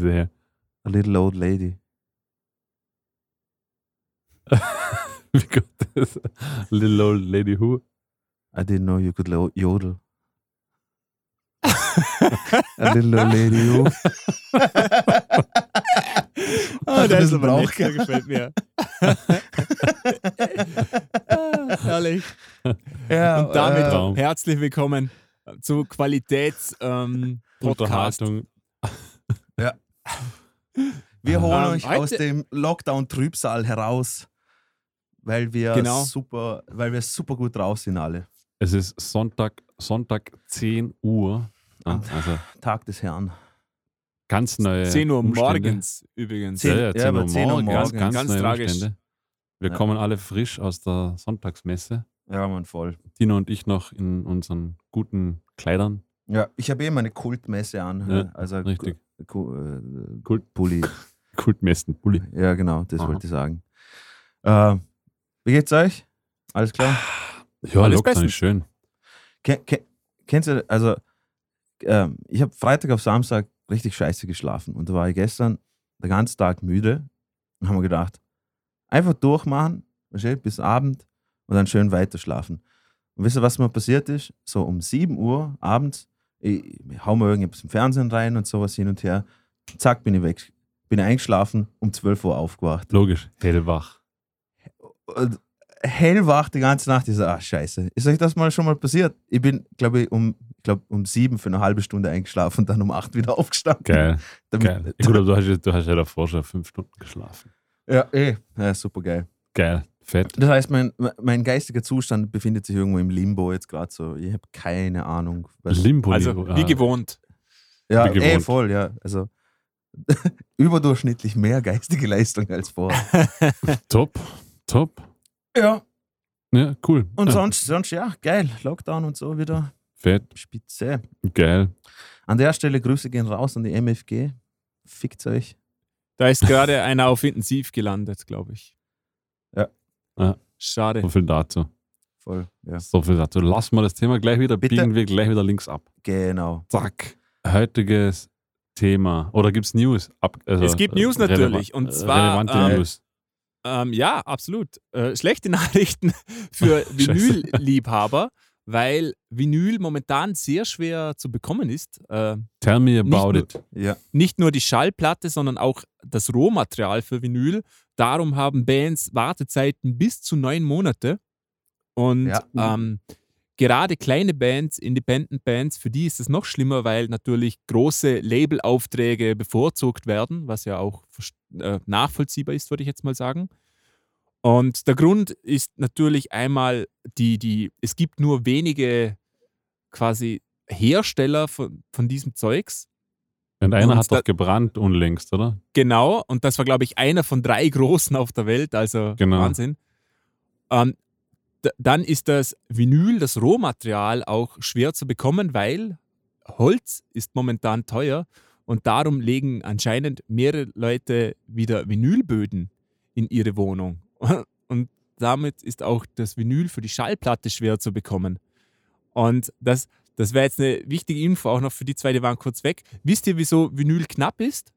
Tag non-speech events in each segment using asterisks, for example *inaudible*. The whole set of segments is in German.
Der her? A little old lady. Wie kommt das? Little old lady who? I didn't know you could yodel. A little old lady who. *laughs* Ah, der ist aber nett, der gefällt mir. Herrlich. Ja, Und damit äh, herzlich willkommen zu Qualitäts ähm, Podcast. Unterhaltung. Wir holen Ähm, euch heute- aus dem Lockdown-Trübsal heraus, weil wir Genau. super, weil wir super gut drauf sind alle. Es ist Sonntag, Sonntag 10 Uhr. Ah, also Tag des Herrn. ganz neue 10 Uhr Umstände. morgens übrigens. Ja, ja, 10 Ja, aber Uhr 10 Uhr morgens. morgens. Ganz, Ganz neue tragisch. Umstände. Wir Ja. kommen alle frisch aus der Sonntagsmesse. Ja, man, voll. Tino und ich noch in unseren guten Kleidern. Ja, ich habe eh meine Kultmesse an. Ja, also richtig. Äh, Kult. Pulli. Kultmessen, Bulli. Ja, genau, das Aha. wollte ich sagen. Äh, wie geht's euch? Alles klar? Ja, Alles ist schön. Ken, ken, kennst du, also, ähm, ich habe Freitag auf Samstag richtig scheiße geschlafen und da war ich gestern den ganzen Tag müde und habe mir gedacht, einfach durchmachen, bis Abend und dann schön weiter schlafen. Und wisst ihr, was mir passiert ist? So um 7 Uhr abends, ich, ich hau mir irgendwas im Fernsehen rein und sowas hin und her. Zack, bin ich weg. Bin eingeschlafen, um 12 Uhr aufgewacht. Logisch, hellwach. Hellwach die ganze Nacht. Ich so, ah, scheiße. Ist euch das mal schon mal passiert? Ich bin, glaube ich, um, ich glaub, um sieben für eine halbe Stunde eingeschlafen und dann um acht wieder aufgestanden. Geil, *laughs* Damit, geil. Gut, aber du hast, ja- du hast ja davor schon fünf Stunden geschlafen. Ja, eh. Ja, super geil. Geil, fett. Das heißt, mein, mein geistiger Zustand befindet sich irgendwo im Limbo jetzt gerade so. Ich habe keine Ahnung. Was, Limbo. Also wie Ah, gewohnt. ja, wie eh, gewohnt. voll, ja. Also *laughs* überdurchschnittlich mehr geistige Leistung als vorher. *laughs* Top, top. ja. Ja, cool. Und ja, sonst, sonst, ja, geil. Lockdown und so wieder. Fett, Spitze. geil. An der Stelle Grüße gehen raus an die MFG. Fickt euch. Da ist gerade einer auf Intensiv gelandet, glaube ich. Ja. Schade. So viel dazu. Voll, ja. So viel dazu. Lassen wir das Thema gleich wieder, Bitte. biegen wir gleich wieder links ab. Genau. Zack. Heutiges Thema. Oder gibt es News? Ab, also, Es gibt News äh, natürlich, und äh, zwar, Relevante ähm, News. Ähm, ja, absolut. Äh, schlechte *laughs* Nachrichten für. *laughs* Vinyl-Liebhaber, weil Vinyl momentan sehr schwer zu bekommen ist. Äh, Tell me about nicht it. Ja. nicht nur die Schallplatte, sondern auch das Rohmaterial für Vinyl. Darum haben Bands Wartezeiten bis zu neun Monate. Und Ja. ähm, gerade kleine Bands, Independent Bands, für die ist es noch schlimmer, weil natürlich große Labelaufträge bevorzugt werden, was ja auch äh, nachvollziehbar ist, würde ich jetzt mal sagen. Und der Grund ist natürlich einmal die, die, es gibt nur wenige quasi Hersteller von, von diesem Zeugs. Und einer Und hat doch gebrannt unlängst, oder? Genau, und das war, glaube ich, einer von drei großen auf der Welt, also Genau. Wahnsinn. Ähm, dann ist das Vinyl, das Rohmaterial, auch schwer zu bekommen, weil Holz ist momentan teuer und darum legen anscheinend mehrere Leute wieder Vinylböden in ihre Wohnung. *laughs* Und damit ist auch das Vinyl für die Schallplatte schwer zu bekommen. Und das, das wäre jetzt eine wichtige Info auch noch für die zwei, die waren kurz weg. Wisst ihr, wieso Vinyl knapp ist?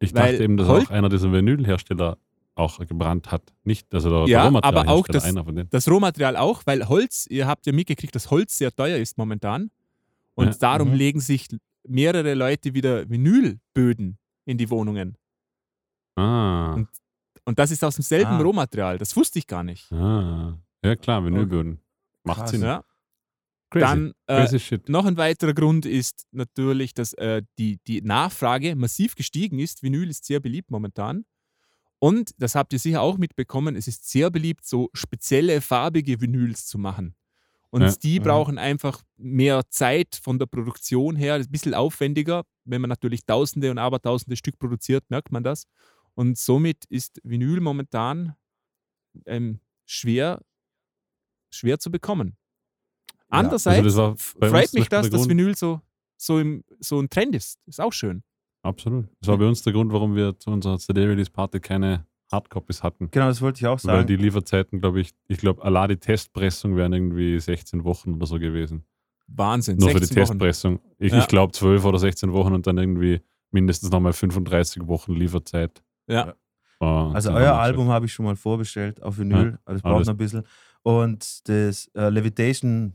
Ich Weil dachte eben, dass Holz- auch einer dieser Vinylhersteller auch gebrannt hat. Nicht, also der Ja, Rohmaterialhersteller, aber auch das- einer von denen. Das Rohmaterial auch, weil Holz, ihr habt ja mitgekriegt, dass Holz sehr teuer ist momentan. Und Ja. darum Mhm. legen sich mehrere Leute wieder Vinylböden in die Wohnungen. Ah, Und- Und das ist aus demselben Ah. Rohmaterial. Das wusste ich gar nicht. ah. Ja klar, Vinylböden. Macht Krass. Sinn. Ja. Crazy. Dann äh, Crazy shit. noch ein weiterer Grund ist natürlich, dass äh, die, die Nachfrage massiv gestiegen ist. Vinyl ist sehr beliebt momentan. Und das habt ihr sicher auch mitbekommen, es ist sehr beliebt, so spezielle farbige Vinyls zu machen. Und Ja. die Mhm. brauchen einfach mehr Zeit von der Produktion her, ist ein bisschen aufwendiger. Wenn man natürlich Tausende und Abertausende Stück produziert, merkt man das. Und somit ist Vinyl momentan ähm, schwer, schwer zu bekommen. Ja, Andererseits Also bei uns freut mich, dass das Grund- Vinyl so, so, im, so ein Trend ist. Ist auch schön. Absolut. Das war bei uns der Grund, warum wir zu unserer CD-Release-Party keine Hardcopies hatten. Genau, das wollte ich auch Weil sagen. die Lieferzeiten, glaube ich, ich glaube, allein die Testpressung wären irgendwie 16 Wochen oder so gewesen. Wahnsinn. Nur für die 16 Wochen. Testpressung. Ich, Ja. ich glaube 12 oder 16 Wochen und dann irgendwie mindestens nochmal 35 Wochen Lieferzeit. Ja. Äh, Also dann euer Album habe ich schon mal vorbestellt auf Vinyl, aber das braucht alles. noch ein bisschen. Und das äh, Levitation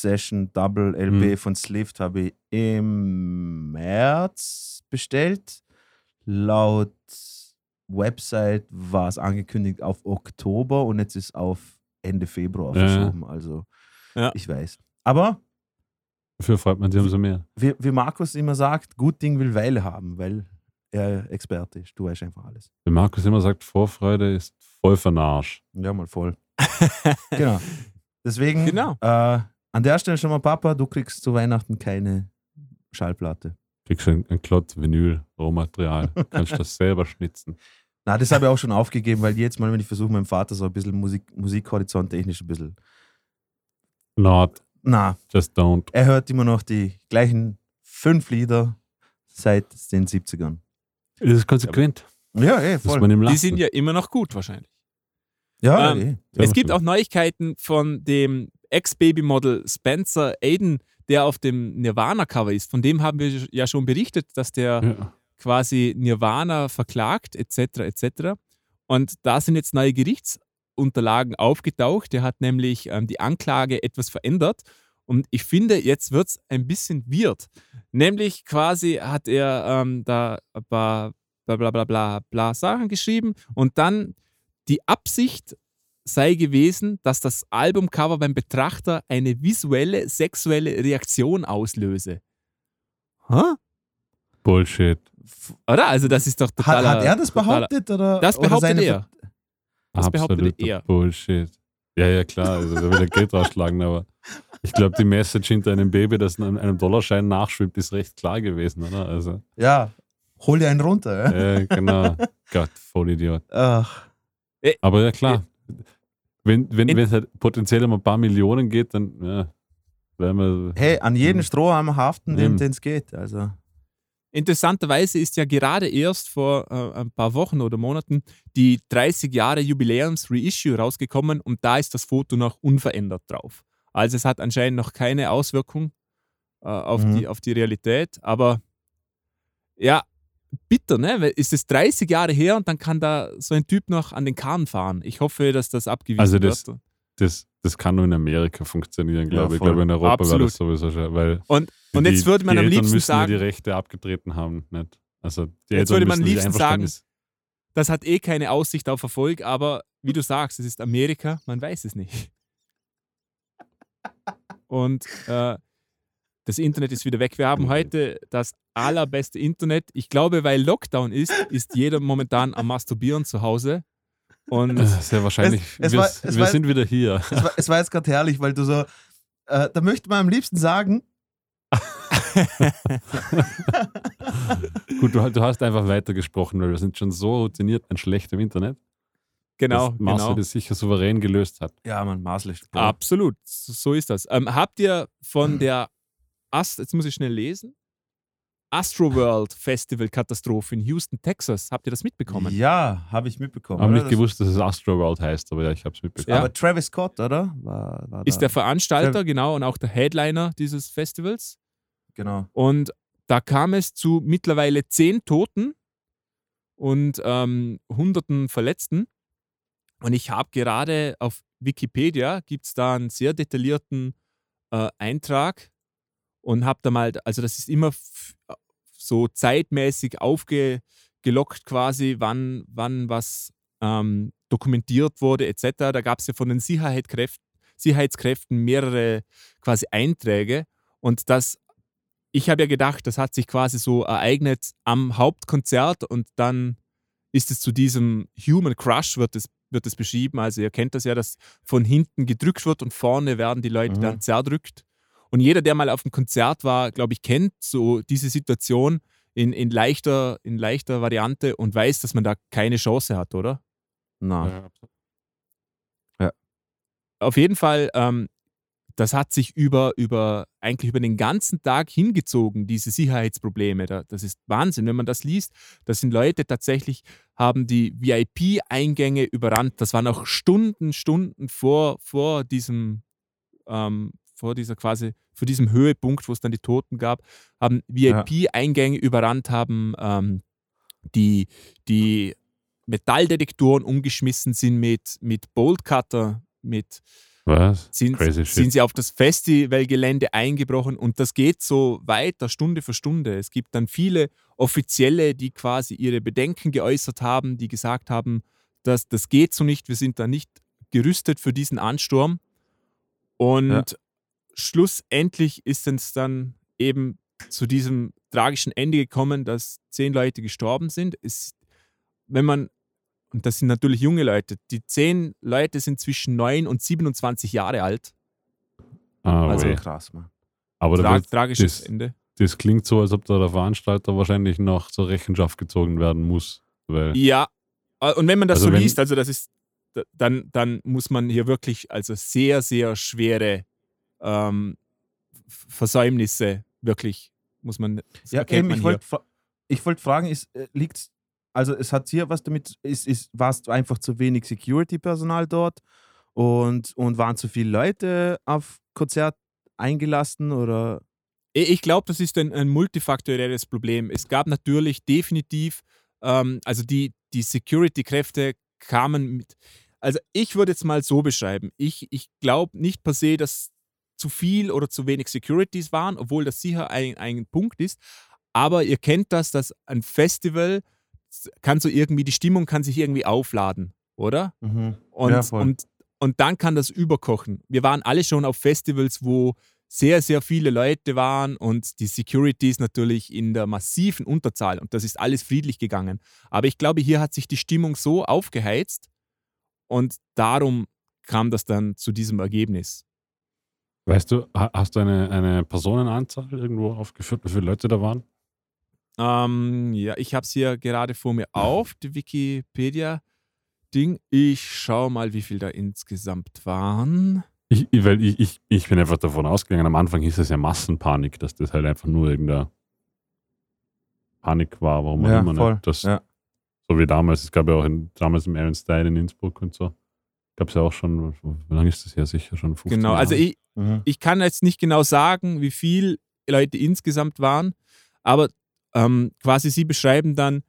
Session Double LP Mhm. von Slift habe ich im März bestellt. Laut Website war es angekündigt auf Oktober und jetzt ist auf Ende Februar Ja, verschoben. Also Ja. ich weiß. Aber Dafür freut man sich umso mehr. wie, wie Markus immer sagt, gut Ding will Weile haben, weil er Experte ist. Du weißt einfach alles. Wie Markus immer sagt, Vorfreude ist voll für den Arsch. Ja, mal voll. *laughs* genau. Deswegen, Genau. Äh, an der Stelle schon mal, Papa, du kriegst zu Weihnachten keine Schallplatte. Kriegst ein, ein Klotz Vinyl, Rohmaterial. *laughs* Kannst das selber schnitzen. Na, das habe ich auch schon aufgegeben, weil jetzt mal, wenn ich versuche, meinem Vater so ein bisschen Musik, Musikhorizont technisch ein bisschen. Not, Na, just don't. er hört immer noch die gleichen fünf Lieder seit den 70ern. Das ist konsequent. Ja, eh, Das ist voll. man im Die sind ja immer noch gut wahrscheinlich. ja, Ähm, eh. Es gibt auch Neuigkeiten von dem Ex-Baby-Model Spencer Aiden, der auf dem Nirvana-Cover ist. Von dem haben wir ja schon berichtet, dass der ja. quasi Nirvana verklagt, etc. etc. Und da sind jetzt neue Gerichtsunterlagen aufgetaucht. Der hat nämlich ähm, die Anklage etwas verändert. Und ich finde, jetzt wird es ein bisschen weird. Nämlich quasi hat er ähm, da ein paar bla bla bla bla bla Sachen geschrieben und dann die Absicht sei gewesen, dass das Albumcover beim Betrachter eine visuelle sexuelle Reaktion auslöse. Hä? Bullshit. Oder? Also das ist doch Hat, total. hat er das behauptet? Oder, Das oder behauptet seine er. Das Absoluter er. Bullshit. Ja, ja, klar. Also, da will er Geld rausschlagen, aber ich glaube, die Message hinter einem Baby, das einem, einem Dollarschein nachschwimmt, ist recht klar gewesen, oder? Also, Ja, hol dir einen runter. Ja? *laughs* äh, genau. Gott, Vollidiot. Ach, Aber ja, klar. Wenn wenn In- wenn es halt potenziell um ein paar Millionen geht, dann ja, werden wir. hey, an jeden. Strohhalm haften, den es geht. Also, Interessanterweise ist ja gerade erst vor äh, ein paar Wochen oder Monaten die 30 Jahre Jubiläums-Reissue rausgekommen und da ist das Foto noch unverändert drauf. Also es hat anscheinend noch keine Auswirkung äh, auf, Mhm. die, auf die Realität, aber ja, bitter, ne? Weil Ist es 30 Jahre her und dann kann da so ein Typ noch an den Kahn fahren. Ich hoffe, dass das abgewiesen Also das- wird. Das, das kann nur in Amerika funktionieren, glaube ich. Ich voll. glaube, in Europa war Absolut. das sowieso schon. Weil Und, und die, jetzt würde man am Eltern liebsten müssen sagen, ja die Rechte abgetreten haben. Nicht? Also die Jetzt Eltern würde man am liebsten sagen, das hat eh keine Aussicht auf Erfolg, aber wie du sagst, es ist Amerika, man weiß es nicht. Und äh, das Internet ist wieder weg. Wir haben heute das allerbeste Internet. Ich glaube, weil Lockdown ist, ist jeder momentan am Masturbieren zu Hause. Und *laughs* Sehr wahrscheinlich. es wir war- es wir war- sind wieder hier. es, war, es war jetzt gerade herrlich, weil du so, äh, da möchte man am liebsten sagen, Gut, du, du hast einfach weitergesprochen, weil wir sind schon so routiniert an schlechtem Internet, genau, dass Marcel genau. das sicher souverän gelöst hat. ja, man, maßlich. Absolut, so so ist das. Ähm, habt ihr von *clears throat* der Ast jetzt muss ich schnell lesen. Astroworld Festival Katastrophe in Houston, Texas. Habt ihr das mitbekommen? Ja, habe ich mitbekommen. Haben oder? nicht gewusst, dass es Astro World heißt, aber ja, ich habe es mitbekommen. Ja. Aber Travis Scott, oder? War, war Ist der Veranstalter, genau, und auch der Headliner dieses Festivals. Genau. Und da kam es zu mittlerweile zehn Toten und ähm, hunderten Verletzten. Und ich habe gerade auf Wikipedia, gibt es da einen sehr detaillierten äh, Eintrag und habe da mal, also das ist immer so zeitmäßig aufgelockt quasi, wann, wann was ähm, dokumentiert wurde etc. Da gab es ja von den Sicherheitskräften, Sicherheitskräften mehrere quasi Einträge und das ich habe ja gedacht, das hat sich quasi so ereignet am Hauptkonzert und dann ist es zu diesem Human Crush, wird es, wird es beschrieben. Also ihr kennt das ja, dass von hinten gedrückt wird und vorne werden die Leute Mhm. dann zerdrückt. Und jeder, der mal auf einem Konzert war, glaube ich, kennt so diese Situation in, in, leichter, in leichter Variante und weiß, dass man da keine Chance hat, oder? Na. Ja. auf jeden Fall, ähm, das hat sich über, über, eigentlich über den ganzen Tag hingezogen, diese Sicherheitsprobleme. Da, das ist Wahnsinn, wenn man das liest. Das sind Leute tatsächlich, haben die VIP-Eingänge überrannt. Das war noch Stunden, Stunden vor, vor diesem, ähm, vor dieser quasi für diesen Höhepunkt, wo es dann die Toten gab, haben VIP-Eingänge überrannt, haben ähm, die, die Metalldetektoren umgeschmissen sind mit, mit Boltcutter, mit Was? sind, sind sie auf das Festivalgelände eingebrochen und das geht so weiter, Stunde für Stunde. Es gibt dann viele Offizielle, die quasi ihre Bedenken geäußert haben, die gesagt haben, dass das geht so nicht, wir sind da nicht gerüstet für diesen Ansturm. Und Ja. Schlussendlich ist es dann eben zu diesem tragischen Ende gekommen, dass zehn Leute gestorben sind. Es, wenn man, und das sind natürlich junge Leute, die zehn Leute sind zwischen 9 und 27 Jahre alt. Ah, Also- weh. Krass, Mann. Aber Tra wird, tragisches das- Ende. das klingt so, als ob da der Veranstalter wahrscheinlich noch zur Rechenschaft gezogen werden muss. Weil, Ja, und wenn man das Also so liest, also das ist, dann, dann muss man hier wirklich also sehr, sehr schwere ähm, Versäumnisse wirklich, muss man, Ja, eben, man ich wollte wollt fragen, ist, äh, liegt's, also es hat hier was damit, ist, ist, war es einfach zu wenig Security-Personal dort und, und waren zu viele Leute auf Konzert eingelassen oder? Ich ich glaube, das ist ein, ein multifaktorielles Problem. Es gab natürlich definitiv, ähm, also die, die Security-Kräfte kamen mit. Also ich würde jetzt mal so beschreiben. Ich, ich glaube nicht per se, dass zu viel oder zu wenig Securities waren, obwohl das sicher ein, ein Punkt ist. Aber ihr kennt das, dass ein Festival kann so irgendwie, die Stimmung kann sich irgendwie aufladen, oder? Und, Ja, und, und dann kann das überkochen. Wir waren alle schon auf Festivals, wo sehr, sehr viele Leute waren und die Securities natürlich in der massiven Unterzahl und das ist alles friedlich gegangen. Aber ich glaube, hier hat sich die Stimmung so aufgeheizt und darum kam das dann zu diesem Ergebnis. Weißt du, ha- hast du eine, eine Personenanzahl irgendwo aufgeführt, wie viele Leute da waren? Ähm, ja, ich habe es hier gerade vor mir auf, die Wikipedia-Ding. Ich schaue mal, wie viel da insgesamt waren. Ich, weil ich, ich, ich bin einfach davon ausgegangen, am Anfang hieß es ja Massenpanik, dass das halt einfach nur irgendeine Panik war, warum auch Ja, immer. voll. Nicht. Das, Ja. So wie damals, es gab ja auch in, damals im Aaron Style in Innsbruck und so. Gab es ja auch schon, wie lange ist das her? Sicher schon 15 Genau, also Jahre. ich, Mhm. ich kann jetzt nicht genau sagen, wie viele Leute insgesamt waren, aber ähm, quasi sie beschreiben dann,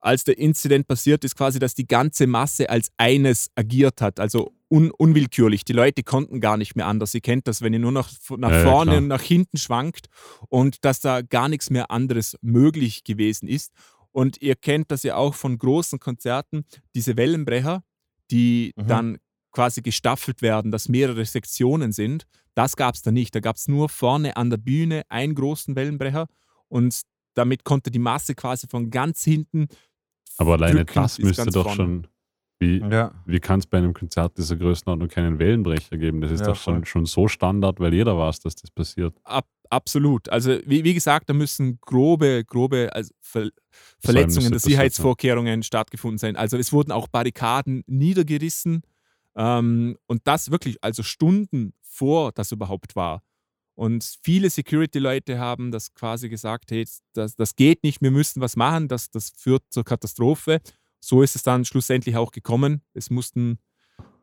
als der Inzident passiert ist, quasi, dass die ganze Masse als eines agiert hat, also un unwillkürlich. Die Leute konnten gar nicht mehr anders. Ihr kennt das, wenn ihr nur nach, nach Ja, ja, vorne klar. und nach hinten schwankt und dass da gar nichts mehr anderes möglich gewesen ist. Und ihr kennt das ja auch von großen Konzerten, diese Wellenbrecher, die Mhm. dann quasi gestaffelt werden, dass mehrere Sektionen sind. Das gab es da nicht. Da gab es nur vorne an der Bühne einen großen Wellenbrecher und damit konnte die Masse quasi von ganz hinten. Aber alleine das müsste doch vorne. schon. Wie, Ja, wie kann es bei einem Konzert dieser Größenordnung keinen Wellenbrecher geben? Das ist Ja, doch schon, voll. schon so Standard, weil jeder weiß, dass das passiert. Ab, absolut. Also wie, wie gesagt, da müssen grobe, grobe also Ver Verletzungen der. Sicherheitsvorkehrungen stattgefunden sein. Also es wurden auch Barrikaden niedergerissen ähm, und das wirklich, also Stunden vor das überhaupt war. Und viele Security-Leute haben das quasi gesagt, hey, das, das geht nicht, wir müssen was machen, das, das führt zur Katastrophe. So ist es dann schlussendlich auch gekommen. Es mussten,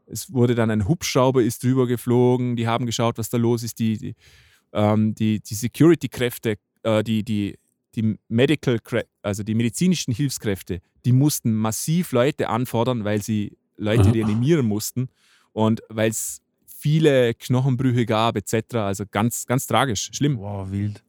es wurde dann ein Hubschrauber ist drüber geflogen, die haben geschaut, was da los ist. Die, die, ähm, die, die Security-Kräfte, äh, die, die, die Medical, also die medizinischen Hilfskräfte, die mussten massiv Leute anfordern, weil sie Leute Aha. reanimieren mussten und weil es viele Knochenbrüche gab, etc. Also ganz, ganz tragisch, schlimm. wow, wild,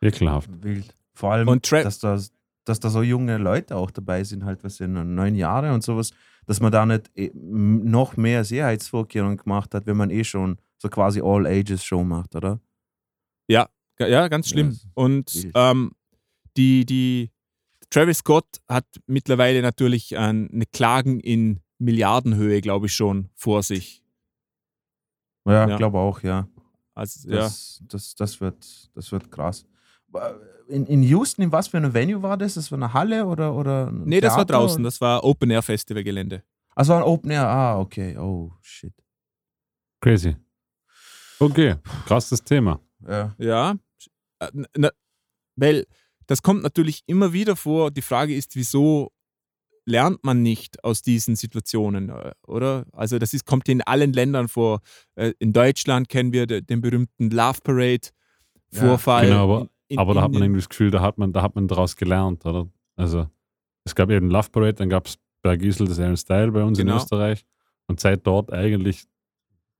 Ekelhaft. wild. Vor allem, dass, da, dass da so junge Leute auch dabei sind, halt, was sind neun Jahre und sowas, dass man da nicht m- noch mehr Sicherheitsvorkehrungen gemacht hat, wenn man eh schon so quasi All-Ages-Show macht, oder? Ja, ganz schlimm. Ja, Und ähm, die, die Travis Scott hat mittlerweile natürlich äh, eine Klagen in Milliardenhöhe, glaube ich, schon vor sich. Ja, Ja. glaube auch, ja. Also, ja. Das, das, das, wird, das wird krass. In, in Houston, in was für einem Venue war das? Das war eine Halle oder? oder ein Nee, das war Theater? draußen, das war Open Air Festival Gelände. Also ein Open Air, ah, okay. Oh, shit. Crazy. Okay, krasses Thema. Ja. Ja, äh, na, weil das kommt natürlich immer wieder vor. Die Frage ist, wieso lernt man nicht aus diesen Situationen, äh, oder? Also das ist, kommt in allen Ländern vor. Äh, In Deutschland kennen wir de- den berühmten Love Parade Ja, Vorfall. genau, aber- in- Aber da hat man irgendwie das Gefühl, da hat man, da hat man daraus gelernt, oder? Also, es gab eben Love Parade, dann gab es Bergisel das Aaron Style bei uns Genau. in Österreich. Und seit dort eigentlich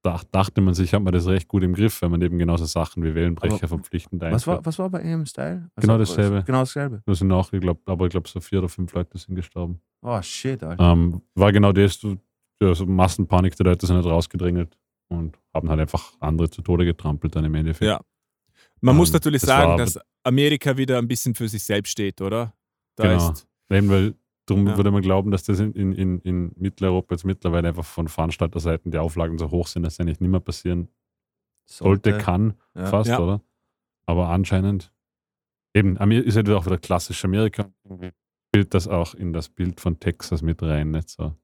dach, dachte man sich, hat man das recht gut im Griff, wenn man eben genauso Sachen wie Wellenbrecher Aber verpflichtend Was war, was war bei AM Style? Also, Genau dasselbe. Genau dasselbe. Da sind auch, ich glaub, aber ich glaube, so vier oder fünf Leute sind gestorben. Oh shit, Alter. Ähm, war genau das, du- ja, so Massenpanik, die Leute sind halt rausgedrängelt und haben halt einfach andere zu Tode getrampelt dann im Endeffekt. Ja. Man muss Ähm, natürlich das sagen, dass Amerika wieder ein bisschen für sich selbst steht, oder? Da Genau. ist, Eben, weil darum Ja. würde man glauben, dass das in, in, in, in Mitteleuropa jetzt mittlerweile einfach von Veranstalterseiten die Auflagen so hoch sind, dass das eigentlich nicht mehr passieren sollte, kann, Ja. fast, Ja. oder? Aber anscheinend, eben, Amer- ist halt auch wieder klassisch Amerika. Spielt das auch in das Bild von Texas mit rein, nicht so.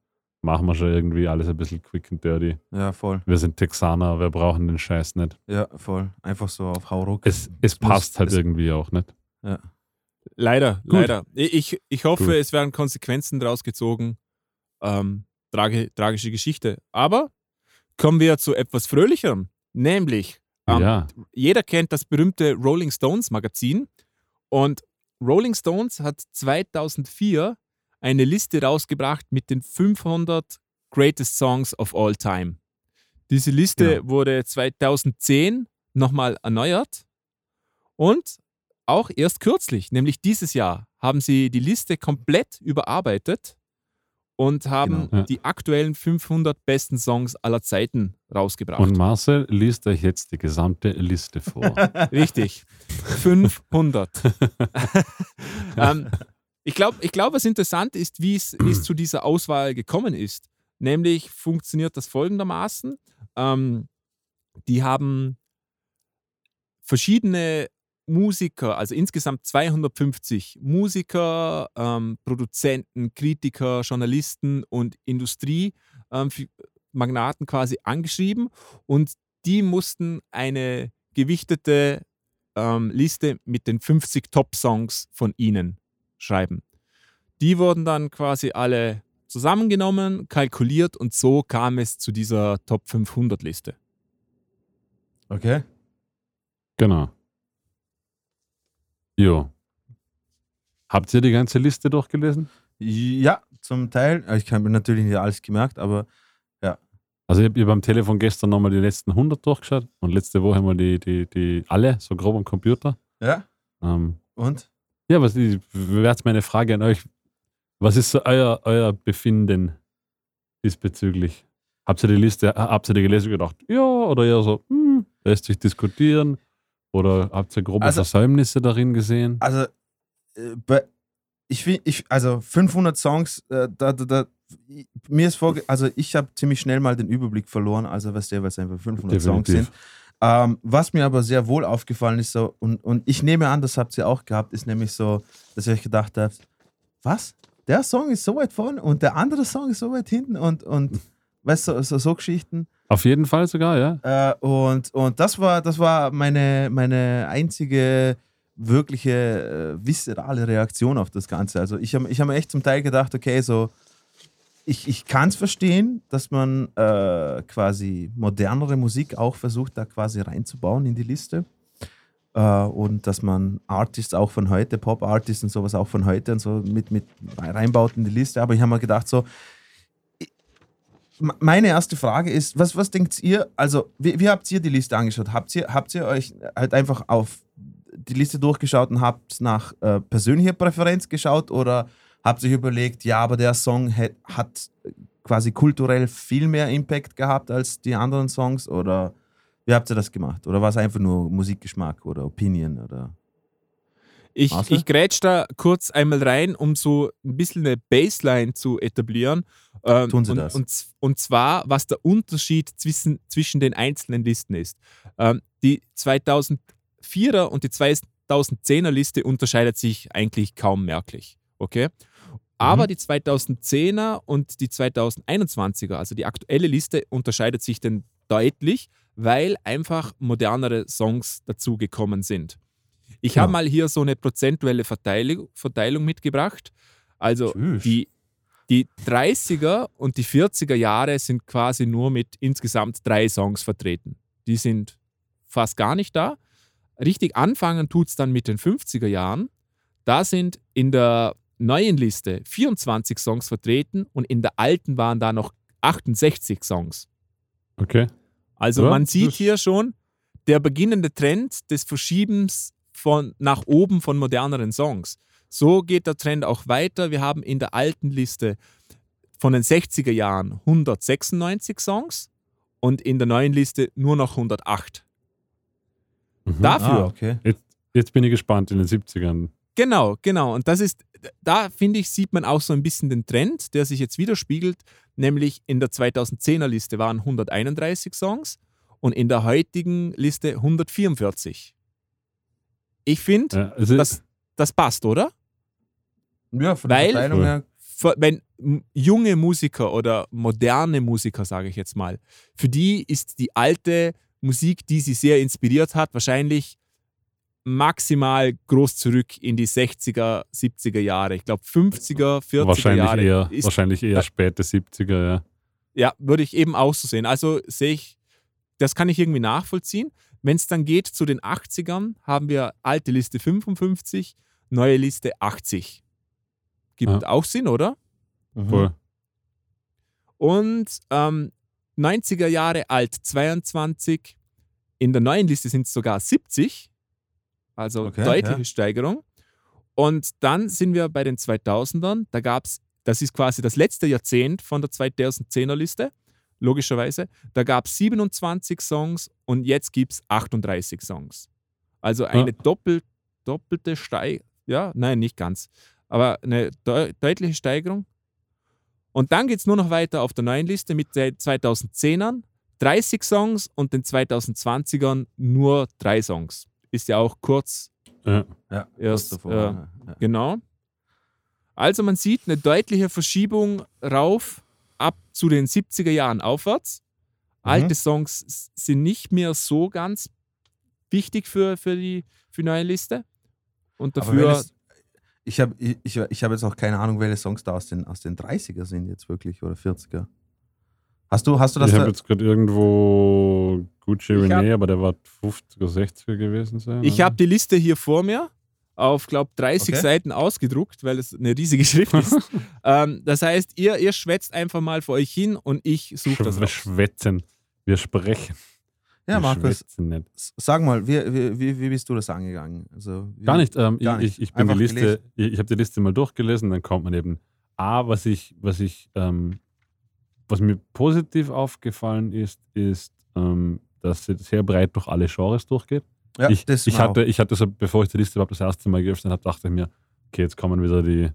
Machen wir schon irgendwie alles ein bisschen quick and dirty. Ja, voll. Wir sind Texaner, wir brauchen den Scheiß nicht. Ja, voll. Einfach so auf Hauruck. Es, es muss- passt halt es- irgendwie auch nicht. leider, Gut. leider. Ich, ich hoffe, Gut. es werden Konsequenzen daraus gezogen. Ähm, trage, tragische Geschichte. Aber kommen wir zu etwas Fröhlicherem. Nämlich, ähm, ja, jeder kennt das berühmte Rolling Stones Magazin. Und Rolling Stones hat 2004 eine Liste rausgebracht mit den 500 Greatest Songs of All Time. Diese Liste Genau. wurde 2010 nochmal erneuert und auch erst kürzlich, nämlich dieses Jahr, haben sie die Liste komplett überarbeitet und haben Genau, ja. die aktuellen 500 besten Songs aller Zeiten rausgebracht. und Marcel liest euch jetzt die gesamte Liste vor. *laughs* Richtig. 500. *laughs* ähm, ich glaube, ich glaub, was interessant ist, wie es *clears throat* zu dieser Auswahl gekommen ist. Nämlich funktioniert das folgendermaßen. Ähm, die haben verschiedene Musiker, also insgesamt 250 Musiker, ähm, Produzenten, Kritiker, Journalisten und Industriemagnaten quasi angeschrieben und die mussten eine gewichtete ähm, Liste mit den 50 Top-Songs von ihnen schreiben. Die wurden dann quasi alle zusammengenommen, kalkuliert und so kam es zu dieser Top 500 Liste. Okay. Genau. Jo. Habt ihr die ganze Liste durchgelesen? Ja, zum Teil. Ich habe natürlich nicht alles gemerkt, aber Also ich habe ihr beim Telefon gestern nochmal die letzten 100 durchgeschaut und letzte Woche mal die, die, die alle, so grob am Computer. ja. Ähm, Und? Ja, was wäre jetzt meine Frage an euch. Was ist so euer, euer Befinden diesbezüglich? Habt ihr die Liste, habt ihr die gelesen und gedacht, ja, oder eher so, hm, lässt sich diskutieren? Oder habt ihr grobe Also- Versäumnisse darin gesehen? Also, äh, ich finde, ich, also 500 Songs, äh, da, da, da, ich- mir ist vorge also ich habe ziemlich schnell mal den Überblick verloren, also was der, was einfach 500 Songs Definitiv. sind. Ähm, was mir aber sehr wohl aufgefallen ist, so, und, und ich nehme an, das habt ihr auch gehabt, ist nämlich so, dass ihr euch gedacht habt, was? Der Song ist so weit vorne und der andere Song ist so weit hinten und, und *laughs* weißt du, so, so Geschichten. Auf jeden Fall sogar, ja. Äh, und, und das war, das war meine, meine einzige wirkliche äh, viszerale Reaktion auf das Ganze. Also ich habe ich hab mir echt zum Teil gedacht, okay, so ich, ich kann es verstehen, dass man äh, quasi modernere Musik auch versucht, da quasi reinzubauen in die Liste. Äh, und dass man Artists auch von heute, Pop-Artists und sowas auch von heute und so mit, mit reinbaut in die Liste. Aber ich habe mir gedacht, so, meine erste Frage ist, was, was denkt ihr, also wie, wie habt ihr die Liste angeschaut? Habt ihr, habt ihr euch halt einfach auf die Liste durchgeschaut und habt nach äh, persönlicher Präferenz geschaut oder habt ihr euch überlegt, ja, aber der Song hat, hat quasi kulturell viel mehr Impact gehabt als die anderen Songs oder wie habt ihr das gemacht? Oder war es einfach nur Musikgeschmack oder Opinion oder? Ich, Marcel? ich grätsch da kurz einmal rein, um so ein bisschen eine Baseline zu etablieren. Ähm, Tun Sie und, das. Und, und zwar, was der Unterschied zwischen, zwischen den einzelnen Listen ist. Ähm, die 2004er und die 2010er Liste unterscheidet sich eigentlich kaum merklich. Okay? Aber Mhm. die 2010er und die 2021er, also die aktuelle Liste, unterscheidet sich denn deutlich, weil einfach modernere Songs dazugekommen sind. Ich Genau. habe mal hier so eine prozentuelle Verteilung, Verteilung mitgebracht. Also Tschüss. die, Die 30er und die 40er Jahre sind quasi nur mit insgesamt drei Songs vertreten. Die sind fast gar nicht da. Richtig anfangen tut es dann mit den 50er Jahren. Da sind in der neuen Liste 24 Songs vertreten und in der alten waren da noch 68 Songs. Okay. Also Ja, man sieht hier schon der beginnende Trend des Verschiebens von nach oben von moderneren Songs. So geht der Trend auch weiter. Wir haben in der alten Liste von den 60er Jahren 196 Songs und in der neuen Liste nur noch 108. Mhm. Dafür, Ah, okay. Jetzt bin ich gespannt in den 70ern. Genau, genau. Und das ist, da finde ich, sieht man auch so ein bisschen den Trend, der sich jetzt widerspiegelt. Nämlich in der 2010er Liste waren 131 Songs und in der heutigen Liste 144. Ich finde, Ja, also das, das passt, oder? Ja, von Weil- der Verteilung her. Wenn junge Musiker oder moderne Musiker, sage ich jetzt mal, für die ist die alte Musik, die sie sehr inspiriert hat, wahrscheinlich maximal groß zurück in die 60er, 70er Jahre. Ich glaube 50er, 40er wahrscheinlich Jahre. eher, ist, wahrscheinlich eher späte 70er, ja. Ja, würde ich eben auch so sehen. Also sehe ich, das kann ich irgendwie nachvollziehen. Wenn es dann geht zu den 80ern, haben wir alte Liste 55, neue Liste 80. Gibt Ja. auch Sinn, oder? Mhm. Voll. Und ähm, 90er Jahre alt 22. In der neuen Liste sind es sogar 70. Also Okay, deutliche ja. Steigerung. Und dann sind wir bei den 2000ern. Da gab es, das ist quasi das letzte Jahrzehnt von der 2010er Liste, logischerweise. Da gab es 27 Songs und jetzt gibt es 38 Songs. Also eine doppel, doppelte Steigerung. Ja, nein, nicht ganz. Aber eine deu deutliche Steigerung. Und dann geht es nur noch weiter auf der neuen Liste mit den 2010ern. 30 Songs und den 2020ern nur drei Songs. Ist ja auch kurz Ja. Ja, Erst, kurz davor, äh, ja. Genau. Also man sieht eine deutliche Verschiebung rauf ab zu den 70er Jahren aufwärts. Mhm. Alte Songs sind nicht mehr so ganz wichtig für, für, die, für die neue Liste. Und dafür, welches- ich habe ich, ich, ich hab jetzt auch keine Ahnung, welche Songs da aus den, aus den 30er sind jetzt wirklich oder 40er. Hast du, hast du das Ich habe jetzt gerade irgendwo Gucci René, aber der war 50er, 60er gewesen sein. ich habe die Liste hier vor mir auf, glaube 30 Okay. Seiten ausgedruckt, weil es eine riesige Schrift ist. *laughs* ähm, das heißt, ihr, ihr schwätzt einfach mal vor euch hin und ich suche das Wir schwätzen. Wir sprechen. ja, wir Markus, sag mal, wie, wie, wie, bist du das angegangen? Also, wie, Gar nicht. Ähm, Gar ich, nicht. ich, ich bin die Einfach Liste, gelesen. ich, ich habe die Liste mal durchgelesen, dann kommt man eben A, was ich, was ich, ähm, was mir positiv aufgefallen ist, ist, ähm, dass sie sehr breit durch alle Genres durchgeht. Ja, ich, das ich, hatte, ich hatte so, bevor ich die Liste überhaupt das erste Mal geöffnet habe, dachte ich mir, okay, jetzt kommen wieder die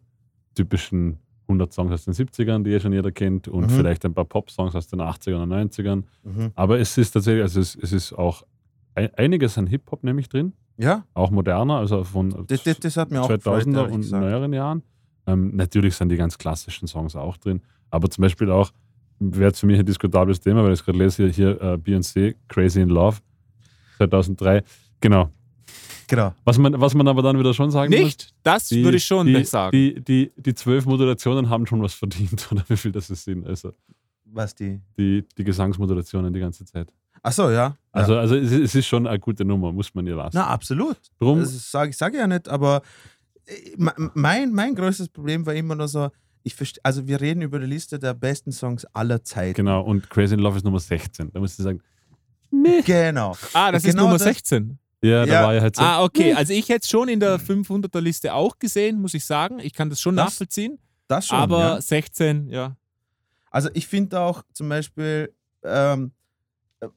typischen 100 Songs aus den 70ern, die eh schon jeder kennt, und Mhm. vielleicht ein paar Pop-Songs aus den 80ern und 90ern. auch. Mhm. Aber es ist tatsächlich, also es, es ist auch ein, einiges an Hip-Hop nämlich drin, Ja, auch moderner, also von das, das, das hat mir auch gefreut, 2000er ehrlich und neueren Jahren. Ähm, natürlich sind die ganz klassischen Songs auch drin, aber zum Beispiel auch, wäre für mich ein diskutables Thema, weil ich gerade lese hier, hier äh, Beyoncé, Crazy in Love, 2003. Genau. Genau. Was man, was man aber dann wieder schon sagen muss, Nicht? Das die- würde ich schon die, sagen. Die, die, die zwölf Modulationen haben schon was verdient, *laughs* oder wie viel das es sind. Also Was die. die, die Gesangsmodulationen die ganze Zeit. Achso, ja. Also, ja. also es, ist- es ist schon eine gute Nummer, muss man ihr lassen. Na, absolut. Drum, Das sage ich sage ja nicht, aber äh, me- mein, mein größtes Problem war immer nur so, ich verste- also wir reden über die Liste der besten Songs aller Zeiten. genau, und Crazy in Love ist Nummer 16. Da muss ich sagen, Genau. ah, das ist genau Nummer das- 16. ja, da Ja. war ja halt so. Ah, okay. Also ich hätte es schon in der 500er Liste auch gesehen, muss ich sagen. Ich kann das schon Das nachvollziehen. Das schon. aber ja. 16, ja. Also ich finde auch zum Beispiel, ähm,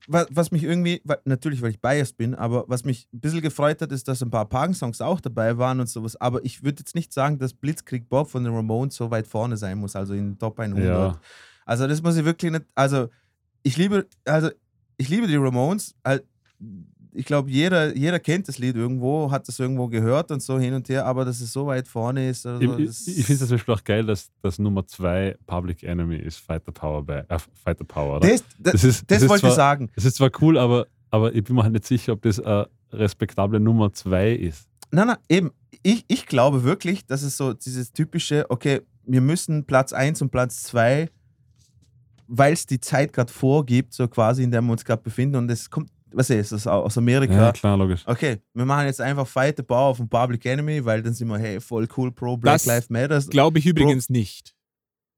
was, mich irgendwie, natürlich weil ich biased bin, aber was mich ein bisschen gefreut hat, ist, dass ein paar Pagen-Songs auch dabei waren und sowas. Aber ich würde jetzt nicht sagen, dass Blitzkrieg Bob von den Ramones so weit vorne sein muss, also in den Top 100. Ja, Also das muss ich wirklich nicht, also ich liebe, also ich liebe die Ramones. Halt, Ich glaube, jeder, jeder kennt das Lied irgendwo, hat das irgendwo gehört und so hin und her, aber dass es so weit vorne ist. So, ich, das- ich, ich finde es zum Beispiel auch geil, dass das Nummer 2 Public Enemy ist, Fighter Power, bei, äh, Fighter Power oder? das, das, Das ist, das ist wollte ich zwar, sagen. Das ist zwar cool, aber, aber ich bin mir halt nicht sicher, ob das eine respektable Nummer 2 ist. Nein, nein, eben. Ich, ich glaube wirklich, dass es so dieses typische, okay, wir müssen Platz 1 und Platz 2, weil es die Zeit gerade vorgibt, so quasi, in der wir uns gerade befinden. Und es kommt, was ist das, aus Amerika? Ja, klar, logisch. Okay, wir machen jetzt einfach Fight the Power von Public Enemy, weil dann sind wir, hey, voll cool, pro Black Lives Matter. Glaube ich übrigens nicht.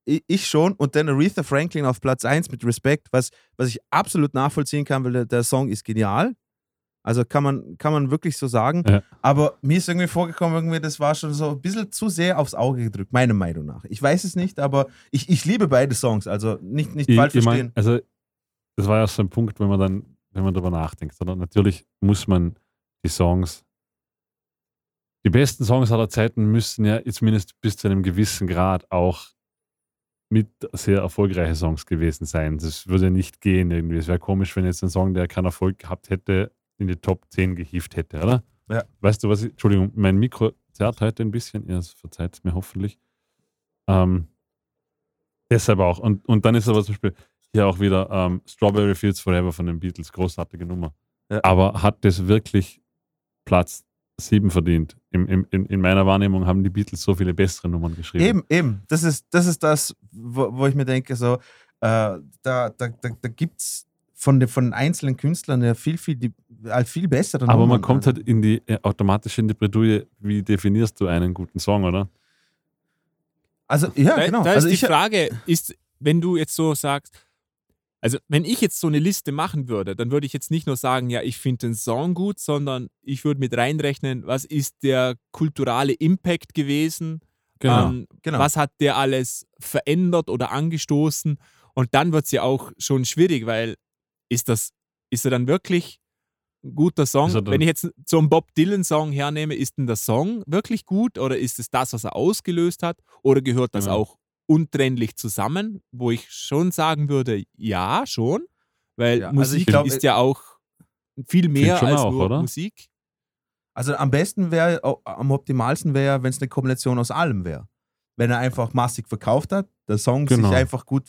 Ich, ich schon. Und dann Aretha Franklin auf Platz 1 mit Respekt, was, was ich absolut nachvollziehen kann, weil der, der Song ist genial. Also kann man, kann man wirklich so sagen. Ja. Aber mir ist irgendwie vorgekommen, irgendwie, das war schon so ein bisschen zu sehr aufs Auge gedrückt, meiner Meinung nach. Ich weiß es nicht, aber ich, ich liebe beide Songs. Also nicht, nicht Ich, falsch ich verstehen. mein, also, das war ja so ein Punkt, wenn man dann, wenn man darüber nachdenkt. Oder? Natürlich muss man die Songs, die besten Songs aller Zeiten müssen ja zumindest bis zu einem gewissen Grad auch mit sehr erfolgreiche Songs gewesen sein. Das würde nicht gehen irgendwie. Es wäre komisch, wenn jetzt ein Song, der keinen Erfolg gehabt hätte, in die Top 10 gehievt hätte, oder? Ja. Weißt du was? Ich, Entschuldigung, mein Mikro zerrt heute ein bisschen. Ihr verzeiht es mir hoffentlich. Ähm, deshalb auch. Und, und dann ist aber zum Beispiel hier auch wieder ähm, Strawberry Fields Forever von den Beatles, großartige Nummer. Ja. Aber hat das wirklich Platz 7 verdient? Im, im, in, in meiner Wahrnehmung haben die Beatles so viele bessere Nummern geschrieben. Eben, eben. Das ist das, ist das wo, wo ich mir denke, so, äh, da, da, da, da gibt es von den, von einzelnen Künstlern ja viel, viel, die, halt viel bessere Aber man kommt halt in die äh, automatische in die Bredouille, wie definierst du einen guten Song, oder? Also, ja, da, genau. da ist also die ich, Frage, ist, wenn du jetzt so sagst, also wenn ich jetzt so eine Liste machen würde, dann würde ich jetzt nicht nur sagen, ja, ich finde den Song gut, sondern ich würde mit reinrechnen, was ist der kulturelle Impact gewesen, ähm, genau. was hat der alles verändert oder angestoßen und dann wird es ja auch schon schwierig, weil ist das, ist er dann wirklich ein guter Song? Wenn ich jetzt so einen Bob Dylan-Song hernehme, ist denn der Song wirklich gut oder ist es das, was er ausgelöst hat oder gehört das Genau. auch untrennlich zusammen? Wo ich schon sagen würde, ja, schon, weil Ja, also ich Musik glaub, ist ja auch viel mehr als auch, nur oder? Musik. Also am besten wäre, am optimalsten wäre, wenn es eine Kombination aus allem wäre. Wenn er einfach massig verkauft hat, der Song Genau. sich einfach gut,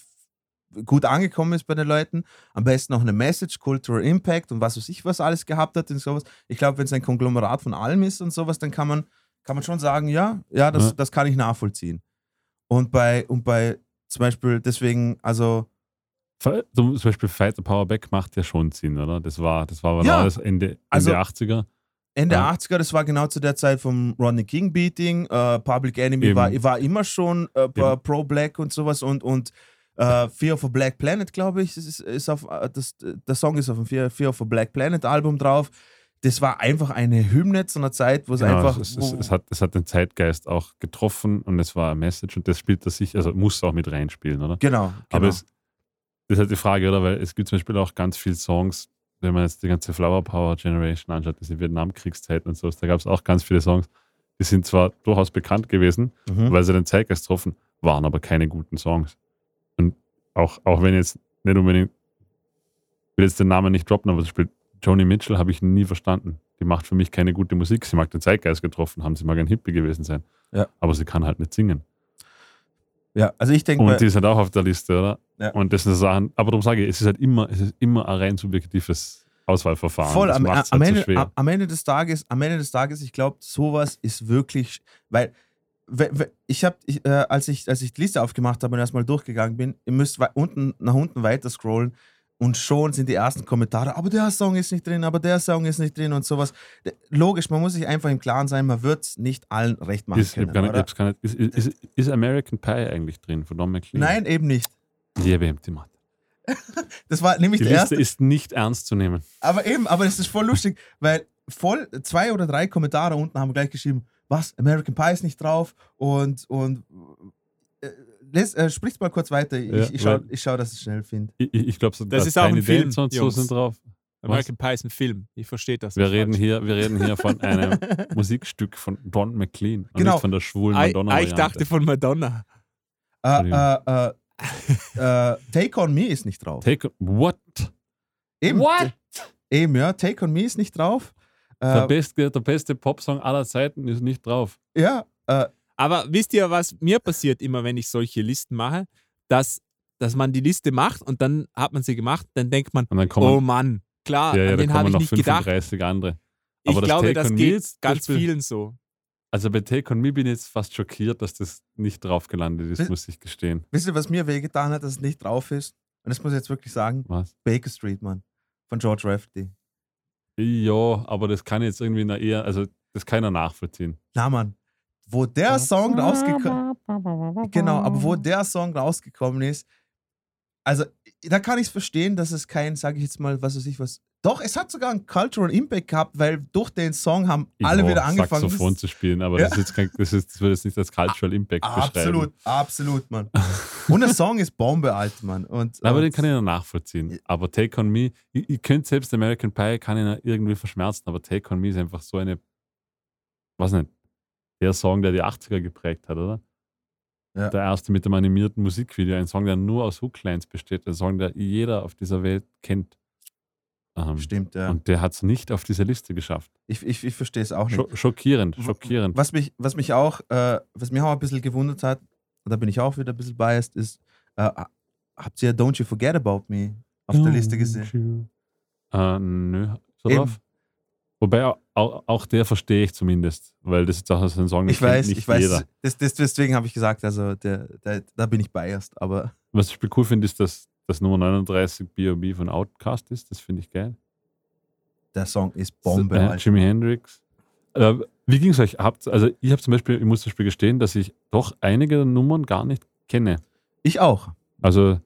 gut angekommen ist bei den Leuten, am besten noch eine Message, Cultural Impact und was weiß ich, was alles gehabt hat und sowas. Ich glaube, wenn es ein Konglomerat von allem ist und sowas, dann kann man, kann man schon sagen, ja, ja, das, Ja. das kann ich nachvollziehen. Und bei, und bei zum Beispiel deswegen, also Zum Beispiel Fight the Power Back macht ja schon Sinn, oder? Das war, das war, Ja. war das Ende, Ende Also- 80er. Ende Ja. 80er, das war genau zu der Zeit vom Rodney King Beating. Äh, Public Enemy Eben. war, war immer schon äh, Eben. pro-black und sowas und, und äh, Fear of a Black Planet, glaube ich, ist, ist auf, das, der Song ist auf dem Fear, Fear of a Black Planet Album drauf. Das war einfach eine Hymne zu einer Zeit, wo es Genau, einfach. es, es, es, hat, es hat den Zeitgeist auch getroffen und es war ein Message und das spielt das sich, also muss auch mit reinspielen, oder? genau, genau. Aber es, das ist halt die Frage, oder? Weil es gibt zum Beispiel auch ganz viele Songs, wenn man jetzt die ganze Flower Power Generation anschaut, diese Vietnamkriegszeit und so, da gab es auch ganz viele Songs, die sind zwar durchaus bekannt gewesen, mhm. weil sie den Zeitgeist getroffen, waren aber keine guten Songs. Und auch, auch wenn jetzt nicht unbedingt, ich will jetzt den Namen nicht droppen, aber zum Beispiel Joni Mitchell habe ich nie verstanden. Die macht für mich keine gute Musik. Sie mag den Zeitgeist getroffen haben, sie mag ein Hippie gewesen sein. Ja. Aber sie kann halt nicht singen. Ja, also ich denke, Und die ist halt auch auf der Liste, oder? Ja. Und das sind Sachen, aber darum sage ich, es ist halt immer, es ist immer ein rein subjektives Auswahlverfahren. Voll, am, macht's am, halt Ende, so schwer. am, Ende des Tages, am Ende des Tages, ich glaube, sowas ist wirklich, weil we- we- ich habe, äh, als ich als ich die Liste aufgemacht habe und erstmal durchgegangen bin, ihr müsst unten nach unten weiter scrollen und schon sind die ersten Kommentare, aber der Song ist nicht drin, aber der Song ist nicht drin und sowas. Logisch, man muss sich einfach im Klaren sein, man wird es nicht allen recht machen ist, können. nicht, nicht, ist, ist, ist, American Pie eigentlich drin von Don McLean? Nein, eben nicht. Liebe ihm die Mathe. *laughs* Das war nämlich Die der Liste erste. ist nicht ernst zu nehmen. Aber eben, aber es ist voll lustig, weil voll zwei oder drei Kommentare unten haben gleich geschrieben, was, American Pie ist nicht drauf und, und äh, les, äh, sprich's mal kurz weiter. Ich, Ja, ich schaue, schau, dass ich schnell finde. Ich, ich glaube, so Das ist auch ein Film, und so sind drauf. American Pie ist ein Film. Ich verstehe das. Wir reden, falsch. hier, wir reden hier von einem *laughs* Musikstück von Don McLean und Genau. nicht von der schwulen Madonna. ah, ich dachte von Madonna. Äh, äh, äh, Take on Me ist nicht drauf. Take, what? Eben, What? Eben, ja, Take on Me ist nicht drauf. Der Äh, beste, der beste Popsong aller Zeiten ist nicht drauf. ja, äh, Aber wisst ihr, was mir passiert immer, wenn ich solche Listen mache? Dass, dass man die Liste macht und dann hat man sie gemacht, dann denkt man, dann kommen, oh Mann, klar, ja, ja, an den habe kommen ich noch nicht gedacht. 35 andere. Ich Aber das glaube, das geht jetzt, ganz Beispiel- vielen so. Also bei Take On Me bin ich jetzt fast schockiert, dass das nicht drauf gelandet ist, Wi- muss ich gestehen. Wisst ihr, was mir wehgetan hat, dass es nicht drauf ist? Und das muss ich jetzt wirklich sagen. Was? Baker Street, Mann. Von George Rafferty. Ja, aber das kann jetzt irgendwie na eher, also das kann keiner nachvollziehen. Na, Mann. Wo der Song rausgekommen Genau, aber wo der Song rausgekommen ist, also da kann ich es verstehen, dass es kein, sage ich jetzt mal, was weiß ich was. Doch, es hat sogar einen Cultural Impact gehabt, weil durch den Song haben alle Ja, wieder angefangen. Saxophon zu spielen, aber Ja. das, ist jetzt kein, das, ist, das würde jetzt nicht als Cultural Impact beschreiben. Absolut, absolut, Mann. *laughs* Und der Song ist Bombe, alt, Mann. Und, Aber und, den kann ich noch nachvollziehen. Aber Take On Me, ich, ich könnte selbst American Pie, kann ich noch irgendwie verschmerzen, aber Take On Me ist einfach so eine, weiß nicht, der Song, der die 80er geprägt hat, oder? Ja. Der erste mit dem animierten Musikvideo, ein Song, der nur aus Hooklines besteht, ein Song, der jeder auf dieser Welt kennt. Ähm, Stimmt, ja. Und der hat es nicht auf diese Liste geschafft. ich ich, ich verstehe es auch nicht. Scho schockierend, schockierend. Was mich, was mich auch, äh, was mich auch ein bisschen gewundert hat, und da bin ich auch wieder ein bisschen biased, ist, äh, habt ihr Don't You Forget About Me auf der Liste gesehen? Äh, nö, so Eben. drauf. Wobei auch, auch der verstehe ich zumindest, weil das ist auch so ein Song, Ich weiß, nicht ich weiß. jeder. Das, das, deswegen habe ich gesagt, also der, der, da bin ich biased, aber Was ich cool finde, ist, dass das Nummer 39 B.O.B. von Outcast ist. Das finde ich geil. der Song ist Bombe. Äh. Jimi Hendrix. Äh, wie ging es euch? Habt, also ich habe zum Beispiel, ich muss zum Beispiel gestehen, dass ich doch einige Nummern gar nicht kenne. Ich auch. Also,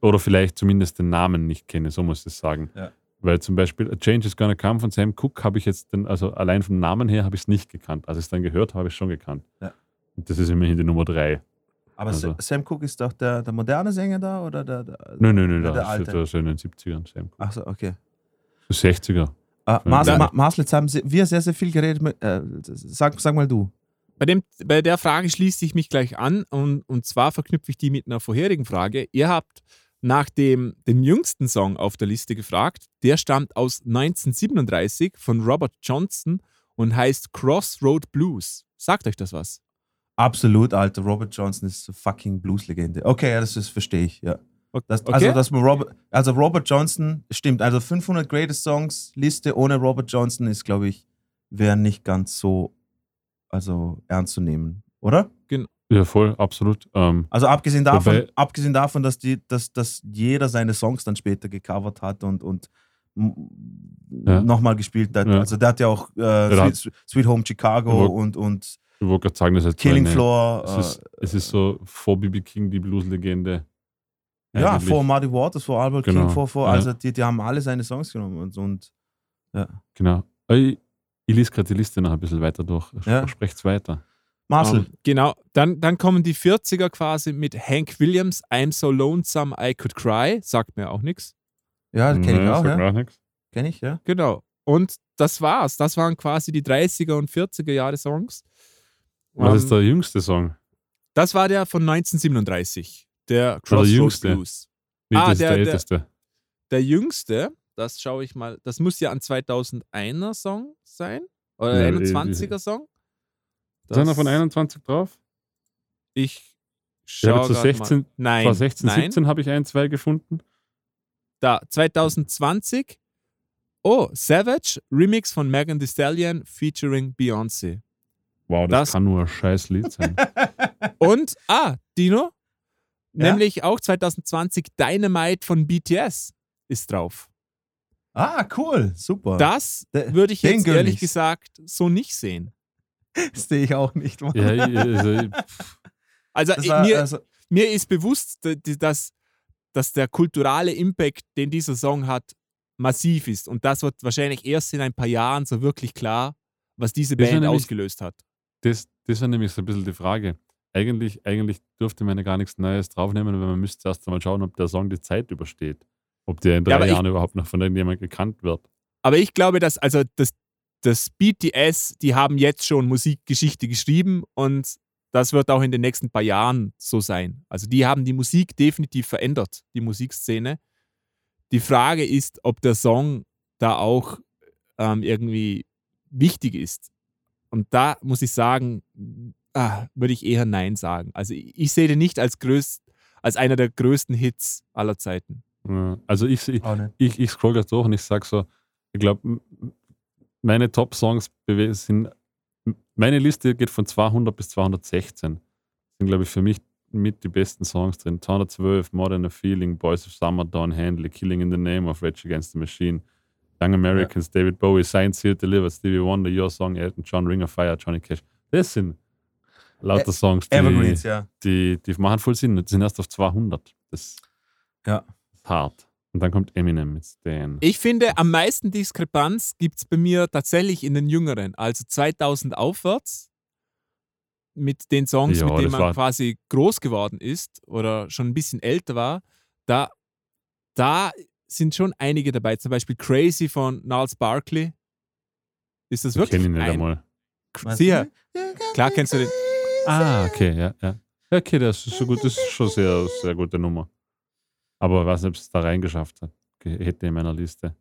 oder vielleicht zumindest den Namen nicht kenne, so muss ich es sagen. Ja. Weil zum Beispiel A Change is Gonna Come von Sam Cooke habe ich jetzt, den, also allein vom Namen her habe ich es nicht gekannt. Als ich es dann gehört habe, habe ich es schon gekannt. Ja. Und das ist immerhin die Nummer drei. Aber Also- Sa- Sam Cooke ist doch der, der moderne Sänger da oder der, der Nein, nein, nein, der, der, alte? der ist in den 70ern. Sam Cooke. Achso, okay. So 60er. Äh, Mars, Ja. Ma, Marcel, jetzt haben Sie- wir sehr, sehr viel geredet. Mit, äh, sag, sag mal du. Bei, dem, bei der Frage schließe ich mich gleich an und, und zwar verknüpfe ich die mit einer vorherigen Frage. Ihr habt nach dem, dem jüngsten Song auf der Liste gefragt. Der stammt aus 1937 von Robert Johnson und heißt Crossroad Blues. Sagt euch das was? Absolut, Alter. Robert Johnson ist eine fucking Blues-Legende. Okay, ja, das, das verstehe ich, ja. Das, Okay. also, dass man Robert, also Robert Johnson, stimmt, also 500 Greatest Songs Liste ohne Robert Johnson ist, glaube ich, wäre nicht ganz so also ernst zu nehmen, oder? Ja, voll, absolut. Ähm, Also abgesehen davon, Wobei- abgesehen davon, dass die, dass, dass jeder seine Songs dann später gecovert hat und, und Ja. nochmal gespielt hat. Ja. Also der hat ja auch äh, Sweet, Sweet Home Chicago Ja, und, und ich wollte gerade sagen, das Killing eine, Floor. Es ist, es ist so vor B.B. King die Blues-Legende. äh, ja, vor Muddy Waters, vor Albert Genau, King, vor, vor ja. also die, die haben alle seine Songs genommen und, und Genau. Ich, ich lese gerade die Liste noch ein bisschen weiter durch. Ja. Sprecht's weiter. Marcel, Ähm, genau, dann, dann kommen die 40er quasi mit Hank Williams, I'm so lonesome I could cry. Sagt mir auch nichts. ja, kenne ich Nee, auch, sagt mir ja. auch. Kenne ich, ja. Genau. Und das war's. Das waren quasi die 30er und 40er Jahre Songs. Was Ähm, ist der jüngste Song? Das war der von 1937. Der Crossroads jüngste. Blues. Nee, ah, das ist der- der, der- älteste. Der jüngste, das schaue ich mal, das muss ja ein 2001er Song sein. Oder Ja, 21er Song. Ist einer Das- von 21 drauf? Ich Ich habe schaue zu grad 16, mal. Nein, vor 16, nein. 17 habe ich ein, zwei gefunden. Da, 2020. Oh, Savage, Remix von Megan Thee Stallion featuring Beyoncé. Wow, das, Das- kann nur ein scheiß Lied sein. *laughs* Und, ah, Dino, Ja? nämlich auch 2020 Dynamite von BTS ist drauf. Ah, cool, super. Das De- würde ich den jetzt ehrlich gesagt so nicht sehen. *laughs* Das sehe ich auch nicht. Mann. ja, ich- also, Also, ich- war, mir, also, mir ist bewusst, dass, dass der kulturelle Impact, den dieser Song hat, massiv ist. Und das wird wahrscheinlich erst in ein paar Jahren so wirklich klar, was diese ja Band nämlich- ausgelöst hat. das, das ist nämlich so ein bisschen die Frage. Eigentlich, eigentlich dürfte man ja gar nichts Neues draufnehmen, weil man müsste erst einmal schauen, ob der Song die Zeit übersteht. Ob der in Ja, drei ich- Jahren überhaupt noch von irgendjemandem gekannt wird. Aber ich glaube, dass also das, das BTS, die haben jetzt schon Musikgeschichte geschrieben und das wird auch in den nächsten paar Jahren so sein. Also die haben die Musik definitiv verändert, die Musikszene. Die Frage ist, ob der Song da auch ähm, irgendwie wichtig ist. Und da muss ich sagen, ah, würde ich eher Nein sagen. Also ich, ich sehe den nicht als, größt, als einer der größten Hits aller Zeiten. Also ich, ich, ich, ich scroll gerade durch und ich sage so, ich glaube, meine Top-Songs sind meine Liste geht von 200 bis 216. Sind, glaube ich, für mich mit die besten Songs drin. 212, More Than a Feeling, Boys of Summer, Dawn Handley, Killing in the Name of Rage Against the Machine, Young Americans, David Bowie, Science Sealed Delivered, Stevie Wonder, Your Song, Elton John, Ring of Fire, Johnny Cash. Das sind lauter Songs, die, Evergreens, ja. die, die machen voll Sinn. Die sind erst auf 200. Das Ja. ist hart. Und dann kommt Eminem mit Stan. Ich finde, am meisten Diskrepanz gibt es bei mir tatsächlich in den Jüngeren, also 2000 aufwärts, mit den Songs, Ja, mit denen man quasi groß geworden ist oder schon ein bisschen älter war. Da, da sind schon einige dabei, zum Beispiel Crazy von Niles Barkley. Ist das Ich wirklich kenne ihn nicht ein einmal. Sicher. Klar kennst du den. Ah, okay, ja, ja. Ja, Okay, das ist so gut, das ist schon sehr, sehr gute Nummer. Aber ich weiß nicht, ob es da reingeschafft hat. Hätte in meiner Liste.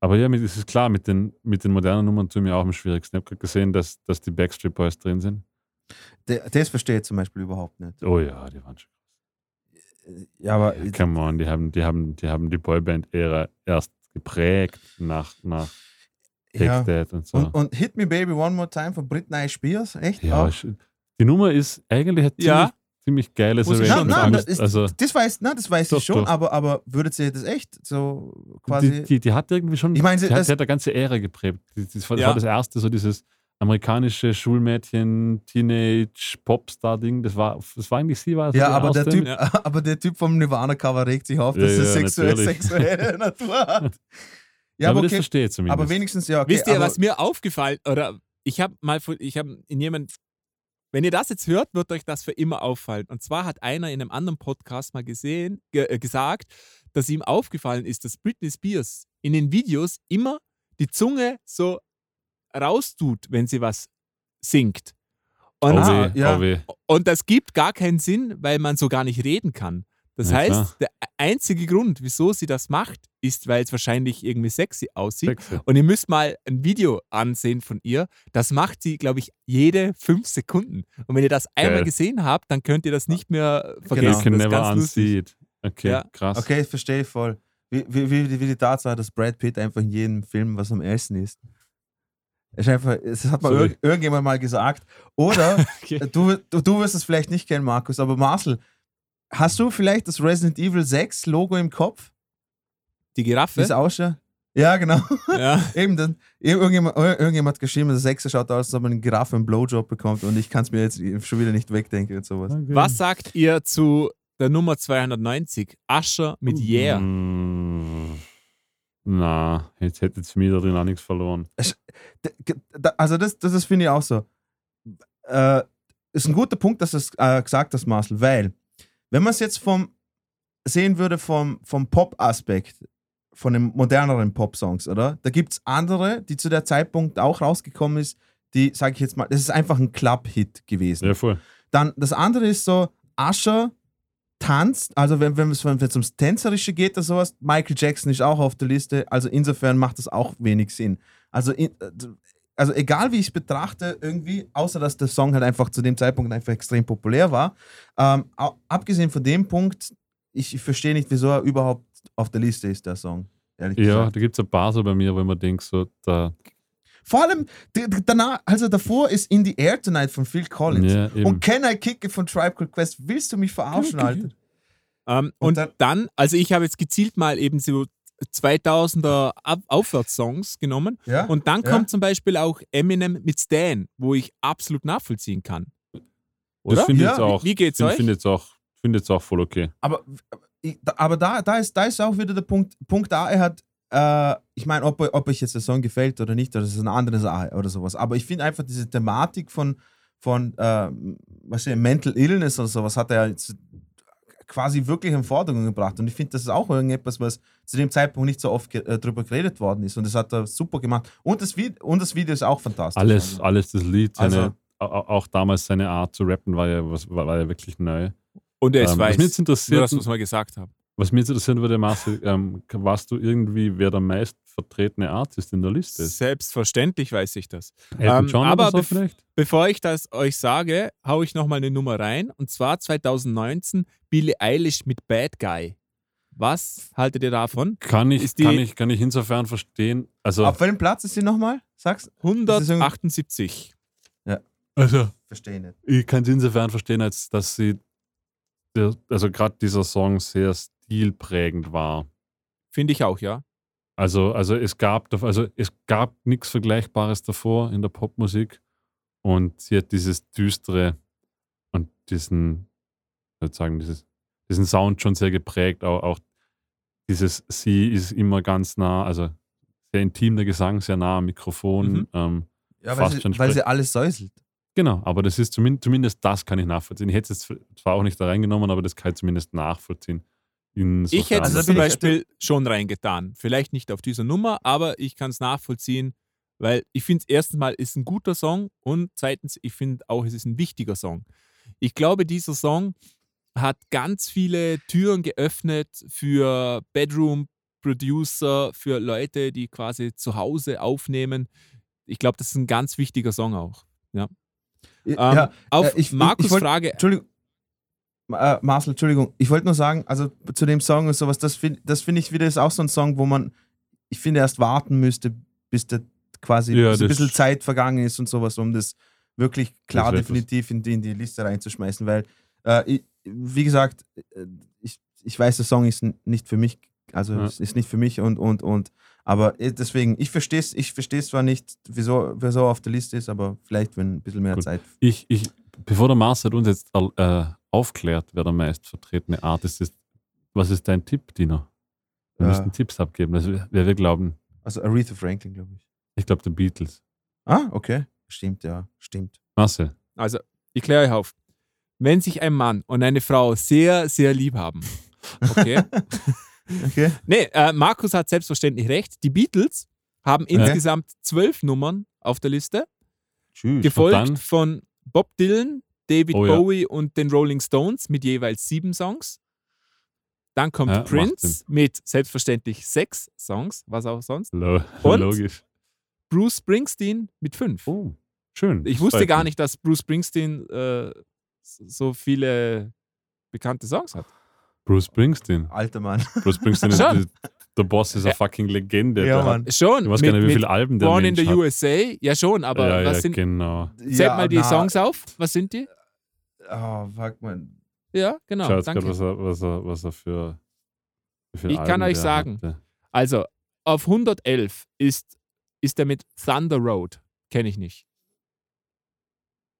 Aber ja, es ist klar, mit den, mit den modernen Nummern tun mir auch am schwierigsten. Ich habe gerade gesehen, dass, dass die Backstreet Boys drin sind. Das verstehe ich zum Beispiel überhaupt nicht. Oh ja, die waren schon. Ja, aber Ja, come on, die haben die, haben, die, haben die Boyband-Ära erst geprägt nach, nach ja. That und so. Und, und Hit Me Baby One More Time von Britney Spears, echt? ja, Auch? die Nummer ist eigentlich ein ziemlich, Ja. Ziemlich geiles Nein, Arrangement. nein, sagen. das, ist, also, das weiß, nein, das weiß Doch, ich schon, doch. aber, aber würdet ihr das echt so quasi. die, die, die hat irgendwie schon, Ich meine, sie- die, hat, das- die hat eine ganze Ära geprägt. Das war, das Ja. das erste, so dieses amerikanische Schulmädchen, Teenage, Popstar-Ding. Das war, das war eigentlich sie, war so ja, aber der, typ, *laughs* aber der Typ vom Nirvana-Cover regt sich auf, dass Ja, er ja, sexuell, natürlich. sexuelle *laughs* Natur hat. Ja, aber aber das okay. verstehe ich zumindest. Aber wenigstens, ja, okay. Wisst ihr, aber, was mir aufgefallen oder ich habe mal ich habe in jemand wenn ihr das jetzt hört, wird euch das für immer auffallen. Und zwar hat einer in einem anderen Podcast mal gesehen, ge äh, gesagt, dass ihm aufgefallen ist, dass Britney Spears in den Videos immer die Zunge so raustut, wenn sie was singt. Und, oh weh, ja. oh und das gibt gar keinen Sinn, weil man so gar nicht reden kann. Das Ja, heißt, klar. der einzige Grund, wieso sie das macht, ist, weil es wahrscheinlich irgendwie sexy aussieht. Sexy. Und ihr müsst mal ein Video ansehen von ihr. Das macht sie, glaube ich, jede fünf Sekunden. Und wenn ihr das einmal Geil. gesehen habt, dann könnt ihr das nicht mehr vergessen. can das ist never ganz lustig. unsee it. Okay, Ja. krass. Okay, verstehe ich voll. Wie, wie, wie, wie die Tatsache, dass Brad Pitt einfach in jedem Film was am Essen ist. Es ist einfach, das hat mal Sorry. irg irgendjemand mal gesagt. Oder *laughs* Okay. du, du, du wirst es vielleicht nicht kennen, Markus, aber Marcel, hast du vielleicht das Resident Evil 6 Logo im Kopf? Die es Giraffe. ausschaut? Ja, genau. Ja. *laughs* Eben, dann, irgendjemand, irgendjemand hat geschrieben, der Sechser schaut aus, als ob man einen Giraffe einen Blowjob bekommt und ich kann es mir jetzt schon wieder nicht wegdenken und sowas. Okay. Was sagt ihr zu der Nummer 290? Asher mit Yeah. Mm, Na, jetzt hätte jetzt mir da drin auch nichts verloren. Also das, das, das finde ich auch so. Äh, ist ein guter Punkt, dass du es äh, gesagt hast, Marcel, weil wenn man es jetzt vom sehen würde vom, vom Pop-Aspekt, von den moderneren Pop-Songs, oder? Da gibt es andere, die zu der Zeitpunkt auch rausgekommen ist, die, sage ich jetzt mal, das ist einfach ein Club-Hit gewesen. Ja, voll. Dann das andere ist so, Usher tanzt, also wenn, wenn es wenn es ums Tänzerische geht oder sowas, Michael Jackson ist auch auf der Liste, also insofern macht das auch wenig Sinn. Also, in, also egal wie ich es betrachte, irgendwie, außer dass der Song halt einfach zu dem Zeitpunkt einfach extrem populär war, ähm, abgesehen von dem Punkt, ich, ich verstehe nicht, wieso er überhaupt auf der Liste ist, der Song. Ehrlich Ja, gesagt. da gibt es ein paar so bei mir, wo ich mir denke, so, da, Vor allem, danach, also davor ist In the Air Tonight von Phil Collins. ja. Und Can I Kick It von Tribe Called Quest. Willst du mich verarschen, Alter? Ähm, Und und dann- dann, also ich habe jetzt gezielt mal eben so 2000er Ab Aufwärtssongs genommen. Ja? Und dann Ja. kommt zum Beispiel auch Eminem mit Stan, wo ich absolut nachvollziehen kann. das Oder? finde ich Ja, jetzt auch, Wie geht's ich euch? finde jetzt auch, finde jetzt auch voll okay. Aber, da- aber da, da, ist, da ist auch wieder der Punkt, Punkt A, er hat, äh, ich meine, ob, ob euch jetzt der Song gefällt oder nicht, das ist eine andere Sache oder sowas. Aber ich finde einfach diese Thematik von, von äh, was ich, Mental Illness oder sowas hat er jetzt quasi wirklich in Forderung gebracht. Und ich finde, das ist auch irgendetwas, was zu dem Zeitpunkt nicht so oft ge äh, drüber geredet worden ist. Und das hat er super gemacht. Und das, Vi und das Video ist auch fantastisch. Alles, Also. alles das Lied, seine, Also- au- au- auch damals seine Art zu rappen war ja, was, war, war ja wirklich neu. Und er ist Ähm, weiß. was mich jetzt Nur interessiert, das muss man gesagt haben. was mich jetzt interessieren würde, Marcel, ähm, warst du irgendwie, wer der meist vertretene Artist in der Liste ist? Selbstverständlich weiß ich das. Ähm, aber so vielleicht? Bevor ich das euch sage, haue ich nochmal eine Nummer rein. Und zwar 2019 Billie Eilish mit Bad Guy. Was haltet ihr davon? Kann ich, ist die- kann, ich, kann ich insofern verstehen. Also, Auf welchem Platz ist sie nochmal? Sag's. 178. Also, Verstehe nicht. ich kann es insofern verstehen, als dass sie, also gerade dieser Song sehr stilprägend war. Finde ich auch, ja. Also, also es gab, also es gab nichts Vergleichbares davor in der Popmusik und sie hat dieses düstere und diesen, ich würde sagen, dieses, diesen Sound schon sehr geprägt. Auch, auch dieses Sie ist immer ganz nah, also sehr intim der Gesang, sehr nah am Mikrofon. Mhm. Ähm, Ja, weil, Fast sie, weil sie alles säuselt. genau, aber das ist zumindest, zumindest das kann ich nachvollziehen. Ich hätte es jetzt zwar auch nicht da reingenommen, aber das kann ich zumindest nachvollziehen. Insofern- Ich hätte Also es da zum Beispiel schon reingetan. Vielleicht nicht auf dieser Nummer, aber ich kann es nachvollziehen, weil ich finde, erstens mal ist ein guter Song und zweitens, ich finde auch, es ist ein wichtiger Song. Ich glaube, dieser Song hat ganz viele Türen geöffnet für Bedroom-Producer, für Leute, die quasi zu Hause aufnehmen. Ich glaube, das ist ein ganz wichtiger Song auch. Ähm, ja, auf äh, ich- Markus ich wollt- Frage, Entschuldigung. Äh, Marcel, Entschuldigung. Ich wollte nur sagen, also zu dem Song und sowas, das finde das find ich wieder ist auch so ein Song, wo man, ich finde, erst warten müsste, bis der quasi Ja, so ein bisschen Zeit vergangen ist und sowas, um das wirklich klar Das definitiv in die, in die Liste reinzuschmeißen, weil, äh, ich, wie gesagt, äh, ich, ich weiß, der Song ist nicht für mich, also Ja. ist nicht für mich und, und, und, aber äh, deswegen, ich verstehe es ich zwar nicht, wieso, wieso auf der Liste ist, aber vielleicht, wenn ein bisschen mehr Gut. Zeit. Ich, ich, bevor der Marcel uns jetzt äh, aufklärt, wer der meist vertretene Artist ist, was ist dein Tipp, Dino? Wir Ja. müssen Tipps abgeben. Also, wer wir glauben, Also Aretha Franklin, glaube ich. ich glaube, The Beatles. Ah, okay. Stimmt, ja, stimmt. Marcel, Also, ich kläre euch auf. Wenn sich ein Mann und eine Frau sehr, sehr lieb haben, *laughs* okay? Okay. nee, äh, Markus hat selbstverständlich recht. Die Beatles haben insgesamt zwölf Nummern auf der Liste, Tschüss. gefolgt von Bob Dylan, David Oh ja. Bowie und den Rolling Stones mit jeweils sieben Songs. Dann kommt Ja, Prince mit selbstverständlich sechs Songs, was auch sonst. lo *laughs* Und? logisch. Bruce Springsteen mit fünf. Oh, schön. Ich wusste gar nicht, dass Bruce Springsteen äh, so viele bekannte Songs hat. Bruce Springsteen. Alter Mann. Bruce Springsteen *laughs* ist der Boss ist eine Ja. fucking Legende. Ja, Mann. Schon. ich weiß mit, gar nicht, wie viele Alben der Born in Mensch the hat. USA, ja schon, aber ja, was ja, sind, genau. zählt mal die na, Songs auf? Was sind die? Oh, fuck, man. Ja, genau. Schaut gerade, danke. was er, was, er, was er für. viele Ich kann Alben euch der sagen. hatte. Also, auf 111 ist, ist er mit Thunder Road. Kenne ich nicht.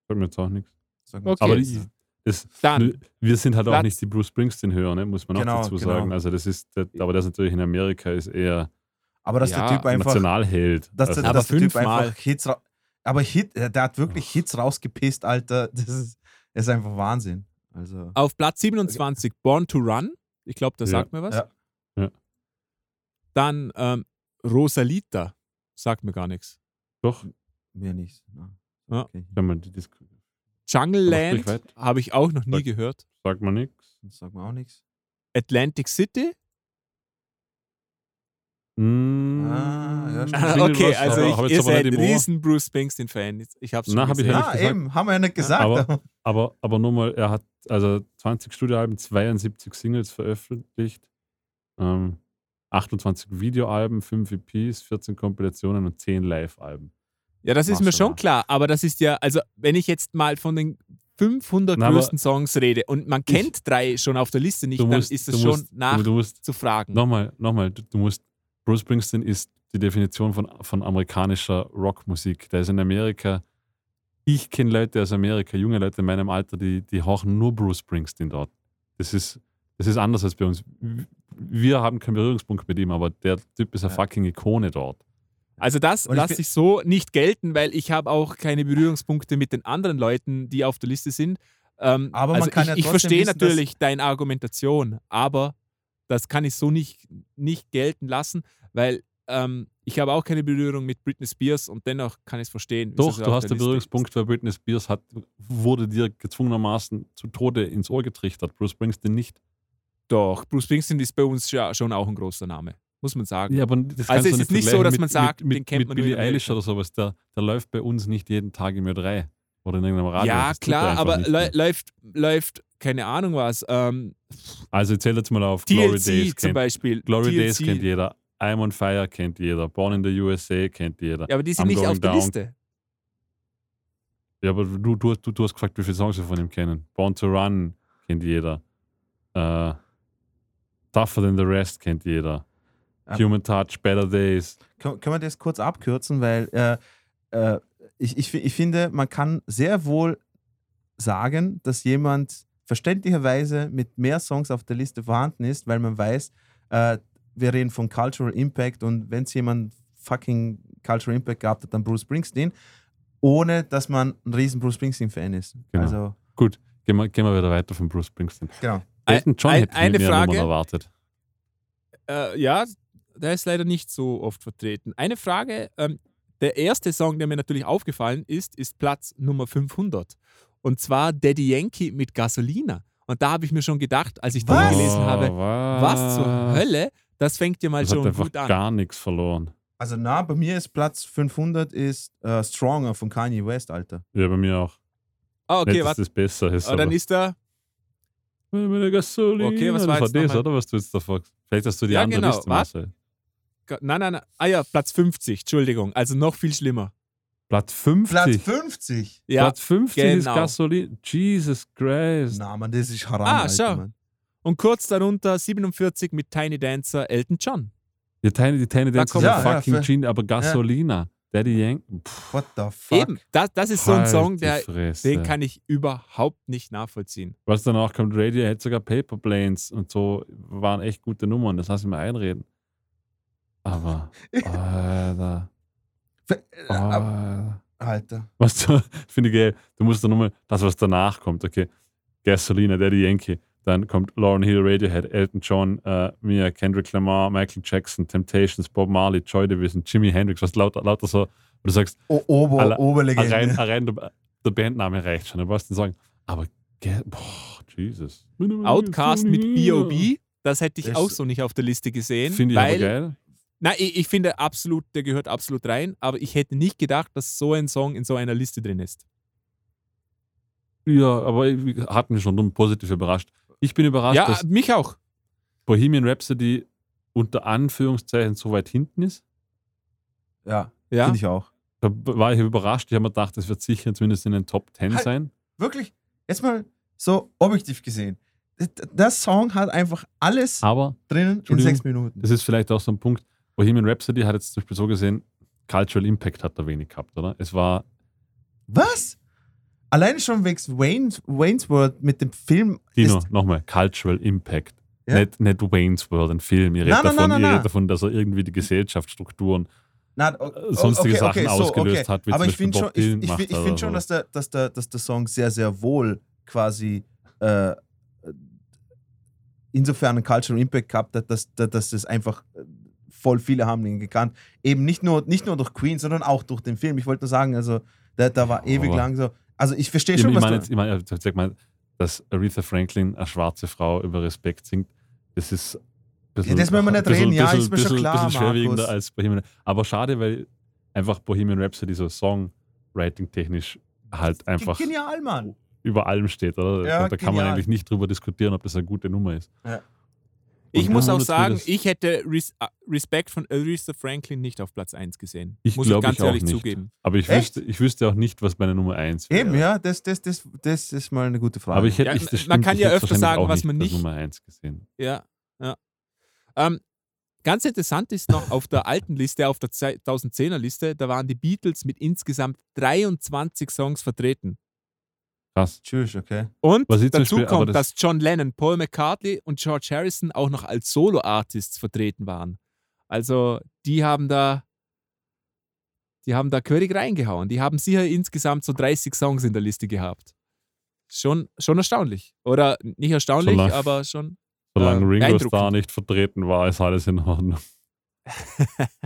Sagt mir jetzt auch nichts. Okay. Aber die, das, Dann, wir sind halt auch Platz- nicht die Bruce Springsteen-Hörer, ne? muss man Genau, auch dazu genau. sagen. Also das ist, aber das natürlich in Amerika ist eher Aber dass Ja, der Typ einfach. Nationalheld. Dass also, der, Aber dass der Typ einfach Hits Aber Hit, äh, der hat wirklich Hits rausgepisst, Alter. *laughs* Das ist, das ist einfach Wahnsinn. Also. auf Platz 27 Born to Run. Ich glaube, das Ja. sagt mir was. Ja. Ja. Dann ähm, Rosalita. Sagt mir gar nichts. doch, Mir nicht. Ja. Ja. Okay. wenn man die Disku Jungle Land habe ich auch noch nie Sag- gehört. sagt man nichts. Sagt mir auch nichts. Atlantic City. Mm, Ah, ja, *laughs* klingelt okay, was, also ich, ihr seid riesen Bruce Springsteen-Fan. Ich habe schon Na, hab ich ja Ja, nicht gesagt. eben, haben wir ja nicht gesagt. Aber- Aber, aber nur mal, er hat also 20 Studioalben, 72 Singles veröffentlicht, ähm, 28 Videoalben, 5 EPs, 14 Kompilationen und 10 Live-Alben. Ja, das ist mir schon klar, aber das ist ja, also wenn ich jetzt mal von den 500 Na, größten Songs rede und man kennt drei schon auf der Liste nicht, Du dann musst- ist du es schon musst- nach Du, du musst, zu fragen. nochmal, nochmal, du, du musst, Bruce Springsteen ist die Definition von, von amerikanischer Rockmusik. Der ist in Amerika, ich kenne Leute aus Amerika, junge Leute in meinem Alter, die, die hauchen nur Bruce Springsteen dort. Das ist, das ist anders als bei uns. Wir haben keinen Berührungspunkt mit ihm, aber der Typ ist eine Ja. fucking Ikone dort. Also das ich lasse ich so nicht gelten, weil ich habe auch keine Berührungspunkte mit den anderen Leuten, die auf der Liste sind. Ähm, Aber man also kann ich, ja ich verstehe wissen, natürlich deine Argumentation, aber das kann ich so nicht, nicht gelten lassen, weil ähm, ich habe auch keine Berührung mit Britney Spears und dennoch kann ich es verstehen. Doch, du hast den Berührungspunkt, weil Britney Spears hat, wurde dir gezwungenermaßen zu Tode ins Ohr getrichtert. Bruce Springsteen nicht. Doch, Bruce Springsteen ist bei uns ja schon auch ein großer Name, muss man sagen. Ja, aber das Also es ist nicht so, dass man sagt, mit, den kennt mit man Billie Eilish oder sowas. Der, der läuft bei uns nicht jeden Tag im Ö3 oder in irgendeinem Radio. ja, klar, aber mehr. läuft, läuft, keine Ahnung was, ähm, Also zähl jetzt mal auf. Glory TLC Days zum kennt, Beispiel. Glory TLC. Days kennt jeder. I'm on Fire kennt jeder. Born in the USA kennt jeder. Ja, aber die sind I'm nicht auf der down. Liste. Ja, aber du, du, du, du hast gefragt, wie viele Songs wir von ihm kennen. Born to Run kennt jeder. Äh, Tougher Than the Rest kennt jeder. Human Touch, Better Days. Können, können wir das kurz abkürzen, weil äh, äh, ich, ich, ich finde, man kann sehr wohl sagen, dass jemand verständlicherweise mit mehr Songs auf der Liste vorhanden ist, weil man weiß, äh, wir reden von Cultural Impact und wenn es jemand fucking Cultural Impact gehabt hat, dann Bruce Springsteen, ohne dass man ein riesen Bruce Springsteen-Fan ist. Genau. Also, Gut, gehen wir, gehen wir wieder weiter von Bruce Springsteen. genau. Elton John ein- hätte eine mehr Frage. Erwartet. Äh, ja, der ist leider nicht so oft vertreten. Eine Frage, ähm, der erste Song, der mir natürlich aufgefallen ist, ist Platz Nummer 500. Und zwar Daddy Yankee mit Gasolina. Und da habe ich mir schon gedacht, als ich den Was? gelesen habe, Oh, was zur Hölle, das fängt ja mal Das schon gut an. gar nichts verloren. Also na, bei mir ist Platz 500 ist äh, Stronger von Kanye West, Alter. Ja, bei mir auch. Ah, okay, Nicht, warte. das besser ist. Ah, dann aber- ist da, Meine Gasolina. Okay, was das war das, oder? Was du jetzt davor Vielleicht hast du die Ja, andere genau. Liste, Was? Marcel. Nein, nein, nein, ah ja, Platz 50, Entschuldigung, also noch viel schlimmer. Platz 50. Platz 50? Ja, Platz 50 ist genau. Gasolina. Jesus Christ. Na, man, das ist Haram, Ah, Alter, schau. Mann. und kurz darunter 47 mit Tiny Dancer Elton John. Die Tiny, die Tiny Dance ist Ja, ja, fucking für- Gin, aber Gasolina. Daddy Yankee. Pff, What the fuck? Eben, das, das ist so ein halt Song, der, den kann ich überhaupt nicht nachvollziehen. Was danach kommt, Radiohead, sogar Paper Planes und so, waren echt gute Nummern, das lass ich mir einreden. Aber, *laughs* Alter, äh, Alter. Alter. Was du, *laughs* finde ich geil, du musst dann nochmal, das was danach kommt, okay, Gasolina, Daddy Yankee, dann kommt Lauren Hill, Radiohead, Elton John, äh, Mia, Kendrick Lamar, Michael Jackson, Temptations, Bob Marley, Joy Division, Jimi Hendrix, was lauter, lauter so, wo du sagst, O Ober Alle- Oberlegende. rein, rein der, der Bandname reicht schon, du brauchst nicht sagen, aber, boah, Jesus. Outcast mit B.O.B., das hätte ich Das- auch so nicht auf der Liste gesehen. Finde ich aber weil, geil. Nein, ich, ich finde absolut, der gehört absolut rein, aber ich hätte nicht gedacht, dass so ein Song in so einer Liste drin ist. Ja, aber ich- hat mich schon positiv überrascht. Ich bin überrascht, ja, dass mich auch. Bohemian Rhapsody unter Anführungszeichen so weit hinten ist. Ja, Ja. finde ich auch. Da war ich überrascht. Ich habe mir gedacht, das wird sicher zumindest in den Top 10 Halt. sein. Wirklich, jetzt mal so objektiv gesehen. Der Song hat einfach alles Aber drinnen in sechs Minuten. das ist vielleicht auch so ein Punkt. Bohemian Rhapsody hat jetzt zum Beispiel so gesehen, Cultural Impact hat da wenig gehabt, oder? Es war, Was? Alleine schon wegen Wayne's, Wayne's World mit dem Film. Dino, nochmal, Cultural Impact. Ja? Nicht, nicht Wayne's World, ein Film. Ich rede Nein, nein, davon, nein, nein, nein. davon, dass er irgendwie die Gesellschaftsstrukturen na, o- äh, sonstige Sachen ausgelöst hat, wie Aber ich finde schon, ich, ich, ich find schon so. dass, der, dass, der, dass der Song sehr, sehr wohl quasi äh, insofern einen Cultural Impact gehabt hat, dass, dass, dass das einfach voll viele haben ihn gekannt. Eben nicht nur, nicht nur durch Queen, sondern auch durch den Film. Ich wollte nur sagen, also da, da war ewig Aber- lang so. Also ich verstehe schon, ich was meine, du... jetzt, ich meine, ich sag mal, dass Aretha Franklin, eine schwarze Frau, über Respekt singt, das ist. bisschen- das müssen wir nicht bisschen- reden, ja, bisschen- ist mir schon bisschen- klar, bisschen schwerwiegender als Bohemian Aber schade, weil einfach Bohemian Rhapsody so Songwriting-technisch halt einfach Genial, Mann. über allem steht, oder? Ja, da kann man genial. eigentlich nicht drüber diskutieren, ob das eine gute Nummer ist. Ich muss auch sagen, ich hätte Res äh, Respect von Aretha Franklin nicht auf Platz 1 gesehen. Ich muss ich ganz ich auch ehrlich nicht. zugeben. Aber ich Echt? wüsste, ich wüsste auch nicht, was meine Nummer 1 wäre. Eben, ja, das, das, das, das ist mal eine gute Frage. Aber ich hätte, Ja, ich, das man stimmt, kann ich ja hätte öfter sagen, was nicht man nicht- Nummer 1 gesehen. Ja, ja. Ähm, ganz interessant ist noch auf der alten Liste, auf der 2010er Liste, da waren die Beatles mit insgesamt 23 Songs vertreten. Krass. Tschüss, okay. Und Was ich zum dazu Beispiel- aber kommt, das- dass John Lennon, Paul McCartney und George Harrison auch noch als Solo-Artists vertreten waren. Also die haben da, die haben da Körig reingehauen. Die haben sicher insgesamt so 30 Songs in der Liste gehabt. Schon, schon erstaunlich. Oder nicht erstaunlich, Solange- aber schon. Solange Äh, Ringo. Starr nicht vertreten war, ist alles in Ordnung. *laughs*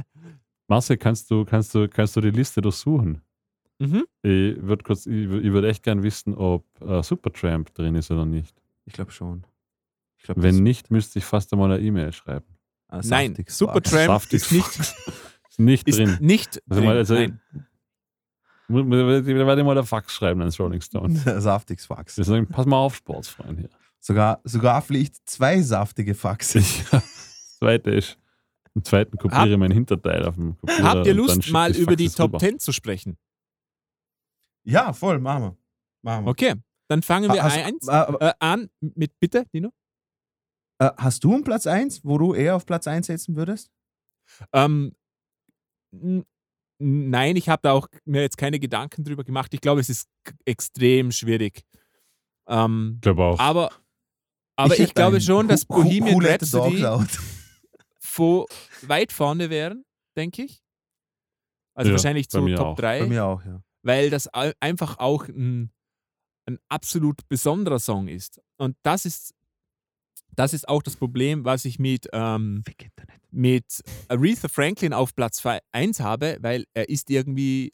Marcel, kannst du, kannst, du, kannst du die Liste durchsuchen? Mhm. Ich würde kurz, ich, ich würde echt gern wissen, ob äh, Supertramp drin ist oder nicht. Ich glaube schon. Ich glaub, Wenn nicht, müsste ich fast einmal eine E-Mail schreiben. ah, Nein, Supertramp ist nicht, *laughs* ist nicht ist drin. nicht Also mal, drin. also, Nein. werde ich mal ein Fax schreiben ans Rolling Stones. *laughs* Saftiges Fax. Sagen, pass mal auf, Sportsfreund hier. Sogar, sogar fliegt zwei saftige Faxe. *laughs* Ja, das zweite ist, im zweiten kopiere ich Hab- meinen Hinterteil auf dem Kopierer. Habt ihr Lust, mal über die Top rüber. 10 zu sprechen? Ja, voll, machen wir. Machen wir. Okay, dann fangen wir Hast- eins, äh, äh, an mit, bitte, Dino? äh, hast du einen Platz 1, wo du eher auf Platz 1 setzen würdest? Ähm, nein, ich habe da auch mir jetzt keine Gedanken drüber gemacht. Ich glaube, es ist extrem schwierig. Ähm, Ich glaube auch. aber aber ich, hätte glaube schon, dass Bohemian Rhapsody Out. *laughs* vo, weit vorne wären, denke ich. Also Ja, wahrscheinlich bei zu mir Top auch. Bei 3, mir auch, ja. Weil das einfach auch ein, ein absolut besonderer Song ist. Und das ist, das ist auch das Problem, was ich mit, ähm, mit Aretha Franklin auf Platz 1 habe, weil er ist irgendwie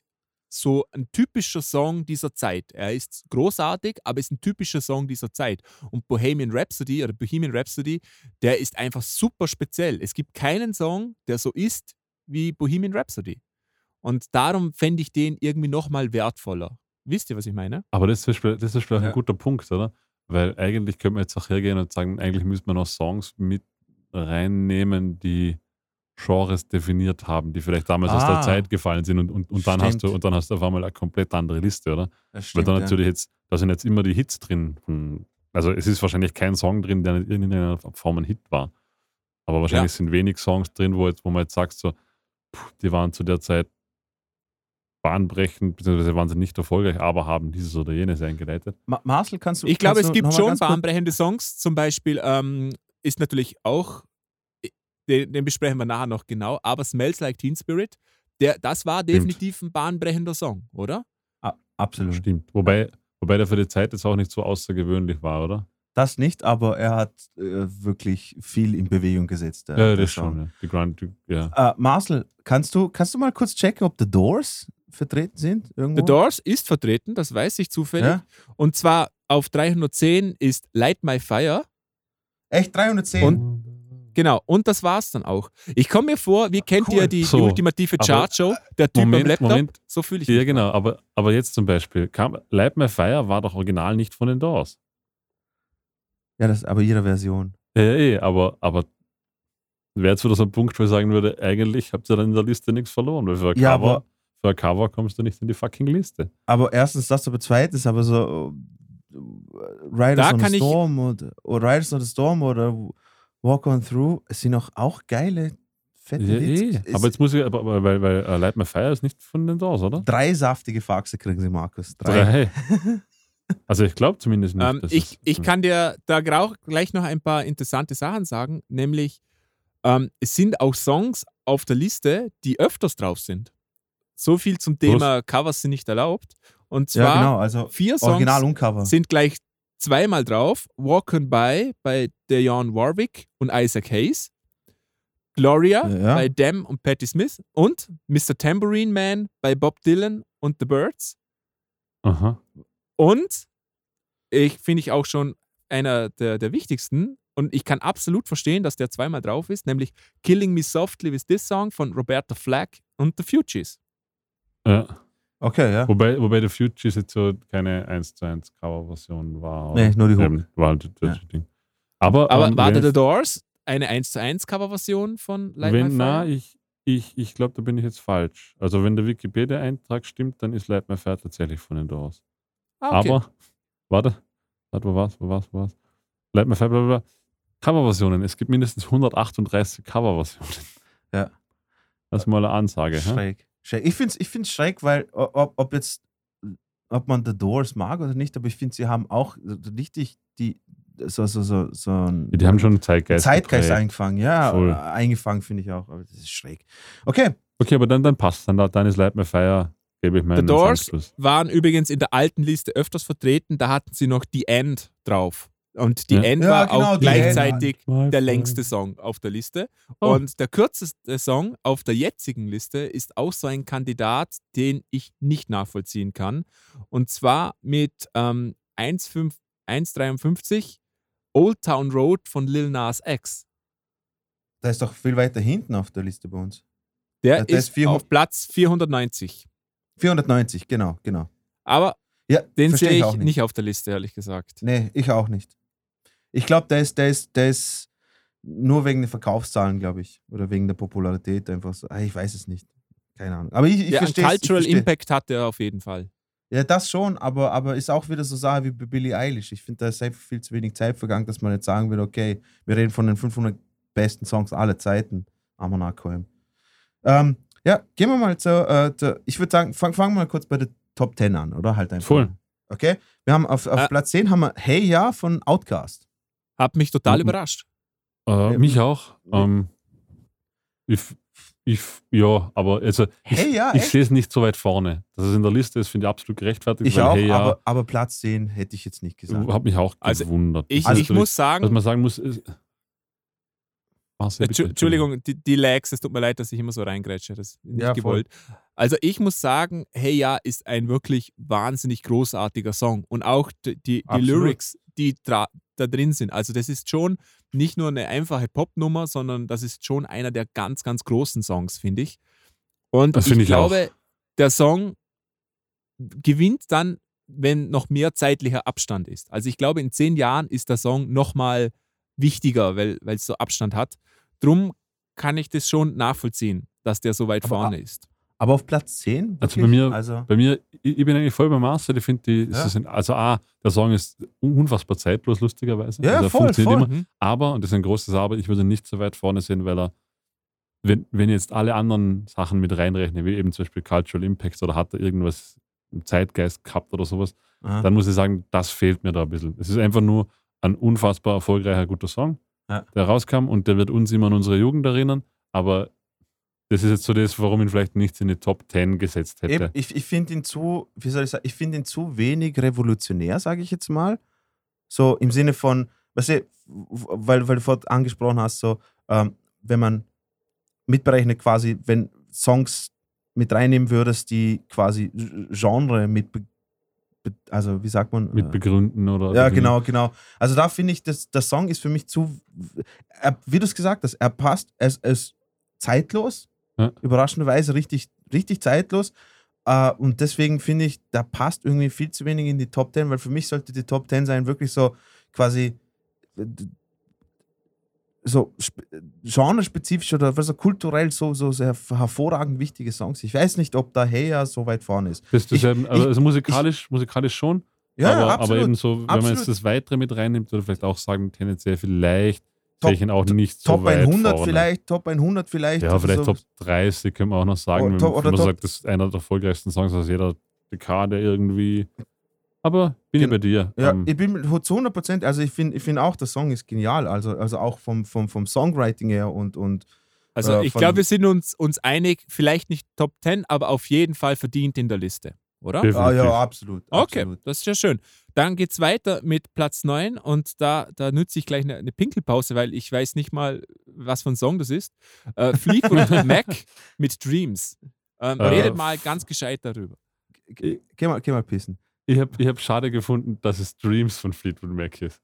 so ein typischer Song dieser Zeit. Er ist großartig, aber ist ein typischer Song dieser Zeit. Und Bohemian Rhapsody oder Bohemian Rhapsody, der ist einfach super speziell. Es gibt keinen Song, der so ist wie Bohemian Rhapsody. Und darum fände ich den irgendwie nochmal wertvoller. Wisst ihr, was ich meine? Aber das ist, zum Beispiel- das ist auch Ja. ein guter Punkt, oder? Weil eigentlich könnte man jetzt auch hergehen und sagen, eigentlich müsste man noch Songs mit reinnehmen, die Genres definiert haben, die vielleicht damals aus der Ah. Zeit gefallen sind und, und, und, dann hast du, Stimmt. und dann hast du auf einmal eine komplett andere Liste, oder? Das Weil stimmt, dann ja. natürlich jetzt, da sind jetzt immer die Hits drin. von- Also es ist wahrscheinlich kein Song drin, der in irgendeiner Form ein Hit war. Aber wahrscheinlich sind wenig Songs drin, wo, jetzt, wo man jetzt sagt, so, puh, die waren zu der Zeit bahnbrechend, beziehungsweise waren sie nicht erfolgreich, aber haben dieses oder jenes eingeleitet. Ma Marcel, kannst du. Ich glaube, es gibt schon bahnbrechende Songs. Zum Beispiel ähm, ist natürlich auch, den, den besprechen wir nachher noch genau, aber Smells Like Teen Spirit, der, das war definitiv ein bahnbrechender Song, oder? Ah, absolut. Stimmt. Wobei, wobei der für die Zeit jetzt auch nicht so außergewöhnlich war, oder? Das nicht, aber er hat äh, wirklich viel in Bewegung gesetzt. der- Ja, das schon. Ja. Die Grand, die- ja. Äh, Marcel, kannst du, kannst du mal kurz checken, ob The Doors vertreten sind? Irgendwo? The Doors ist vertreten, das weiß ich zufällig. Ja? Und zwar auf 310 ist Light My Fire. Echt 310? Und- Genau, und das war's dann auch. Ich komme mir vor, wie kennt Cool. ihr die, die So, ultimative aber- Chartshow? Der Typ Moment, am Laptop? Moment. So fühle ich ja, mich. genau. Aber, aber jetzt zum Beispiel, kam, Light My Fire war doch original nicht von den Doors. ja, das aber ihre Version. Ja, ja, eh, aber, aber wäre jetzt wieder so ein Punkt, wo ich sagen würde, eigentlich habt ihr dann in der Liste nichts verloren, weil für Ja, Cover, aber- für ein Cover kommst du nicht in die fucking Liste. Aber erstens das, aber zweitens, aber so äh, Riders Da on the Storm oder, oder Riders on the Storm oder Walk on Through, es sind auch, auch geile, fette Ja, Hits. eh. Aber jetzt muss ich, aber, aber, weil, weil uh, Light My Fire ist nicht von den Doors, oder? drei saftige Faxe kriegen sie, Markus. Drei. Drei. *laughs* *laughs* Also ich glaube zumindest nicht. Ähm, dass ich, es- ich kann dir da grau- gleich noch ein paar interessante Sachen sagen, nämlich ähm, es sind auch Songs auf der Liste, die öfters drauf sind. So viel zum Thema Covers sind nicht erlaubt. Und zwar Ja, genau, also vier Songs sind gleich zweimal drauf. Walk on By bei Dionne Warwick und Isaac Hayes. Gloria Ja. bei Dem und Patti Smith. Und Mr. Tambourine Man bei Bob Dylan und The Birds. Aha. Und ich finde ich auch schon einer der, der wichtigsten. Und ich kann absolut verstehen, dass der zweimal drauf ist, nämlich Killing Me Softly with This Song von Roberta Flack und The Fugees. Ja. Okay, ja. Wobei, wobei The Fugees jetzt so keine 1 zu 1 Coverversion war. Nee, nur die Hook. Eben, war halt das Ding. Aber, Aber ähm, war The Doors eine 1 zu 1 Coverversion von Light wenn, My na, Fire? ich, ich, ich glaube, da bin ich jetzt falsch. Also wenn der Wikipedia-Eintrag stimmt, dann ist Light My Fire tatsächlich von den Doors. Ah, okay. Aber, warte, warte, wo war's, wo war's, wo war's? Light My Fire, bla, bla, bla. Coverversionen. Es gibt mindestens 138 Coverversionen. Ja. Das ist mal eine Ansage. hä? Schräg. Schräg. Ich finde es ich find's schräg, weil ob, ob jetzt, ob man The Doors mag oder nicht, aber ich finde, sie haben auch richtig die, so, so, so, so ein Die haben schon einen Zeitgeist. Zeitgeist geprägt. eingefangen. Ja, Voll. eingefangen finde ich auch, aber das ist schräg. Okay, Okay, aber dann, dann passt. Dann, dann ist Light My Fire, gebe ich meinen Doors Anschluss. waren übrigens in der alten Liste öfters vertreten. Da hatten sie noch The End drauf. Und The Ja. End Ja, war genau, auch gleichzeitig der längste Song auf der Liste. Oh. Und der kürzeste Song auf der jetzigen Liste ist auch so ein Kandidat, den ich nicht nachvollziehen kann. Und zwar mit ähm, 1,5 1,53 Old Town Road von Lil Nas X. da ist doch viel weiter hinten auf der Liste bei uns. Der, Ja, der ist ist 400 auf Platz 490. 490, genau, genau. Aber Ja, den sehe ich auch nicht. auf der Liste, ehrlich gesagt. Nee, ich auch nicht. Ich glaube, der ist, der, ist, der ist nur wegen den Verkaufszahlen, glaube ich. Oder wegen der Popularität einfach so. Ah, Ich weiß es nicht. Keine Ahnung. Aber ich, ich ja, einen verstehe Cultural Impact hat er auf jeden Fall. Ja, das schon, aber, aber ist auch wieder so Sache wie bei Billie Eilish. Ich finde, da ist einfach viel zu wenig Zeit vergangen, dass man jetzt sagen würde, okay, wir reden von den 500 besten Songs aller Zeiten. Amonakholm. Ähm, ja, gehen wir mal zu, äh, zu ich würde sagen, fangen fang wir mal kurz bei der Top 10 an, oder? Halt einfach. Voll. Okay? Wir haben auf, auf Äh. Platz 10 haben wir Hey Ja von Outcast. Hat mich total Mhm. überrascht. Äh, Ja. mich auch. Ähm, ich, ich, ja, aber also ich, Hey Ja, ich sehe es nicht so weit vorne. Dass es in der Liste ist, finde ich absolut gerechtfertigt. Ich weil auch, hey, ja, aber, aber Platz 10 hätte ich jetzt nicht gesagt. hat mich auch Also, gewundert. Ich, ist ich muss sagen, Was man sagen muss, ist. Marcel, bitte, Entschu- Entschuldigung, die, die Lags, es tut mir leid, dass ich immer so reingrätsche, das ist nicht Ja, voll. gewollt. Also ich muss sagen, Hey Ja ist ein wirklich wahnsinnig großartiger Song und auch die, die, die. Lyrics, die da drin sind. Also das ist schon nicht nur eine einfache Popnummer, sondern das ist schon einer der ganz, ganz großen Songs, finde ich. Und Das ich, ich auch. glaube, der Song gewinnt dann, wenn noch mehr zeitlicher Abstand ist. Also ich glaube, in zehn Jahren ist der Song nochmal wichtiger, weil weil es so Abstand hat. Drum kann ich das schon nachvollziehen, dass der so weit Aber vorne ist. Aber auf Platz 10? Also bei Wirklich? mir- Also, Bei mir, ich, ich bin eigentlich voll bei Marcel. Ich finde, die, Ja. sind, also A, der Song ist unfassbar zeitlos, lustigerweise. Ja, also voll, funktioniert voll. immer. Mhm. Aber, und das ist ein großes Aber, ich würde ihn nicht so weit vorne sehen, weil er, wenn, wenn jetzt alle anderen Sachen mit reinrechne, wie eben zum Beispiel Cultural Impacts oder hat er irgendwas im Zeitgeist gehabt oder sowas, aha. dann muss ich sagen, das fehlt mir da ein bisschen. Es ist einfach nur ein unfassbar erfolgreicher, guter Song, Ja. der rauskam und der wird uns immer an unsere Jugend erinnern, aber das ist jetzt so das, warum ihn vielleicht nicht in die Top 10 gesetzt hätte. Eben, ich, ich finde ihn zu, wie soll ich sagen, ich finde ihn zu wenig revolutionär, sage ich jetzt mal. So im Sinne von, weißt du, weil, weil du vorhin angesprochen hast, so, ähm, wenn man mitberechnet quasi, wenn Songs mit reinnehmen würdest, die quasi Genre mit, also wie sagt man? Mit Äh, begründen oder. ja, genau, genau. Also da finde ich, dass der Song ist für mich zu, er, wie du es gesagt hast, er passt, er ist zeitlos, Ja. überraschenderweise richtig, richtig zeitlos. Äh, und deswegen finde ich, da passt irgendwie viel zu wenig in die Top 10, weil für mich sollte die Top 10 sein, wirklich so quasi äh, so sp- genrespezifisch oder so kulturell so, so sehr hervorragend wichtige Songs. Ich weiß nicht, ob da Heya so weit vorne ist. Das, das Ich- eben, also, ich- also musikalisch, musikalisch schon, aber, aber eben so, wenn man Absolut. jetzt das Weitere mit reinnimmt, oder vielleicht auch sagen, tendenziell vielleicht, Top- ich auch nicht so Top weit 100 vorne. vielleicht, Top 100 vielleicht. Ja, vielleicht so. Top 30 können wir auch noch sagen, Oh, wenn, Top- wenn oder man Top- sagt, das ist einer der erfolgreichsten Songs aus jeder Dekade irgendwie. Aber bin ich Gen- bei dir. Ja, Ähm, ich bin mit- zu 100 Prozent, also ich finde ich find auch, der Song ist genial, also, also auch vom, vom, vom Songwriting her und, und Also Äh, ich glaube, wir sind uns, uns einig, vielleicht nicht Top 10, aber auf jeden Fall verdient in der Liste, oder? Definitiv. ah, ja, absolut. Okay, absolut. das ist ja schön. Dann geht es weiter mit Platz 9 und da, da nütze ich gleich eine, eine Pinkelpause, weil ich weiß nicht mal, was für ein Song das ist. Äh, Fleetwood *laughs* Mac mit Dreams. Ähm, Äh, redet mal ganz gescheit darüber. Geh, geh, mal, geh mal pissen. ich habe ich hab schade gefunden, dass es Dreams von Fleetwood Mac ist.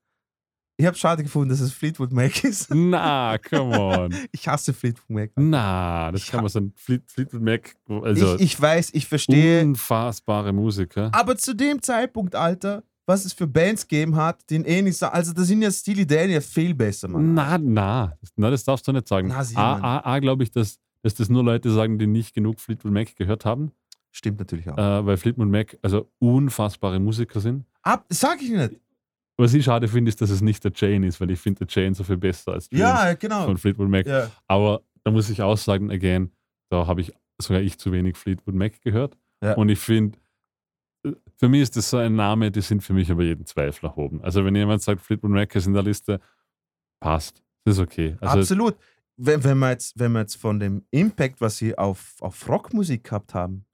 Ich habe schade gefunden, dass es Fleetwood Mac ist. *laughs* Na, come on. *laughs* Ich hasse Fleetwood Mac. Na, das Ich kann man so ein Fleet, Fleetwood Mac, also ich, ich weiß, ich verstehe. unfassbare Musiker. Aber zu dem Zeitpunkt, Alter, was es für Bands gegeben hat, den eh nicht sagen. Also, da sind ja Steely Dan ja viel besser, Mann. Na, na, na, das darfst du nicht sagen. Na, A. A, A glaube ich, dass, dass das nur Leute sagen, die nicht genug Fleetwood Mac gehört haben, Stimmt natürlich auch. äh, weil Fleetwood Mac also unfassbare Musiker sind. Ab, sag ich nicht. Was ich schade finde, ist, dass es nicht der Jane ist, weil ich finde der Jane so viel besser als Dreams Ja, genau. von Fleetwood Mac. Ja. Aber da muss ich auch sagen, again, da habe ich sogar ich zu wenig Fleetwood Mac gehört. Ja. Und ich finde, für mich ist das so ein Name, die sind für mich über jeden Zweifel erhoben. Also wenn jemand sagt, Fleetwood Mac ist in der Liste, passt. Das ist okay. Also Absolut. Wenn, wenn, wir jetzt, wenn wir jetzt von dem Impact, was sie auf, auf Rockmusik gehabt haben,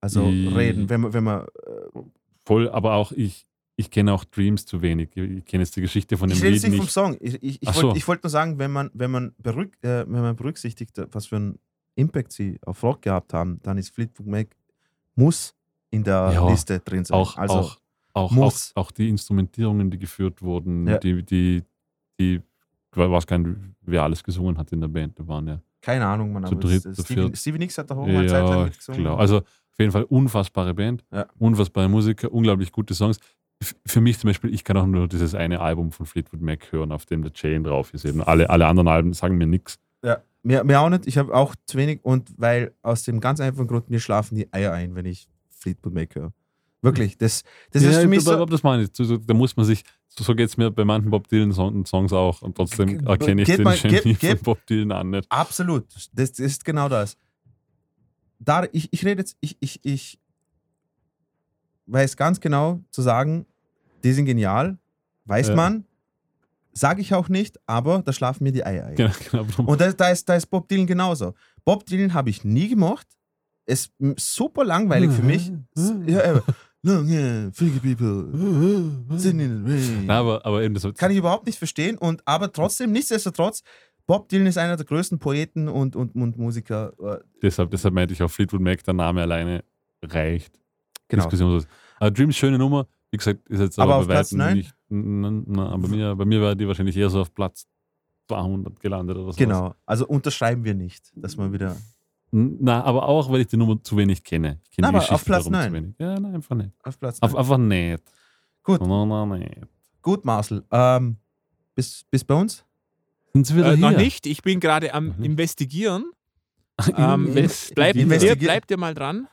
also I- reden, wenn wir, wenn wir äh, voll, aber auch ich, ich kenne auch Dreams zu wenig. Ich, ich kenne jetzt die Geschichte von dem ich Lied nicht nicht. vom Song. Ich, ich, ich wollte so. ich wollt nur sagen, wenn man, wenn, man berück, äh, wenn man berücksichtigt, was für einen Impact sie auf Rock gehabt haben, dann ist Fleetwood Mac muss in der Ja, Liste drin sein. auch, also, auch, auch, auch, muss. auch die Instrumentierungen, die geführt wurden, Ja. die, die, die, ich weiß gar nicht, wer alles gesungen hat in der Band. Da waren ja keine Ahnung, man. zu aber dritt, es- viert. Stevie Nicks hat da auch mal eine Zeit lang Ja, klar. Also auf jeden Fall unfassbare Band, Ja. unfassbare Musiker, unglaublich gute Songs. Für mich zum Beispiel, ich kann auch nur dieses eine Album von Fleetwood Mac hören, auf dem der Jane drauf ist. Eben alle, alle anderen Alben sagen mir nichts. Ja, mir, mir auch nicht. Ich habe auch zu wenig und weil aus dem ganz einfachen Grund, mir schlafen die Eier ein, wenn ich Fleetwood Mac höre. Wirklich. Das, das ja, ist für mich aber, so. aber das meine ich. Da muss man sich, so, geht es mir bei manchen Bob Dylan-Songs auch. Und trotzdem erkenne ich den mal- Genie von Bob Dylan an nicht. Absolut. Das, das ist genau das. Da, ich, ich rede jetzt, ich, ich, ich weiß ganz genau zu sagen, die sind genial, weiß Ja. man, sage ich auch nicht, aber da schlafen mir die Eier ein. Genau, genau. Und da, da, ist, da ist Bob Dylan genauso. Bob Dylan habe ich nie gemocht. Ist super langweilig für mich. *laughs* Hair, freaky people, sitting in the rain. Na, aber, aber eben das Kann ich überhaupt nicht verstehen. Und, aber trotzdem, nichtsdestotrotz, Bob Dylan ist einer der größten Poeten und, und, und Musiker. äh, deshalb, deshalb meinte ich auch Fleetwood Mac, der Name alleine reicht. Genau. Diskussionslos. Aber Dreams, schöne Nummer. Wie gesagt, ist jetzt Aber aber, auf bei Platz weitem nicht. n- n- Na, aber bei mir, bei mir war die wahrscheinlich eher so auf Platz 200 gelandet oder so. Genau. Also unterschreiben wir nicht, dass man wieder. Na, aber auch, weil ich die Nummer zu wenig kenne. Ich kenne die aber auf Platz darum neun. zu wenig. Ja, nein, einfach nicht. Auf Platz. Auf, neun. einfach nicht. Gut. No, no, nicht. Gut, Marcel. Ähm, bis, bis bei uns? Sind sie wieder Äh, hier? noch nicht, ich bin gerade am Mhm. Investigieren. *laughs* Ähm, Invest- bleibt, Investigier- ihr, bleibt ihr mal dran.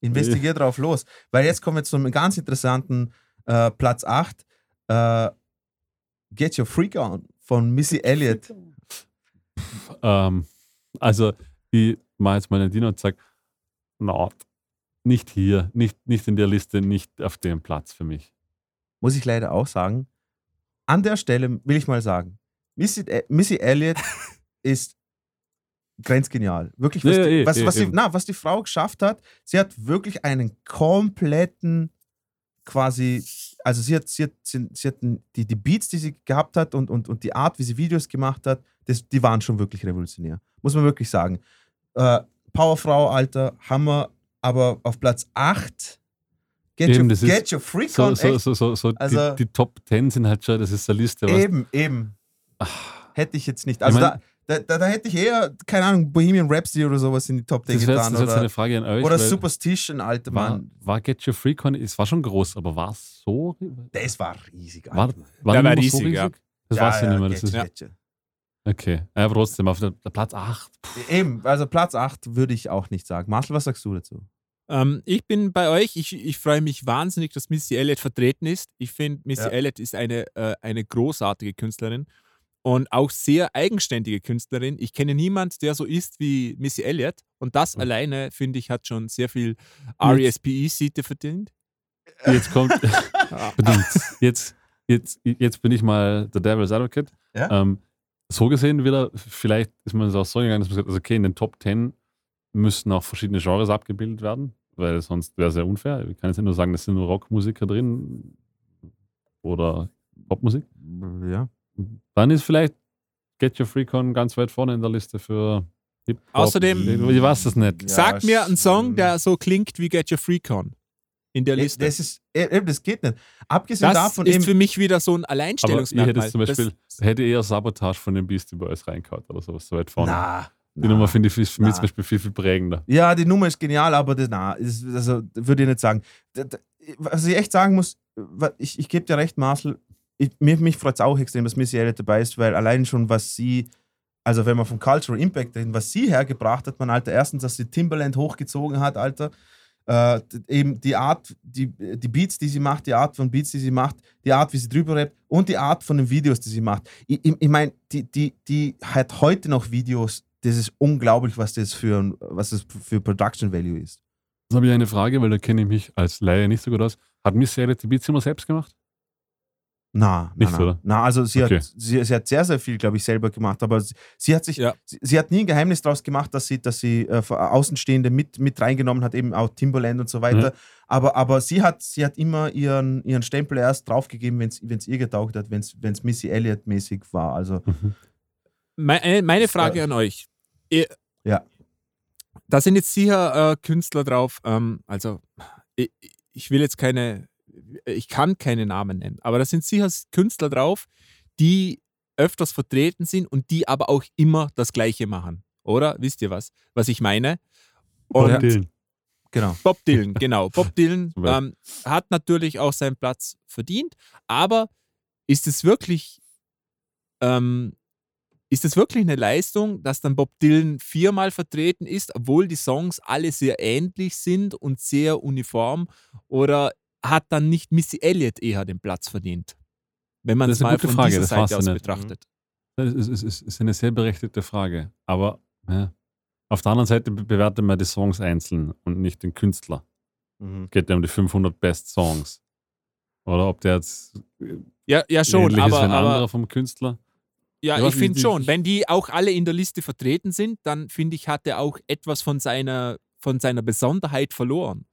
Investigier drauf los. Weil jetzt kommen wir zu einem ganz interessanten äh, Platz 8. Äh, Get Your Freak On von Missy Elliott. Ähm, also, ich mache jetzt mal eine Dino und sage, na, nicht hier, nicht, nicht in der Liste, nicht auf dem Platz für mich. Muss ich leider auch sagen. An der Stelle will ich mal sagen, Missy, äh, Missy Elliott *laughs* ist grenzgenial. Wirklich, was, Ja, ja, die, eh, was, eh, was, eben. na, was die Frau geschafft hat, sie hat wirklich einen kompletten quasi, also sie hat, sie hat, sie, sie hat die, die Beats, die sie gehabt hat und, und, und die Art, wie sie Videos gemacht hat, das, die waren schon wirklich revolutionär. Muss man wirklich sagen. Äh, Powerfrau, Alter, Hammer, aber auf Platz 8 Get, Eben, your, das ist get your freak So, on, so, so, so, so Also- die, die Top 10 sind halt schon, das ist eine Liste. Was, Eben, eben. Hätte ich jetzt nicht. Also Ich mein- da, da, da, hätte ich eher, keine Ahnung, Bohemian Rhapsody oder sowas in die Top 10 das wäre jetzt, getan. das Oder, eine Frage an euch. oder Superstition, alter war, Mann. war Get Your Freak On, es war schon groß, aber war es so? Das war riesig, War, Alter. war, Der die war Nummer so riesig, ja. Das Ja, weiß ich ja, nicht mehr. Das Get ist, you, ja. Okay, aber trotzdem, auf der, der Platz 8. Eben, also Platz 8 würde ich auch nicht sagen. Marcel, was sagst du dazu? Ähm, ich bin bei euch. Ich, ich freue mich wahnsinnig, dass Missy Elliott vertreten ist. Ich finde, Missy Ja. Elliott ist eine, äh, eine großartige Künstlerin und auch sehr eigenständige Künstlerin. Ich kenne niemanden, der so ist wie Missy Elliott. Und das Mhm. alleine, finde ich, hat schon sehr viel RESPE-Siete verdient. Jetzt kommt. *laughs* *laughs* Jetzt, jetzt, jetzt bin ich mal der Devil's Advocate. Ja? Ähm, so gesehen wieder, vielleicht ist man so auch so gegangen, dass man sagt, also okay, in den Top 10 müssen auch verschiedene Genres abgebildet werden, weil sonst wäre es ja unfair. Ich kann jetzt nicht nur sagen, es sind nur Rockmusiker drin oder Popmusik. Ja. Dann ist vielleicht Get Your Freak On ganz weit vorne in der Liste für Hip-Hop. Außerdem- Ich weiß das nicht. Ja, Sag mir einen Song, der so klingt wie Get Your Freak On in der Liste. Das ist, eben, das geht nicht. Abgesehen Das davon ist eben, für mich wieder so ein Aber ich Alleinstellungsmerkmal. hätte zum Beispiel, das, hätte eher Sabotage von den Beastie Boys reingehauen oder sowas, so weit vorne. na, Die Nummer finde ich für mich Na. zum Beispiel viel, viel prägender. Ja, die Nummer ist genial, aber das, na, ist, also, würde ich nicht sagen. Was ich echt sagen muss, ich, ich gebe dir recht, Marcel, ich, mir, mich freut es auch extrem, dass Missy Elliott dabei ist, weil allein schon, was sie, also wenn man vom Cultural Impact reden, was sie hergebracht hat, man, Alter, erstens, dass sie Timberland hochgezogen hat, Alter, äh, eben die Art, die, die Beats, die sie macht, die Art von Beats, die sie macht, die Art, wie sie drüber rappt und die Art von den Videos, die sie macht. Ich, ich, meine, die, die, die hat heute noch Videos, das ist unglaublich, was das für, was das für Production Value ist. Jetzt habe ich eine Frage, weil da kenne ich mich als Laie nicht so gut aus. Hat Miss die Beats immer selbst gemacht? Na, Nicht, na, na. oder? na also sie, Okay. hat, sie, sie hat sehr, sehr viel, glaube ich, selber gemacht, aber sie, sie hat sich, Ja. sie, sie hat nie ein Geheimnis daraus gemacht, dass sie, dass sie äh, für Außenstehende mit, mit reingenommen hat, eben auch Timberland und so weiter. Mhm. Aber, aber sie, hat, sie hat immer ihren, ihren Stempel erst draufgegeben, wenn es ihr getaugt hat, wenn es Missy Elliott-mäßig war. Also, meine, meine Frage an euch. Ihr, Ja. Da sind jetzt sicher äh, Künstler drauf, ähm, also ich, ich will jetzt keine, ich kann keine Namen nennen, aber da sind sicher Künstler drauf, die öfters vertreten sind und die aber auch immer das Gleiche machen. Oder? Wisst ihr was? Was ich meine? Und Ja. Dylan. genau. Bob Dylan, genau. Bob *laughs* Dylan ähm, hat natürlich auch seinen Platz verdient, aber ist es wirklich, ähm, ist es wirklich eine Leistung, dass dann Bob Dylan viermal vertreten ist, obwohl die Songs alle sehr ähnlich sind und sehr uniform? Oder hat dann nicht Missy Elliott eher den Platz verdient? Wenn man Das es ist mal von Frage, dieser Seite aus betrachtet. Das ist, ist, ist, ist eine sehr berechtigte Frage. Aber ja. auf der anderen Seite be- bewertet man die Songs einzeln und nicht den Künstler. Mhm. Es geht ja um die 500 Best Songs. Oder ob der jetzt Ja, ja schon, ähnlich ist aber, wie ein anderer aber vom Künstler. ja, Ja, ich finde schon, wenn die auch alle in der Liste vertreten sind, dann finde ich, hat er auch etwas von seiner, von seiner Besonderheit verloren.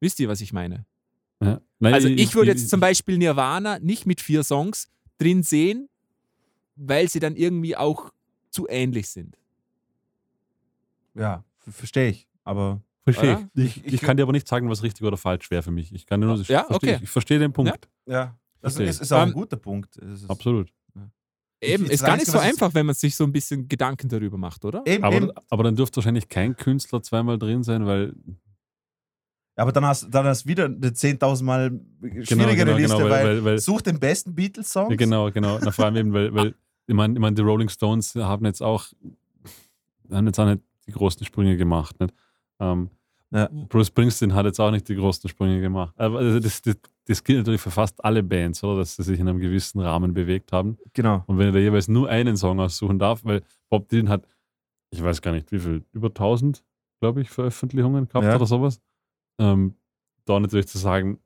Wisst ihr, was ich meine? Ja. Nein, Also ich würde jetzt zum Beispiel Nirvana nicht mit vier Songs drin sehen, weil sie dann irgendwie auch zu ähnlich sind. Ja, ver- verstehe ich. Aber Verstehe ich. Ich, ich kann dir aber nicht sagen, was richtig oder falsch wäre für mich. Ich kann dir nur, ich Ja, verstehe, okay. ich verstehe den Punkt. ja, das Verstehe. ist, ist auch ein Ähm, guter Punkt. Es ist, Absolut. Eben, ist gar nicht so ich- einfach, wenn man sich so ein bisschen Gedanken darüber macht, oder? Eben, eben. Aber, aber dann dürfte wahrscheinlich kein Künstler zweimal drin sein, weil Aber dann hast dann hast du wieder eine 10.000 Mal schwierigere genau, Liste, genau, weil- weil, weil- weil- such den besten Beatles-Song. Ja, genau, genau. Na, vor allem eben, weil, weil ich meine, ich mein, die Rolling Stones haben jetzt auch, haben jetzt auch nicht die großen Sprünge gemacht. Nicht? Ähm, Ja. Bruce Springsteen hat jetzt auch nicht die großen Sprünge gemacht. Aber also das, das, das gilt natürlich für fast alle Bands, oder? Dass sie sich in einem gewissen Rahmen bewegt haben. Genau. Und wenn er da jeweils nur einen Song aussuchen darf, weil Bob Dylan hat, ich weiß gar nicht wie viel, über 1000, glaube ich, Veröffentlichungen gehabt Ja. oder sowas. Ähm, da natürlich zu sagen,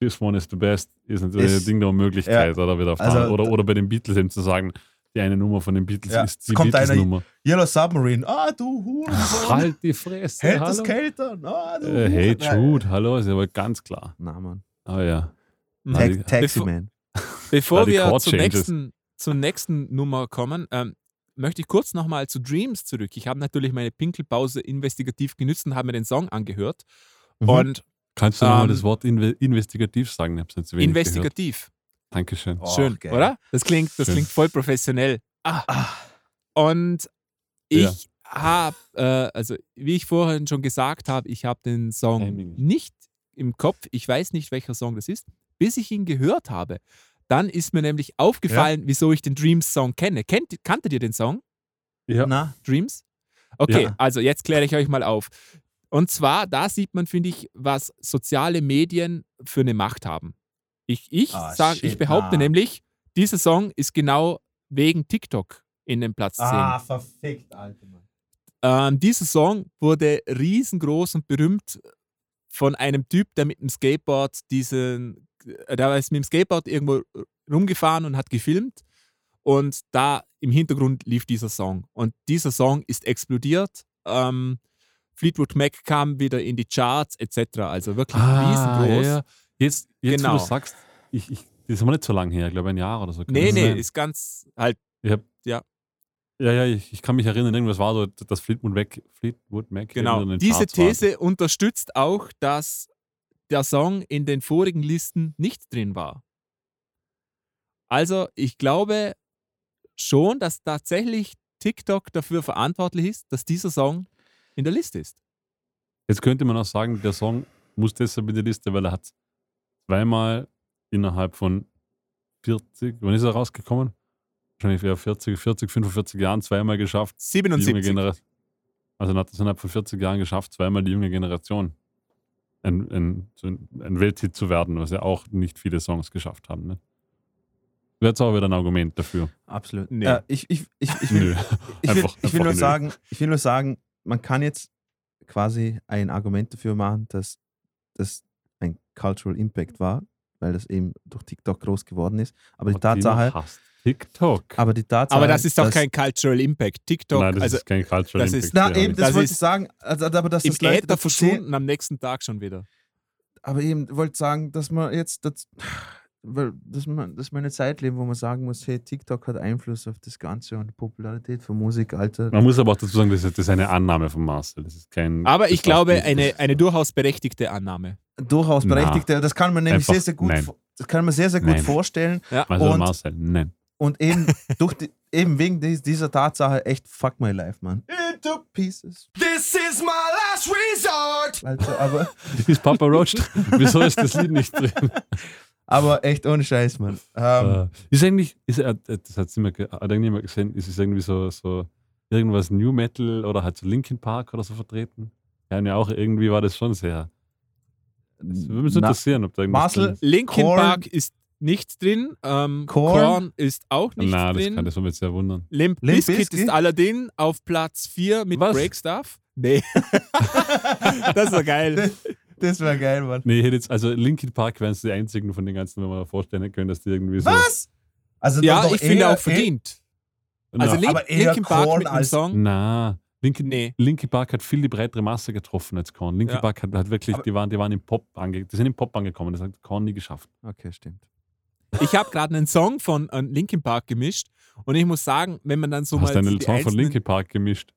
this one is the best, ist natürlich Ist- eine Ding der Unmöglichkeit, oder wieder Also, oder, oder bei den Beatles eben zu sagen, die eine Nummer von den Beatles Ja, ist die kommt einer- Beatles-Nummer. Yellow Submarine. Ah, du Hurensohn. Halt die Fresse, Hält es hallo. kälter. Ah, du Äh, hey Jude, hallo, ist aber ganz klar. Na, Mann. Ah ja. Ta- Ta die- Taxi Bevor- Man. Bevor Ja, wir zur nächsten, zur nächsten Nummer kommen, ähm, möchte ich kurz nochmal zu Dreams zurück. Ich habe natürlich meine Pinkelpause investigativ genützt und habe mir den Song angehört. Mhm. Und Kannst du nochmal Ähm, das Wort inve investigativ sagen? Ich so wenig gehört. investigativ. Dankeschön. Oh, Schön, geil. oder? Das klingt, das Schön. klingt voll professionell. Ah. Ah, Und Ja. ich habe, äh, also wie ich vorhin schon gesagt habe, ich habe den Song nicht im Kopf. Ich weiß nicht, welcher Song das ist, bis ich ihn gehört habe. Dann ist mir nämlich aufgefallen, wieso ich den Dreams-Song kenne. Kennt, kanntet ihr den Song? Ja. Na, Dreams? Okay, Ja. also jetzt kläre ich euch mal auf. Und zwar, da sieht man, finde ich, was soziale Medien für eine Macht haben. Ich, ich, Ah, sag, shit, ich behaupte na. nämlich, dieser Song ist genau wegen TikTok in den Platz 10. ah, verfickt, Alter. Mann. Ähm, dieser Song wurde riesengroß und berühmt von einem Typ, der mit dem Skateboard diesen, äh, der ist mit dem Skateboard irgendwo rumgefahren und hat gefilmt und da im Hintergrund lief dieser Song und dieser Song ist explodiert. Ähm, Fleetwood Mac kam wieder in die Charts etc. Also wirklich riesengroß. Ah, ja. Jetzt, jetzt Genau. wo du sagst, ich, ich, das ist aber nicht so lange her, ich glaube ein Jahr oder so. Kann Nee, nee, sein? ist ganz halt hab, Ja. Ja, ja, ich, ich kann mich erinnern, irgendwas war so, dass Fleetwood Mac, Fleetwood Mac Genau. Diese Charts war. These unterstützt auch, dass der Song in den vorigen Listen nicht drin war. Also, ich glaube schon, dass tatsächlich TikTok dafür verantwortlich ist, dass dieser Song in der Liste ist. Jetzt könnte man auch sagen, der Song muss deshalb in die Liste, weil er hat zweimal innerhalb von 40, wann ist er rausgekommen? Wahrscheinlich eher 40, 40, 45 Jahren zweimal geschafft, die junge 77. Generation. Also er hat es innerhalb von 40 Jahren geschafft, zweimal die junge Generation ein, ein, ein, Welthit zu werden, was ja auch nicht viele Songs geschafft haben. Ne? Wäre jetzt auch wieder ein Argument dafür. Absolut. Nee. Äh, ich, ich, ich, ich, *laughs* will, Nö. ich, will, Einfach- ich, will einfach nur nö. sagen, ich will nur sagen, man kann jetzt quasi ein Argument dafür machen, dass das ein Cultural Impact war, weil das eben durch TikTok groß geworden ist. Aber die Martina Tatsache, hasst TikTok. aber die Tatsache, Aber das ist doch kein Cultural Impact. TikTok, Nein, das also ist kein Cultural das Impact. ist- Na, ja, eben, das, Das wollte ist ich sagen. Also, aber das Leute Äther dazu sehen- verschwunden am nächsten Tag schon wieder. aber eben wollte sagen, dass man jetzt, das, weil, dass, man, dass wir eine Zeit leben, wo man sagen muss, hey, TikTok hat Einfluss auf das Ganze und die Popularität von Musik, Alter. Man muss aber auch dazu sagen, das ist, das ist eine Annahme von Marcel. Das ist kein, Aber das ich glaube, eine, eine durchaus berechtigte Annahme. Durchaus Na. berechtigt. Das kann man nämlich sehr, sehr gut, nein. das kann man sehr, sehr gut Nein. vorstellen. Also und- Marcel, nein. Und eben, *laughs* durch die, eben wegen dies, dieser Tatsache echt fuck my life, man. Into pieces. This is my last resort. Alter, aber, *laughs* Ist Papa Roach? *laughs* Wieso ist das Lied nicht drin? Aber echt ohne Scheiß, Mann. Ähm, Äh, ist eigentlich, ist, er- das hat irgendjemand gesehen, ist es irgendwie so, so irgendwas New Metal oder hat so Linkin Park oder so vertreten? Ja, und ja auch irgendwie war das schon sehr. Das würde mich interessieren, ob da irgendwas Marcel, drin ist. Linkin Korn- Park ist nicht drin. Ähm, Korn- Korn ist auch nicht Na, das drin. kann das würde mich sehr wundern. Limp, Limp Bizkit Bizkit? ist allerdings auf Platz 4 mit Was? Break Stuff. Nee. *laughs* das war geil. das wäre geil, Mann. Nee, ich hätte jetzt, also Linkin Park wären es die einzigen von den ganzen, wenn man vorstellen können, dass die irgendwie so. Was? Also Ja, doch ich finde eher- auch verdient. Also Link, aber eher Linkin Park Korn mit einem als- Song. na, Linkin, Nee. Linkin Park hat viel die breitere Masse getroffen als Korn. Linkin Ja. Park hat, hat wirklich, Aber- die waren, die waren im Pop ange, die sind im Pop angekommen, das hat Korn nie geschafft. Okay, stimmt. Ich habe gerade einen Song von äh, Linkin Park gemischt und ich muss sagen, wenn man dann so Hast du mal einen die Song von Linkin Park gemischt?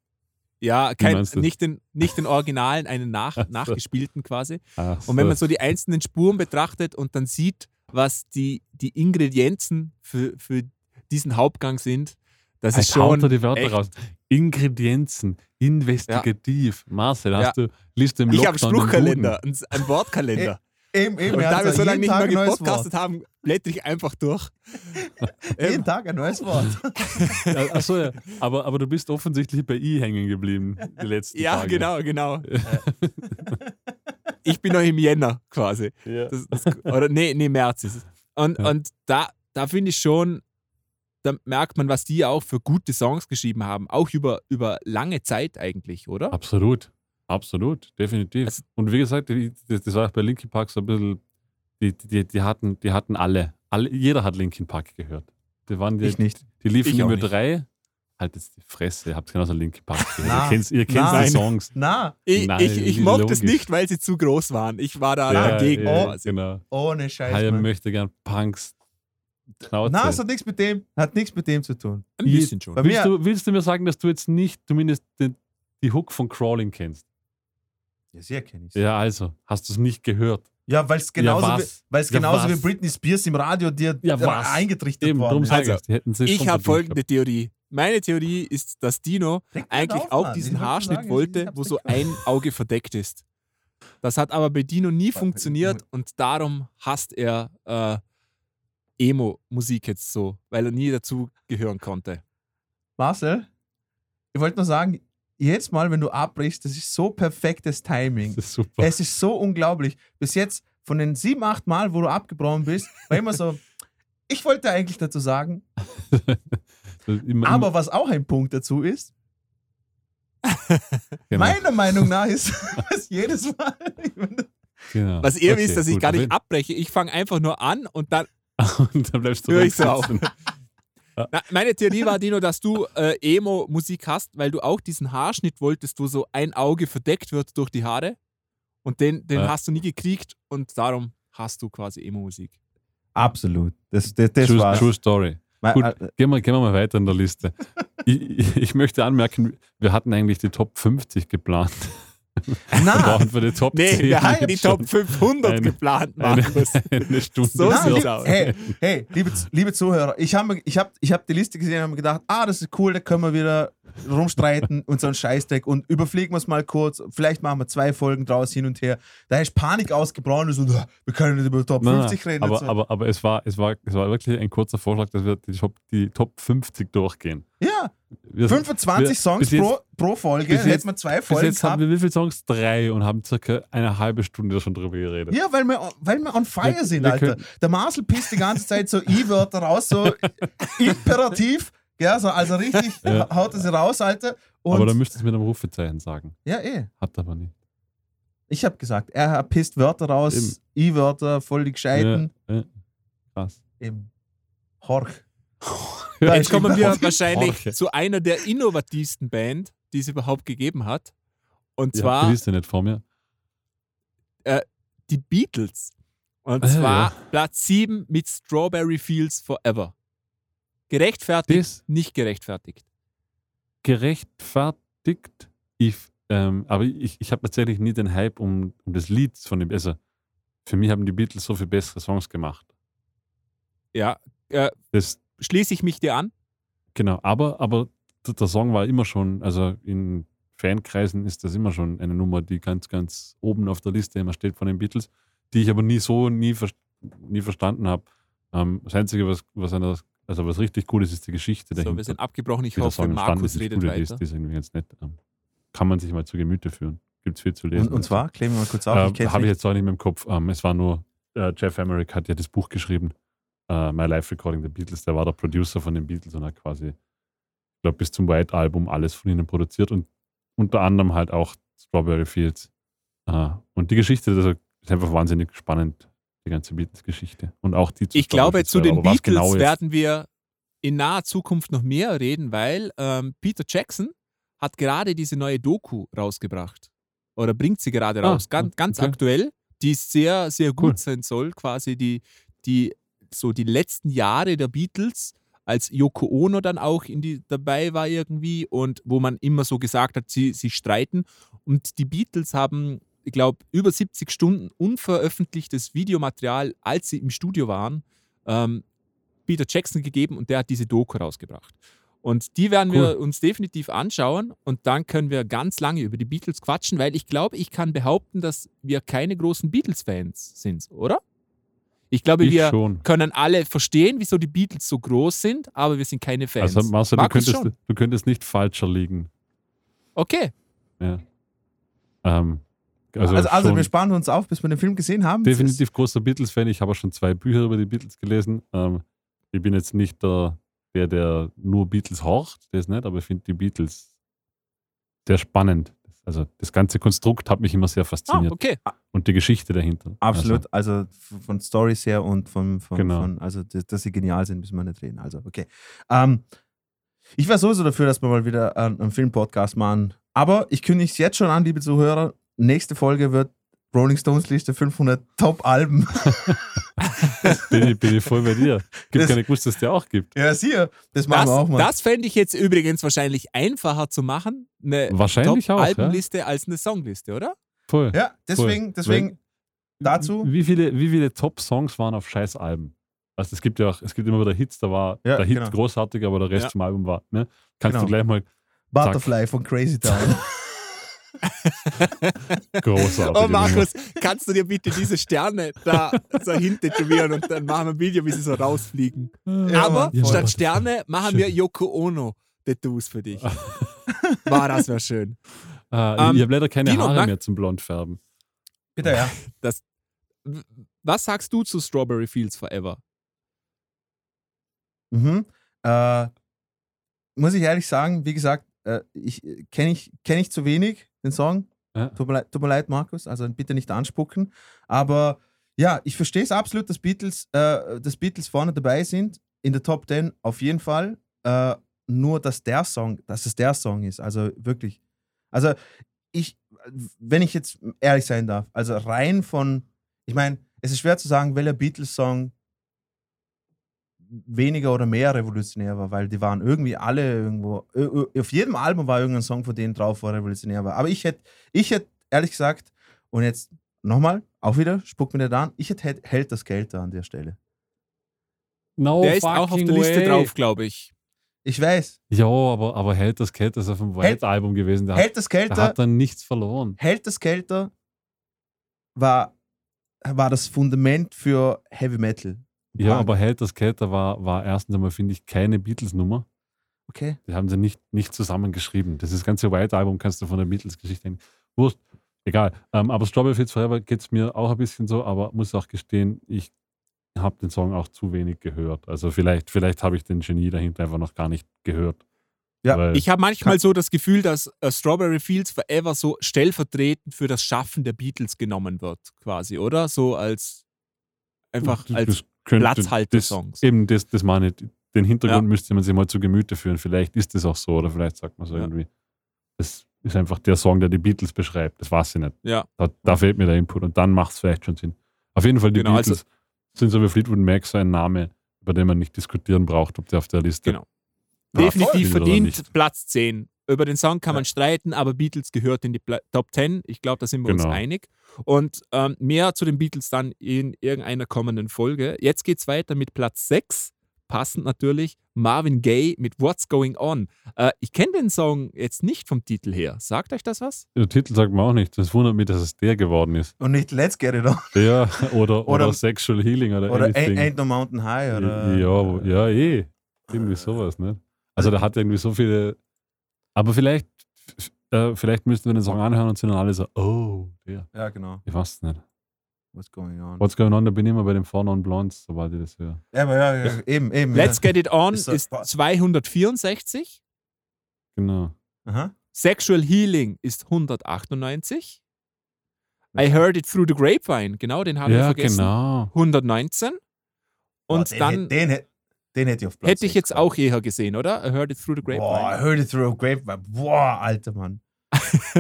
Ja, kein, du? nicht, den, nicht den Originalen, einen nach, *laughs* Ach so. nachgespielten quasi. Ach Und wenn man so die einzelnen Spuren betrachtet und dann sieht, was die, die Ingredienzen für, für diesen Hauptgang sind, das ist Halt, haut schon. die Wörter echt- raus. Ingredienzen, investigativ. Marcel, hast du, liest du im Ich habe den Spruchkalender, einen, einen Wortkalender. *laughs* Eben, eben. und da wir so lange nicht Tag mehr gepodcastet haben, blätter ich einfach durch. *laughs* Jeden Tag ein neues Wort. *laughs* Achso, ja. Aber, aber du bist offensichtlich bei I hängen geblieben, die letzten ja, Tage. genau, genau. ich bin noch im Jänner quasi. Ja. Das, das, oder nee, nee, März ist es. Und, Ja. und da, da finde ich schon, da merkt man, was die auch für gute Songs geschrieben haben. Auch über, über lange Zeit eigentlich, oder? Absolut. Absolut, definitiv. Also- und wie gesagt, das, das war auch bei Linkin Park so ein bisschen, die, die, die, hatten, die hatten alle, alle, jeder hat Linkin Park gehört. Die, waren die, Ich nicht. die liefen nicht. drei. Halt jetzt die Fresse, ihr habt genauso Linkin Park *laughs* gehört. Na, ihr kennt, ihr kennt nein. die Songs. Na, Ich, Nein, ich, ich mochte es nicht, weil sie zu groß waren. Ich war da Ja, dagegen ja, quasi. genau. ohne Scheiß. Haya möchte gern Punks. Schnauze. Na, es hat nichts mit dem, hat nichts mit dem zu tun. Ein bisschen schon. Willst, mir- du, willst du mir sagen, dass du jetzt nicht zumindest den, die Hook von Crawling kennst? Ja, sehr kenne ich Ja, also, hast du es nicht gehört? Ja, weil es genauso, wie, was? weil's Ja, genauso wie Britney Spears im Radio dir Ja, dir was? eingetrichtert Eben, worden ist. Also, ich, habe folgende Theorie. Meine Theorie ist, dass Dino Reg mich eigentlich auf, auch Mann. diesen Haarschnitt sagen, wollte, wo so ein Auge verdeckt ist. Das hat aber bei Dino nie funktioniert und darum hasst er äh, Emo-Musik jetzt so, weil er nie dazu gehören konnte. Marcel, ich wollte nur sagen, jedes Mal, wenn du abbrichst, das ist so perfektes. Timing. Das ist super. Es ist so unglaublich. Bis jetzt, von den sieben, acht Mal, wo du abgebrochen bist, war immer so, *laughs* ich wollte eigentlich dazu sagen, *laughs* Immer- aber was auch ein Punkt dazu ist, *laughs* genau, meiner Meinung nach ist es jedes Mal, genau. Was ihr Okay, wisst, dass ich gut, gar nicht abbreche. Ich fange einfach nur an und dann *laughs* Und dann bleibst du dran ich so auf. *laughs* sitzen. Na, meine Theorie war, Dino, dass du äh, Emo-Musik hast, weil du auch diesen Haarschnitt wolltest, wo so ein Auge verdeckt wird durch die Haare. Und den, den Ja. hast du nie gekriegt und darum hast du quasi Emo-Musik. Absolut. Das, das, das True, war's. true Story. Gut. äh, Gehen wir, gehen wir mal weiter in der Liste. *laughs* ich, ich, ich möchte anmerken, wir hatten eigentlich die Top 50 geplant. Wir Na, brauchen für die Top Nee, 10 wir jetzt die Top 500 eine- geplant, eine, Markus. eine Stunde. So sieht's lieb, aus. hey, hey, liebe, liebe Zuhörer, ich habe ich hab, ich hab die Liste gesehen und habe gedacht, ah, das ist cool, da können wir wieder rumstreiten und so ein Scheißdreck und überfliegen wir es mal kurz. Vielleicht machen wir zwei Folgen draus hin und her. Da ist Panik ausgebrochen und so, "Ah, wir können nicht über Top Nein, nein, 50 reden. aber, so. aber, aber es, war, es, war, es war wirklich ein kurzer Vorschlag, dass wir die Top, die Top 50 durchgehen. ja, Wir, 25 wir- Songs bis jetzt- pro, pro Folge, bis hätten jetzt- wir zwei Bis Folgen jetzt haben gehabt. wir wie viele Songs? Drei und haben circa eine halbe Stunde schon drüber geredet. Ja, weil wir, weil wir on fire Wir- sind, Alter. Der Marcel pisst die ganze Zeit so I-Wörter raus, so *laughs* imperativ. Ja, so, also richtig *laughs* Ja. haut er sie raus, Alter. Und aber da müsst ihr es mit einem Rufezeichen sagen. ja, eh. Hat aber nicht. Ich habe gesagt, er pisst Wörter raus, I-Wörter, voll die Gescheiten. Ja, ja. Krass. Eben. Horch. *laughs* Jetzt kommen wir Horch. wahrscheinlich Horche. zu einer der innovativsten Band, die es überhaupt gegeben hat. Und Ihr habt die zwar nicht vor mir. die Beatles. Und Ah, zwar ja. Platz 7 mit Strawberry Fields Forever. Gerechtfertigt, Das nicht gerechtfertigt. gerechtfertigt. Ich, ähm, aber ich, ich habe tatsächlich nie den Hype um, um das Lied von dem. Also für mich haben die Beatles so viel bessere Songs gemacht. Ja, Das, schließe ich mich dir an. genau, aber, aber der der Song war immer schon, also in Fankreisen ist das immer schon eine Nummer, die ganz, ganz oben auf der Liste immer steht von den Beatles, die ich aber nie so, nie, ver- nie verstanden habe. Ähm, das Einzige, was, was, einer, also was richtig cool ist, ist die Geschichte So, dahinter. wir sind abgebrochen. Ich hoffe, Markus ist, redet ist, weiter. die ist irgendwie ganz nett. Ähm, kann man sich mal zu Gemüte führen. Gibt es viel zu lesen. Und, und zwar, klären wir mal kurz auf. Äh, Habe ich nicht. jetzt auch nicht mehr im Kopf. Ähm, es war nur, äh, Jeff Emerick hat ja das Buch geschrieben, äh, My Life Recording the Beatles. Der war der Producer von den Beatles und hat quasi, ich glaube, bis zum White Album alles von ihnen produziert und unter anderem halt auch Strawberry Fields. Äh, und die Geschichte das ist einfach wahnsinnig spannend, die ganze Beatles-Geschichte. Und auch die zu Ich glaube, zu den was Beatles genau werden wir in naher Zukunft noch mehr reden, weil ähm, Peter Jackson hat gerade diese neue Doku rausgebracht. Oder bringt sie gerade Ah, raus. Ganz, ganz okay. aktuell, die sehr, sehr gut Cool. sein soll. Quasi die, die, so die letzten Jahre der Beatles, als Yoko Ono dann auch in die, dabei war irgendwie und wo man immer so gesagt hat, sie, sie streiten. Und die Beatles haben, ich glaube, über 70 Stunden unveröffentlichtes Videomaterial, als sie im Studio waren, ähm, Peter Jackson gegeben und der hat diese Doku rausgebracht. Und die werden wir Cool. uns definitiv anschauen und dann können wir ganz lange über die Beatles quatschen, weil ich glaube, ich kann behaupten, dass wir keine großen Beatles-Fans sind, oder? Ich glaube, Ich wir schon. können alle verstehen, wieso die Beatles so groß sind, aber wir sind keine Fans. Also, Marcel, du könntest, du könntest nicht falscher liegen. Okay, Ja. Ähm, also Also, also schon wir sparen uns auf, bis wir den Film gesehen haben. definitiv großer Beatles-Fan. Ich habe auch schon zwei Bücher über die Beatles gelesen. Ähm, ich bin jetzt nicht der, der, der nur Beatles horcht, das nicht, aber ich finde die Beatles sehr spannend. Also das ganze Konstrukt hat mich immer sehr ah, fasziniert. okay. Und die Geschichte dahinter. Absolut, also, f- von Stories her und von, von, Genau. von also dass, dass sie genial sind, müssen wir nicht reden. Also, okay. Ähm, ich wäre sowieso dafür, dass wir mal wieder einen, einen Film-Podcast machen. Aber ich kündige es jetzt schon an, liebe Zuhörer. Nächste Folge wird Rolling Stones Liste 500 Top-Alben. *laughs* Bin, ich, bin ich voll bei dir. Gibt Das- gar nicht gewusst, dass es der auch gibt. ja, siehe, das machen Das, wir auch mal. das fände ich jetzt übrigens wahrscheinlich einfacher zu machen, eine Wahrscheinlich auch. Ja? Top-Albenliste als eine Songliste, oder? Voll. ja, deswegen, deswegen dazu. Wie viele, wie viele Top-Songs waren auf scheiß Alben? Also es gibt ja auch, es gibt immer wieder Hits, da war Ja, der Hit genau. großartig, aber der Rest Ja. vom Album war. Ne? Kannst Genau. du gleich mal Butterfly von Crazy Town. *laughs* *laughs* großartig. Oh Markus, kannst du dir bitte diese Sterne da so hintätowieren und dann machen wir ein Video, wie sie so rausfliegen. Ja, Aber voll. statt Sterne machen wir Yoko Ono Tattoos für dich. War das wäre schön. Äh, Ähm, ich habe leider keine Dino, Haare mehr zum Blondfärben. Bitte, ja. *laughs* W- Was sagst du zu Strawberry Fields Forever? Mhm. Äh, muss ich ehrlich sagen, wie gesagt, äh, ich kenne ich, kenn ich zu wenig den Song. Ja. Tut, mir leid, tut mir leid, Markus, also bitte nicht anspucken. Aber ja, ich verstehe es absolut, dass Beatles, äh, dass Beatles vorne dabei sind. In der Top 10 auf jeden Fall. Äh, nur, dass der Song, dass es der Song ist. Also wirklich. Also ich, wenn ich jetzt ehrlich sein darf, also rein von, ich meine, es ist schwer zu sagen, welcher Beatles-Song weniger oder mehr revolutionär war, weil die waren irgendwie alle irgendwo, auf jedem Album war irgendein Song von denen drauf, wo revolutionär war. Aber ich hätte, ich hätte ehrlich gesagt, und jetzt nochmal, auch wieder, spuck mir nicht an, ich hätte hält- das Geld da an der Stelle. No Der ist auch auf der Liste way. drauf, glaube ich. Ich weiß, Ja, aber, aber hält das Geld, das ist auf dem White-Album gewesen. Der, hält das Geld da, hat dann nichts verloren. hält das Geld da, war, war das Fundament für Heavy Metal. Ja, aber Geld, da war, war erstens einmal, finde ich, keine Beatles-Nummer. Okay. Die haben sie nicht, nicht zusammengeschrieben. Das ist das ganze White-Album kannst du von der Beatles-Geschichte nehmen. Wurscht, egal. Ähm, aber Strawberry Fields Forever geht es mir auch ein bisschen so, aber muss auch gestehen, ich habe den Song auch zu wenig gehört. Also vielleicht, vielleicht habe ich den Genie dahinter einfach noch gar nicht gehört. Ja, Ich habe manchmal so das Gefühl, dass äh, Strawberry Fields Forever so stellvertretend für das Schaffen der Beatles genommen wird, quasi, oder? So als einfach als könnte- Platzhalter-Songs. Eben, das, das meine ich. Den Hintergrund Ja. müsste man sich mal zu Gemüte führen. Vielleicht ist das auch so oder vielleicht sagt man so Ja. irgendwie. Das ist einfach der Song, der die Beatles beschreibt. Das weiß ich nicht. Ja. Da, da fehlt mir der Input und dann macht es vielleicht schon Sinn. Auf jeden Fall, die Genau, also- Beatles sind so wie Fleetwood Mac so ein Name, über den man nicht diskutieren braucht, ob der auf der Liste Genau. Definitiv verdient. Platz 10. Über den Song kann Ja. man streiten, aber Beatles gehört in die Top 10. Ich glaube, da sind wir uns Genau. einig. Und ähm, mehr zu den Beatles dann in irgendeiner kommenden Folge. Jetzt geht es weiter mit Platz 6. passend natürlich, Marvin Gaye mit What's Going On. Äh, ich kenne den Song jetzt nicht vom Titel her. Sagt euch das was? Der Titel sagt mir auch nicht. Das wundert mich, dass es der geworden ist. Und nicht Let's Get It On *laughs* Ja, oder, oder, Oder- Sexual Healing oder, oder Ain't, anything. Ain't No Mountain High oder. ja, ja, eh. Irgendwie sowas, ne? Also der hat irgendwie so viele. Aber vielleicht, äh, vielleicht müssten wir den Song anhören und sind dann alle so, oh, der. Ja, genau. Ich weiß es nicht. What's going on? What's going on? Da bin ich immer bei den Four Non Blondes, sobald ich das höre. Ja, aber ja, ja, eben, eben. Let's ja. Get It On Ist ist, so- 264. Genau. Aha. Sexual Healing ist 198. I Heard It Through the Grapevine, genau, den haben wir Ja, vergessen. genau. 119. Boah, Und den, dann hätt- den, hätt- den hätte ich auf Platz hätte ich jetzt gehabt. auch eher gesehen, oder? I Heard It Through the Grapevine. Boah, I heard it through a grapevine. Boah, alter Mann. *laughs*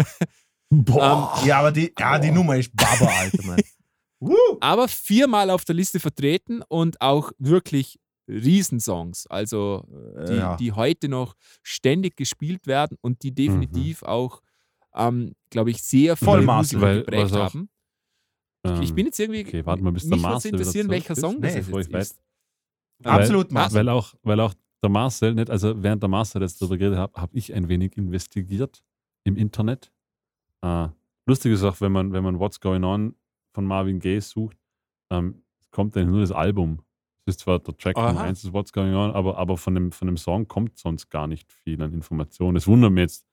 Boah. Ja, aber die, ja, die Nummer ist Baba, alter Mann. *laughs* Woo. aber viermal auf der Liste vertreten und auch wirklich Riesensongs, also die, ja. die heute noch ständig gespielt werden und die definitiv auch, ähm, glaube ich, sehr Musiker weil- geprägt haben. Ich Ähm, bin jetzt irgendwie. okay, warte mal, bis der mich würde Master interessieren, welcher. Song das Nee, ich ist. Absolut, Marcel. Weil auch, weil auch der Marcel nicht, also während der Marcel jetzt darüber geredet hat, habe ich ein wenig investigiert im Internet. Äh, lustig ist auch, wenn man, wenn man What's Going On von Marvin Gaye sucht, ähm, kommt dann nur das Album. Es ist zwar der Track. Nummer 1 ist What's Going On, aber, aber von, dem, von dem Song kommt sonst gar nicht viel an Informationen. Es wundert mich jetzt,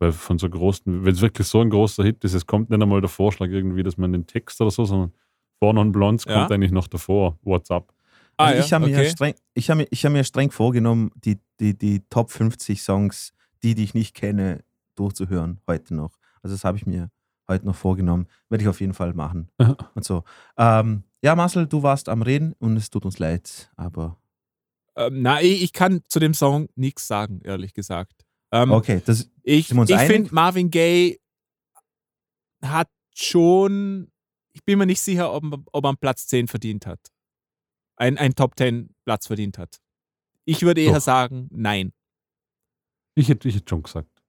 weil von so großen, wenn es wirklich so ein großer Hit ist, es kommt nicht einmal der Vorschlag irgendwie, dass man den Text oder so, sondern Four Non Blondes Ja. kommt eigentlich noch davor. What's up? Ah, Also ich habe mir, okay. streng, ich hab mir, ich hab mir streng vorgenommen, die, die, die Top 50 Songs, die, die ich nicht kenne, durchzuhören heute noch. Also das habe ich mir heute noch vorgenommen. Werde ich auf jeden Fall machen. Aha. *laughs* Und so. Ähm, ja, Marcel, du warst am Reden und es tut uns leid, aber Ähm, na, ich, kann zu dem Song nichts sagen, ehrlich gesagt. Ähm, okay, das, Ich, ich finde, Marvin Gaye hat schon, ich bin mir nicht sicher, ob, er- ob er Platz 10 verdient hat. Ein, ein Top 10 Platz verdient hat. Ich würde eher Doch. sagen, nein. Ich hätte, ich hätte schon gesagt.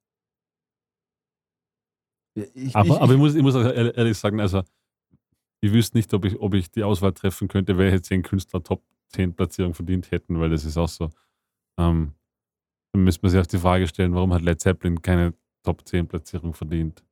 ich, Aber, ich, aber ich muss, ich muss auch ehrlich, sagen, also ich wüsste nicht, ob ich, ob ich die Auswahl treffen könnte, welche zehn Künstler Top 10 Platzierung verdient hätten, weil das ist auch so. Ähm, dann müsste man sich auch die Frage stellen, warum hat Led Zeppelin keine Top 10 Platzierung verdient?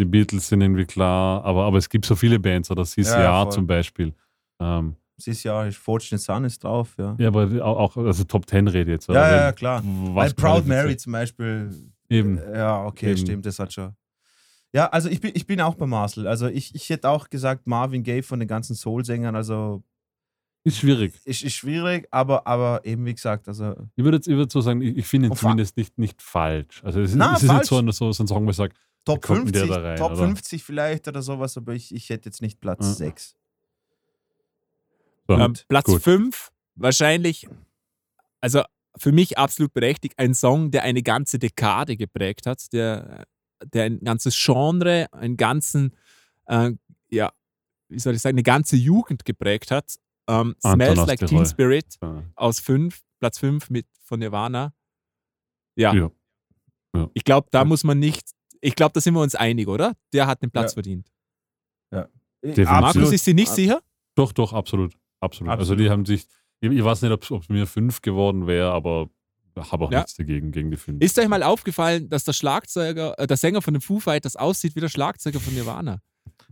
Die Beatles sind irgendwie klar, aber, aber es gibt so viele Bands oder CCR Ja, ja, zum Beispiel. Ähm, Dieses Jahr ist Fortune Sun ist drauf, ja. ja, aber auch, also Top 10 rede jetzt. Ja, ja, klar. Weil Proud Mary zum Beispiel. Eben. äh, Ja, okay, Eben. stimmt, das hat schon. Ja, also ich bin, ich bin auch bei Marcel. Also ich, ich hätte auch gesagt, Marvin Gaye von den ganzen Soul-Sängern, also Ist schwierig. ist, ist schwierig, aber, aber eben wie gesagt, also Ich würde jetzt ich würde so sagen, ich, ich finde ihn zumindest nicht, nicht falsch. Also es, Na, es ist nicht so ein, so, so ein Song, wo ich sage, Top kommt denn der 50, da rein, Top oder? 50 vielleicht oder sowas, aber ich, ich hätte jetzt nicht Platz Ja. 6. so, Ähm, Platz gut. 5, wahrscheinlich, also für mich absolut berechtigt, ein Song, der eine ganze Dekade geprägt hat, der, der ein ganzes Genre, einen ganzen, äh, ja, wie soll ich sagen, eine ganze Jugend geprägt hat. Ähm, Smells Like. Teen Spirit Ja. aus 5, Platz 5 mit von Nirvana. Ja, Ja. ich glaube, da Ja. muss man nicht, ich glaube, da sind wir uns einig, oder? Der hat den Platz Ja. verdient. Definitiv. Markus ist sie nicht sicher? Doch, doch, absolut. Absolut. Also Absolut. die haben sich, ich, ich weiß nicht, ob es mir fünf geworden wäre, aber habe auch Ja. nichts dagegen, gegen die fünf. Ist euch mal aufgefallen, dass der Schlagzeuger, äh, der Sänger von den Foo Fighters aussieht wie der Schlagzeuger von Nirvana?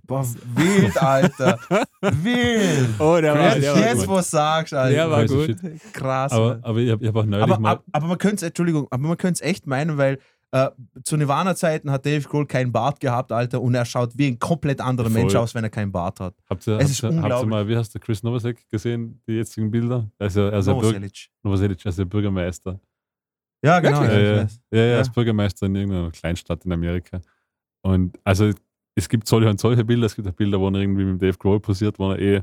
Boah, wild, Alter. *laughs* wild. Oh, der war, Jetzt, der war jetzt gut. wo du sagst, Alter. Der war Also gut. Krass. aber, aber ich habe hab auch neulich aber, mal. ab- aber man könnte es, Entschuldigung, aber man könnte es echt meinen, weil äh, zu Nirvana-Zeiten hat Dave Grohl keinen Bart gehabt, Alter, und er schaut wie ein komplett anderer Voll. Mensch aus, wenn er keinen Bart hat. habt ihr, es habt ist ihr, habt ihr mal, wie heißt der Chris Novosek gesehen, die jetzigen Bilder? Er er ja Bürger, Novoselic. Novoselic, er ist ja Bürgermeister. Ja, genau. Ja, Ja, ja, ja, ja, als Bürgermeister in irgendeiner Kleinstadt in Amerika. Und also es gibt solche und solche Bilder, es gibt auch Bilder, wo er irgendwie mit Dave Grohl posiert, wo er eh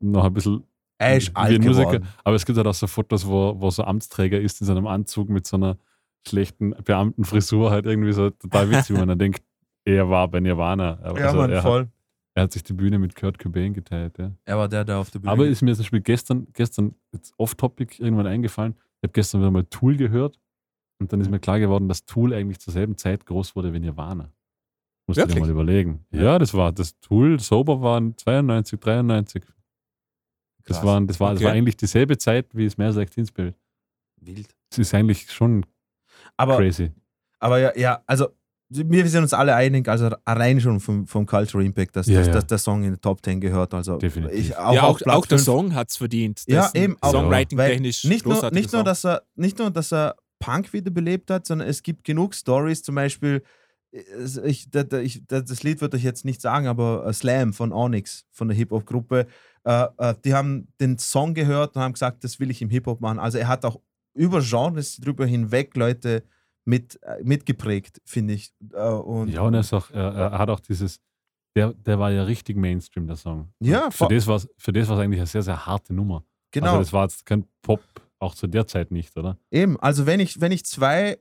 noch ein bisschen Er ist alt Musiker. geworden. Aber es gibt halt auch so Fotos, wo, wo so Amtsträger ist in seinem Anzug mit so einer schlechten Beamtenfrisur, halt irgendwie so total witzig, wo man dann denkt, er war bei Nirvana. Aber Ja, also Mann, er, hat, voll. er hat sich die Bühne mit Kurt Cobain geteilt. Ja. Er war der, der auf der Bühne. Aber ist mir zum Beispiel gestern, gestern jetzt off-topic irgendwann eingefallen, ich habe gestern wieder mal Tool gehört und dann ist mir klar geworden, dass Tool eigentlich zur selben Zeit groß wurde wie Nirvana. Musst du dir mal überlegen. Ja. das war das Tool, Sober waren 92, 93. Das, Krass. waren, das, war, das Okay. war eigentlich dieselbe Zeit wie Smells Like Teen Spirit. Wild. Das ist eigentlich schon Aber, crazy. aber ja, ja, also wir sind uns alle einig, also allein schon vom, vom Cultural Impact, dass, Ja, dass, ja. dass der Song in den Top 10 gehört. Also Definitiv. Ich, auch, ja, auch, auch der. Song hat es verdient. Ja, Das eben, auch- Songwriting-technisch nicht nur, nicht, nur, dass er, nicht nur, dass er Punk wiederbelebt hat, sondern es gibt genug Stories, zum Beispiel, ich, da- da- ich, da- das Lied würde ich jetzt nicht sagen, aber äh, Slam von Onyx, von der Hip-Hop-Gruppe, äh, äh, die haben den Song gehört und haben gesagt, das will ich im Hip-Hop machen. Also er hat auch über Genres drüber hinweg Leute mit, äh, mitgeprägt, finde ich. Äh, und, Ja, und er, ist auch, er, er hat auch dieses, der, der war ja richtig Mainstream, der Song. Ja, für das war für das war es eigentlich eine sehr, sehr harte Nummer. genau. Also das war jetzt kein Pop, auch zu der Zeit nicht, oder? Eben, also wenn ich, wenn ich zwei,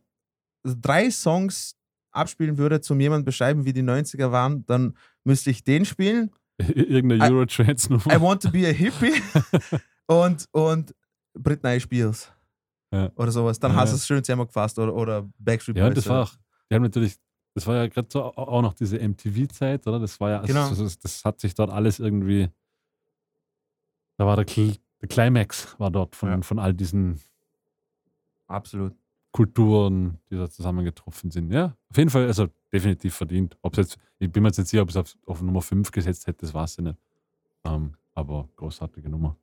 drei Songs abspielen würde, zum jemanden beschreiben, wie die 90er waren, dann müsste ich den spielen. *laughs* Irgendeine I- Eurotrance-Nummer. I want to be a hippie *laughs* und, und Britney Spears. Ja. Oder sowas. Dann Ja, hast du ja. es schön zusammengefasst. Oder, oder Backstreet Ja, Boys. das war auch, die haben natürlich, das war ja gerade so au- auch noch diese MTV-Zeit, oder? Das war ja, Genau. also, das, das hat sich dort alles irgendwie, da war der, Cl der Climax war dort von, Ja. von all diesen Absolut. Kulturen, die da zusammengetroffen sind. Ja, auf jeden Fall, also definitiv verdient. Ob's jetzt, ich bin mir jetzt nicht sicher, ob es auf, auf Nummer 5 gesetzt hätte, das weiß ich nicht. Ähm, aber großartige Nummer.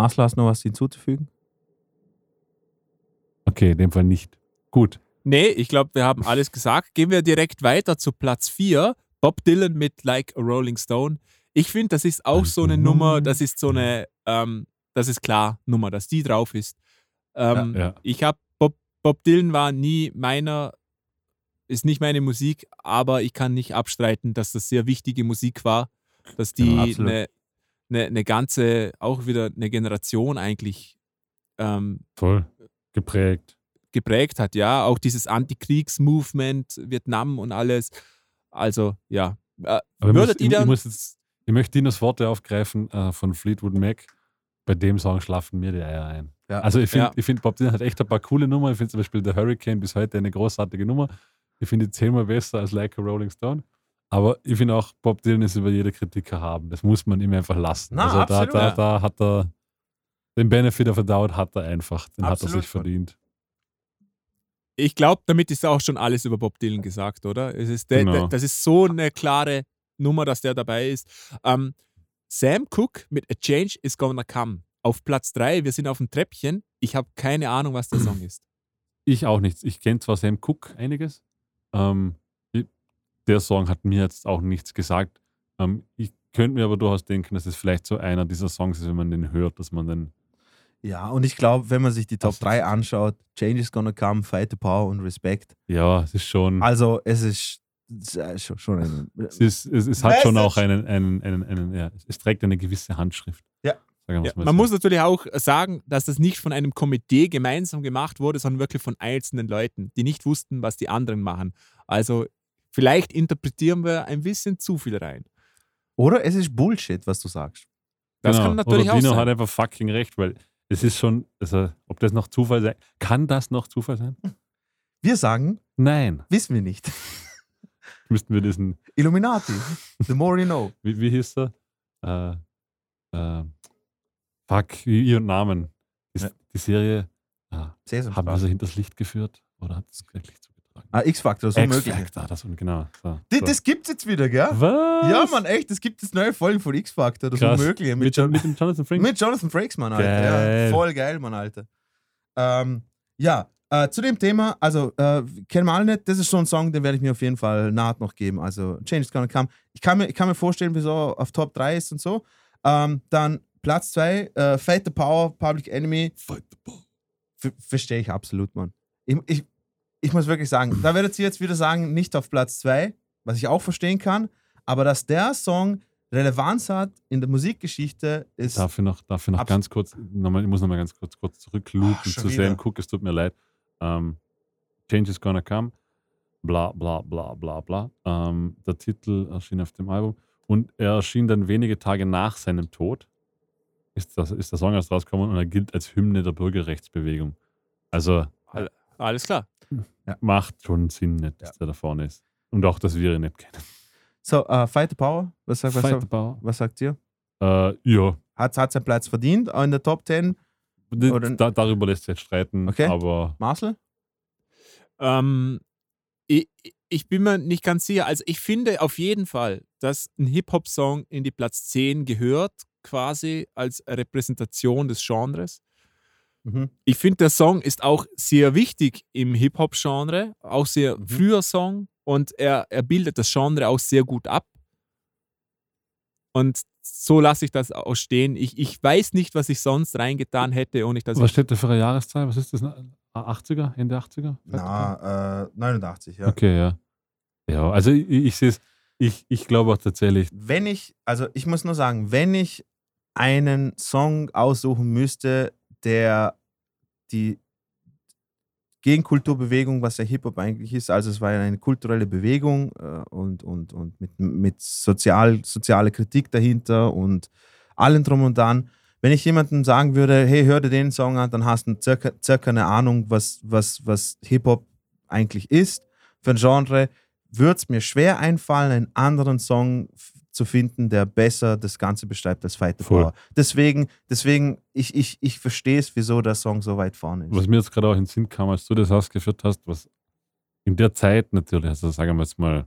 Marcel, hast du noch was hinzuzufügen? Okay, in dem Fall nicht. Gut. Nee, ich glaube, wir haben alles gesagt. Gehen wir direkt weiter zu Platz 4. Bob Dylan mit Like a Rolling Stone. Ich finde, das ist auch so eine Nummer, das ist so eine, ähm, das ist klar, Nummer, dass die drauf ist. Ähm, Ja. Ich habe Bob, Bob Dylan war nie meiner, ist nicht meine Musik, aber ich kann nicht abstreiten, dass das sehr wichtige Musik war, dass die Ja, eine, eine, eine ganze, auch wieder eine Generation eigentlich ähm, Voll. Geprägt. geprägt hat, ja. Auch dieses Antikriegsmovement, Vietnam und alles. Also, ja. Äh, ich würdet ich, ihr ich, dann. muss jetzt, ich möchte Dinos Worte aufgreifen äh, von Fleetwood Mac. Bei dem Song schlafen mir die Eier ein. Ja. Also ich finde, Ja. ich find, Bob Dylan hat echt ein paar coole Nummern. Ich finde zum Beispiel der Hurricane bis heute eine großartige Nummer. Ich finde die zehnmal besser als Like a Rolling Stone. Aber ich finde auch, Bob Dylan ist über jede Kritik erhaben. Das muss man ihm einfach lassen. Na, also da, absolut. da, Ja. da hat er den Benefit of a Doubt hat er einfach. Den hat er Absolut. sich verdient. Ich glaube, damit ist auch schon alles über Bob Dylan gesagt, oder? Es ist der, Genau. der, das ist so eine klare Nummer, dass der dabei ist. Ähm, Sam Cooke mit A Change is Gonna Come. Auf Platz 3, wir sind auf dem Treppchen. Ich habe keine Ahnung, was der Song ist. Ich auch nicht. Ich kenne zwar Sam Cooke einiges. Ähm, der Song hat mir jetzt auch nichts gesagt. Ähm, ich könnte mir aber durchaus denken, dass es vielleicht so einer dieser Songs ist, wenn man den hört, dass man den. Ja, und ich glaube, wenn man sich die Top Das ist- 3 anschaut, Change is gonna come, Fight the Power und Respect. Ja, es ist schon. Also, es ist, ist schon, ein, Es, ist, es, es hat schon auch einen, einen, einen, einen ja, es trägt eine gewisse Handschrift. Ja. Sagen Ja, man so. muss natürlich auch sagen, dass das nicht von einem Komitee gemeinsam gemacht wurde, sondern wirklich von einzelnen Leuten, die nicht wussten, was die anderen machen. Also vielleicht interpretieren wir ein bisschen zu viel rein. Oder es ist Bullshit, was du sagst. Das Genau. kann natürlich Oder auch Dino sein. hat einfach fucking recht, weil es ist schon, also, ob das noch Zufall sein kann, das noch Zufall sein? Wir sagen, Nein. wissen wir nicht. *laughs* Müssten wir diesen, Illuminati. The more you know. *laughs* wie, wie hieß er? Äh, äh, fuck, ihr Namen. Die, Ja. die Serie, äh, haben wir sie hinters Licht geführt oder hat es wirklich zugetragen? Ah, X-Factor, so möglich. X-Factor, das und genau. So, Das, so. das gibt's jetzt wieder, gell? Was? Ja, Mann, echt. Es gibt jetzt neue Folgen von X-Factor. Das Krass. ist unmöglich. Mit, Mit, Jo- mit dem Jonathan Frank? mit Jonathan Frakes, Mann, Alter. Ja, Geil. voll geil, Mann, Alter. Ähm, ja, äh, zu dem Thema, also, äh, kennen wir alle nicht, das ist so ein Song, den werde ich mir auf jeden Fall naht noch geben. Also, Change is gonna come. Ich kann mir, ich kann mir vorstellen, wieso auf Top 3 ist und so. Ähm, dann Platz 2, äh, Fight the Power, Public Enemy. Ver- Verstehe ich absolut, Mann. Ich, ich, ich muss wirklich sagen, da werdet ihr jetzt wieder sagen, nicht auf Platz 2, was ich auch verstehen kann, aber dass der Song Relevanz hat in der Musikgeschichte, ist. Dafür noch, dafür noch ganz kurz, nochmal, ich muss nochmal ganz kurz, kurz zurückloopen zu wieder. Sam Cooke, es tut mir leid. Ähm, Change is gonna come, bla bla bla bla bla. Ähm, der Titel erschien auf dem Album und er erschien dann wenige Tage nach seinem Tod. Ist, das, ist der Song erst rausgekommen und er gilt als Hymne der Bürgerrechtsbewegung. Also Alles klar. Macht schon Sinn, nicht, dass der da vorne ist. Und auch, dass wir ihn nicht kennen. So, äh, Fight the Power, was, sagt- was, Fight the Power. was sagt ihr? Äh, ja, Hat hat seinen Platz verdient, auch in der Top 10. d- Oder- da, darüber lässt sich jetzt streiten, Okay. aber Marcel? Ähm, ich, ich bin mir nicht ganz sicher. Also ich finde auf jeden Fall, dass ein Hip-Hop-Song in die Platz 10 gehört, quasi als Repräsentation des Genres. Mhm. Ich finde, der Song ist auch sehr wichtig im Hip-Hop-Genre, auch sehr Mhm. früher Song und er, er bildet das Genre auch sehr gut ab. Und so lasse ich das auch stehen. Ich, ich weiß nicht, was ich sonst reingetan hätte, ohne dass was ich. steht da für eine Jahreszahl? Was ist das? 80er? Ende 80er? Na, äh, 89, ja. Okay, ja. Ja, also ich, ich sehe es, ich, ich glaube auch tatsächlich, Wenn ich, also ich muss nur sagen, wenn ich einen Song aussuchen müsste, der die Gegenkulturbewegung, was der Hip-Hop eigentlich ist, also es war ja eine kulturelle Bewegung äh, und, und, und mit, mit sozial, soziale Kritik dahinter und allem drum und dran. Wenn ich jemandem sagen würde, hey, hör dir den Song an, dann hast du circa, circa eine Ahnung, was, was, was Hip-Hop eigentlich ist für ein Genre, würde es mir schwer einfallen, einen anderen Song zu finden, der besser das Ganze beschreibt als Fight the Voll. Power. Deswegen, deswegen ich, ich, ich verstehe es, wieso der Song so weit vorne ist. was mir jetzt gerade auch in den Sinn kam, als du das ausgeführt hast, was in der Zeit natürlich, also sagen wir jetzt mal,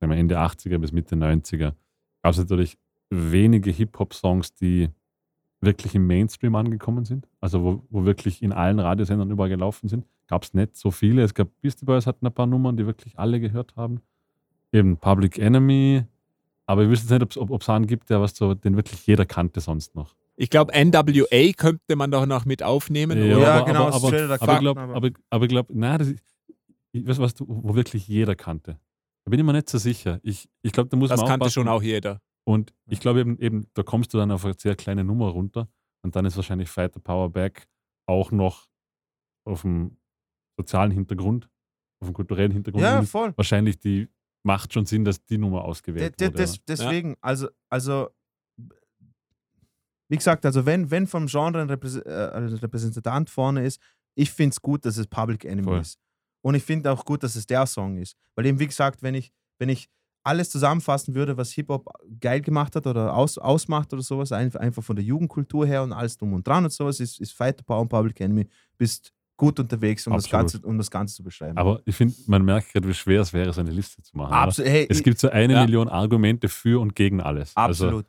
sagen wir Ende 80er bis Mitte 90er, gab es natürlich wenige Hip-Hop-Songs, die wirklich im Mainstream angekommen sind, also wo, wo wirklich in allen Radiosendern überall gelaufen sind. Gab es nicht so viele. Es gab Beastie Boys hatten ein paar Nummern, die wirklich alle gehört haben. Eben Public Enemy, aber ich wüsste jetzt nicht, ob es einen gibt, der was so, den wirklich jeder kannte sonst noch. Ich glaube, NWA könnte man doch noch mit aufnehmen. Ja, oder? Ja, aber, genau, aber, aber, aber, ich glaube, aber- aber, ich glaube, nein, das ist, ich weiß was, du, wo wirklich jeder kannte. Da bin ich mir nicht so sicher. Ich, ich glaube, da muss Das man kannte aufpassen. schon auch jeder. Und ich glaube eben, eben, da kommst du dann auf eine sehr kleine Nummer runter und dann ist wahrscheinlich Fight the Power Back auch noch auf dem sozialen Hintergrund, auf dem kulturellen Hintergrund. ja, voll. wahrscheinlich die macht schon Sinn, dass die Nummer ausgewählt De- de- wurde. des, deswegen, also, also, wie gesagt, also wenn, wenn vom Genre ein, äh, Repräsentant vorne ist, ich finde es gut, dass es Public Enemy Voll. ist. Und ich finde auch gut, dass es der Song ist. Weil eben, wie gesagt, wenn ich, wenn ich alles zusammenfassen würde, was Hip-Hop geil gemacht hat oder aus, ausmacht oder sowas, einfach, einfach von der Jugendkultur her und alles drum und dran und sowas, ist, ist Fight the Power und Public Enemy, bist gut unterwegs, um, das. Ganze, um das Ganze zu beschreiben. Aber ich finde, man merkt gerade, wie schwer es wäre, so eine Liste zu machen. Absolut. Hey, Es gibt so eine Ja. Million Argumente für und gegen alles. Also, Absolut.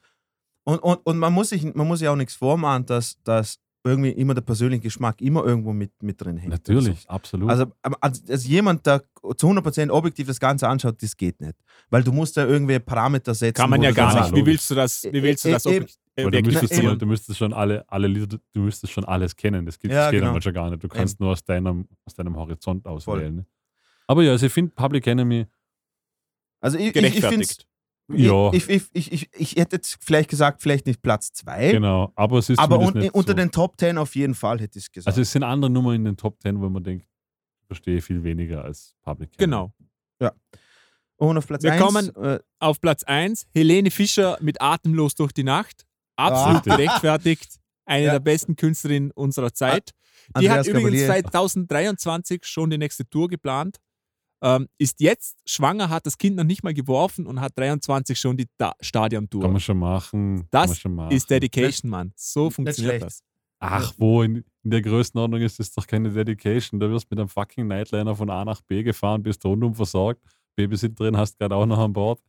und, und, und man muss sich man muss sich auch nichts vormachen, dass, dass irgendwie immer der persönliche Geschmack immer irgendwo mit, mit drin hängt. natürlich, absolut. Also, aber als, als jemand, der zu 100% objektiv das Ganze anschaut, das geht nicht. Weil du musst da irgendwie Parameter setzen. Kann man ja gar nicht. Wie willst du das, wie willst du Äh, das äh, ob- Aber du müsstest, eben. schon, du müsstest schon alle, alle Lieder, du müsstest schon alles kennen. Das geht, Ja, das geht genau. schon gar nicht. Du kannst nur aus deinem, aus deinem Horizont auswählen. Ne? Aber ja, also ich finde Public Enemy, Also ich, ich, ich finde gerechtfertigt. ja, ich, ich, ich, ich, ich hätte jetzt vielleicht gesagt, vielleicht nicht Platz 2, genau. Aber es ist aber un, nicht unter so. den Top 10 auf jeden Fall hätte ich es gesagt. Also es sind andere Nummern in den Top 10, wo man denkt, ich verstehe viel weniger als Public Enemy. Genau. und auf Platz Wir 1, kommen- äh, Auf Platz 1 Helene Fischer mit Atemlos durch die Nacht. Absolut Ah. gerechtfertigt. Eine Ja. der besten Künstlerinnen unserer Zeit. Die Andreas hat übrigens Gabalier. 2023 schon die nächste Tour geplant. Ähm, ist jetzt schwanger, hat das Kind noch nicht mal geworfen und hat 23 schon die da Kann Stadiontour. man schon machen. kann Das man schon machen. Ist Dedication, Mann. So funktioniert das. Ach, wo? In, in der Größenordnung ist das doch keine Dedication. Da wirst du mit einem fucking Nightliner von A nach B gefahren, bist rundum versorgt. Babysitterin hast gerade auch noch an Bord.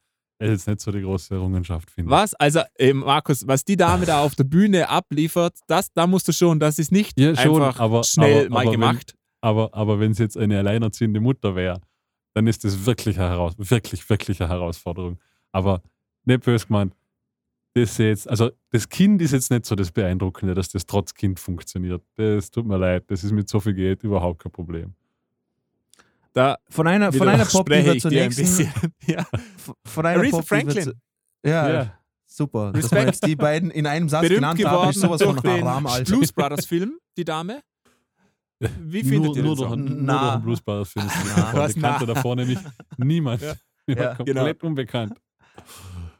Ist jetzt nicht so die große Errungenschaft, finde ich. Was? Also, äh, Markus, was die Dame da auf der Bühne abliefert, das, da musst du schon, das ist nicht Ja, schon, einfach aber- schnell aber- mal aber wenn- gemacht. Aber, aber wenn es jetzt eine alleinerziehende Mutter wäre, dann ist das wirklich eine, Heraus wirklich, wirklich eine Herausforderung. Aber nicht böse gemeint, das jetzt, also das Kind ist jetzt nicht so das Beeindruckende, dass das trotz Kind funktioniert. Das tut mir leid, das ist mit so viel Geld überhaupt kein Problem. Da von einer, von einer Pop-Diva zur ein nächsten. bisschen. *laughs* ja. Von einer Aretha Franklin. zu- Ja, Ja. super. Dass Respekt. jetzt die beiden in einem Satz Berühmt genannt haben, ist geworden sowas von durch den Haram, Alter. Blues Brothers Film, die Dame. Wie findet nur, ihr nur durch, nur durch den Blues Brothers Film. *laughs* Was? Die kannte Na. davor nämlich niemand. Ja. *laughs* Die Ja. komplett unbekannt.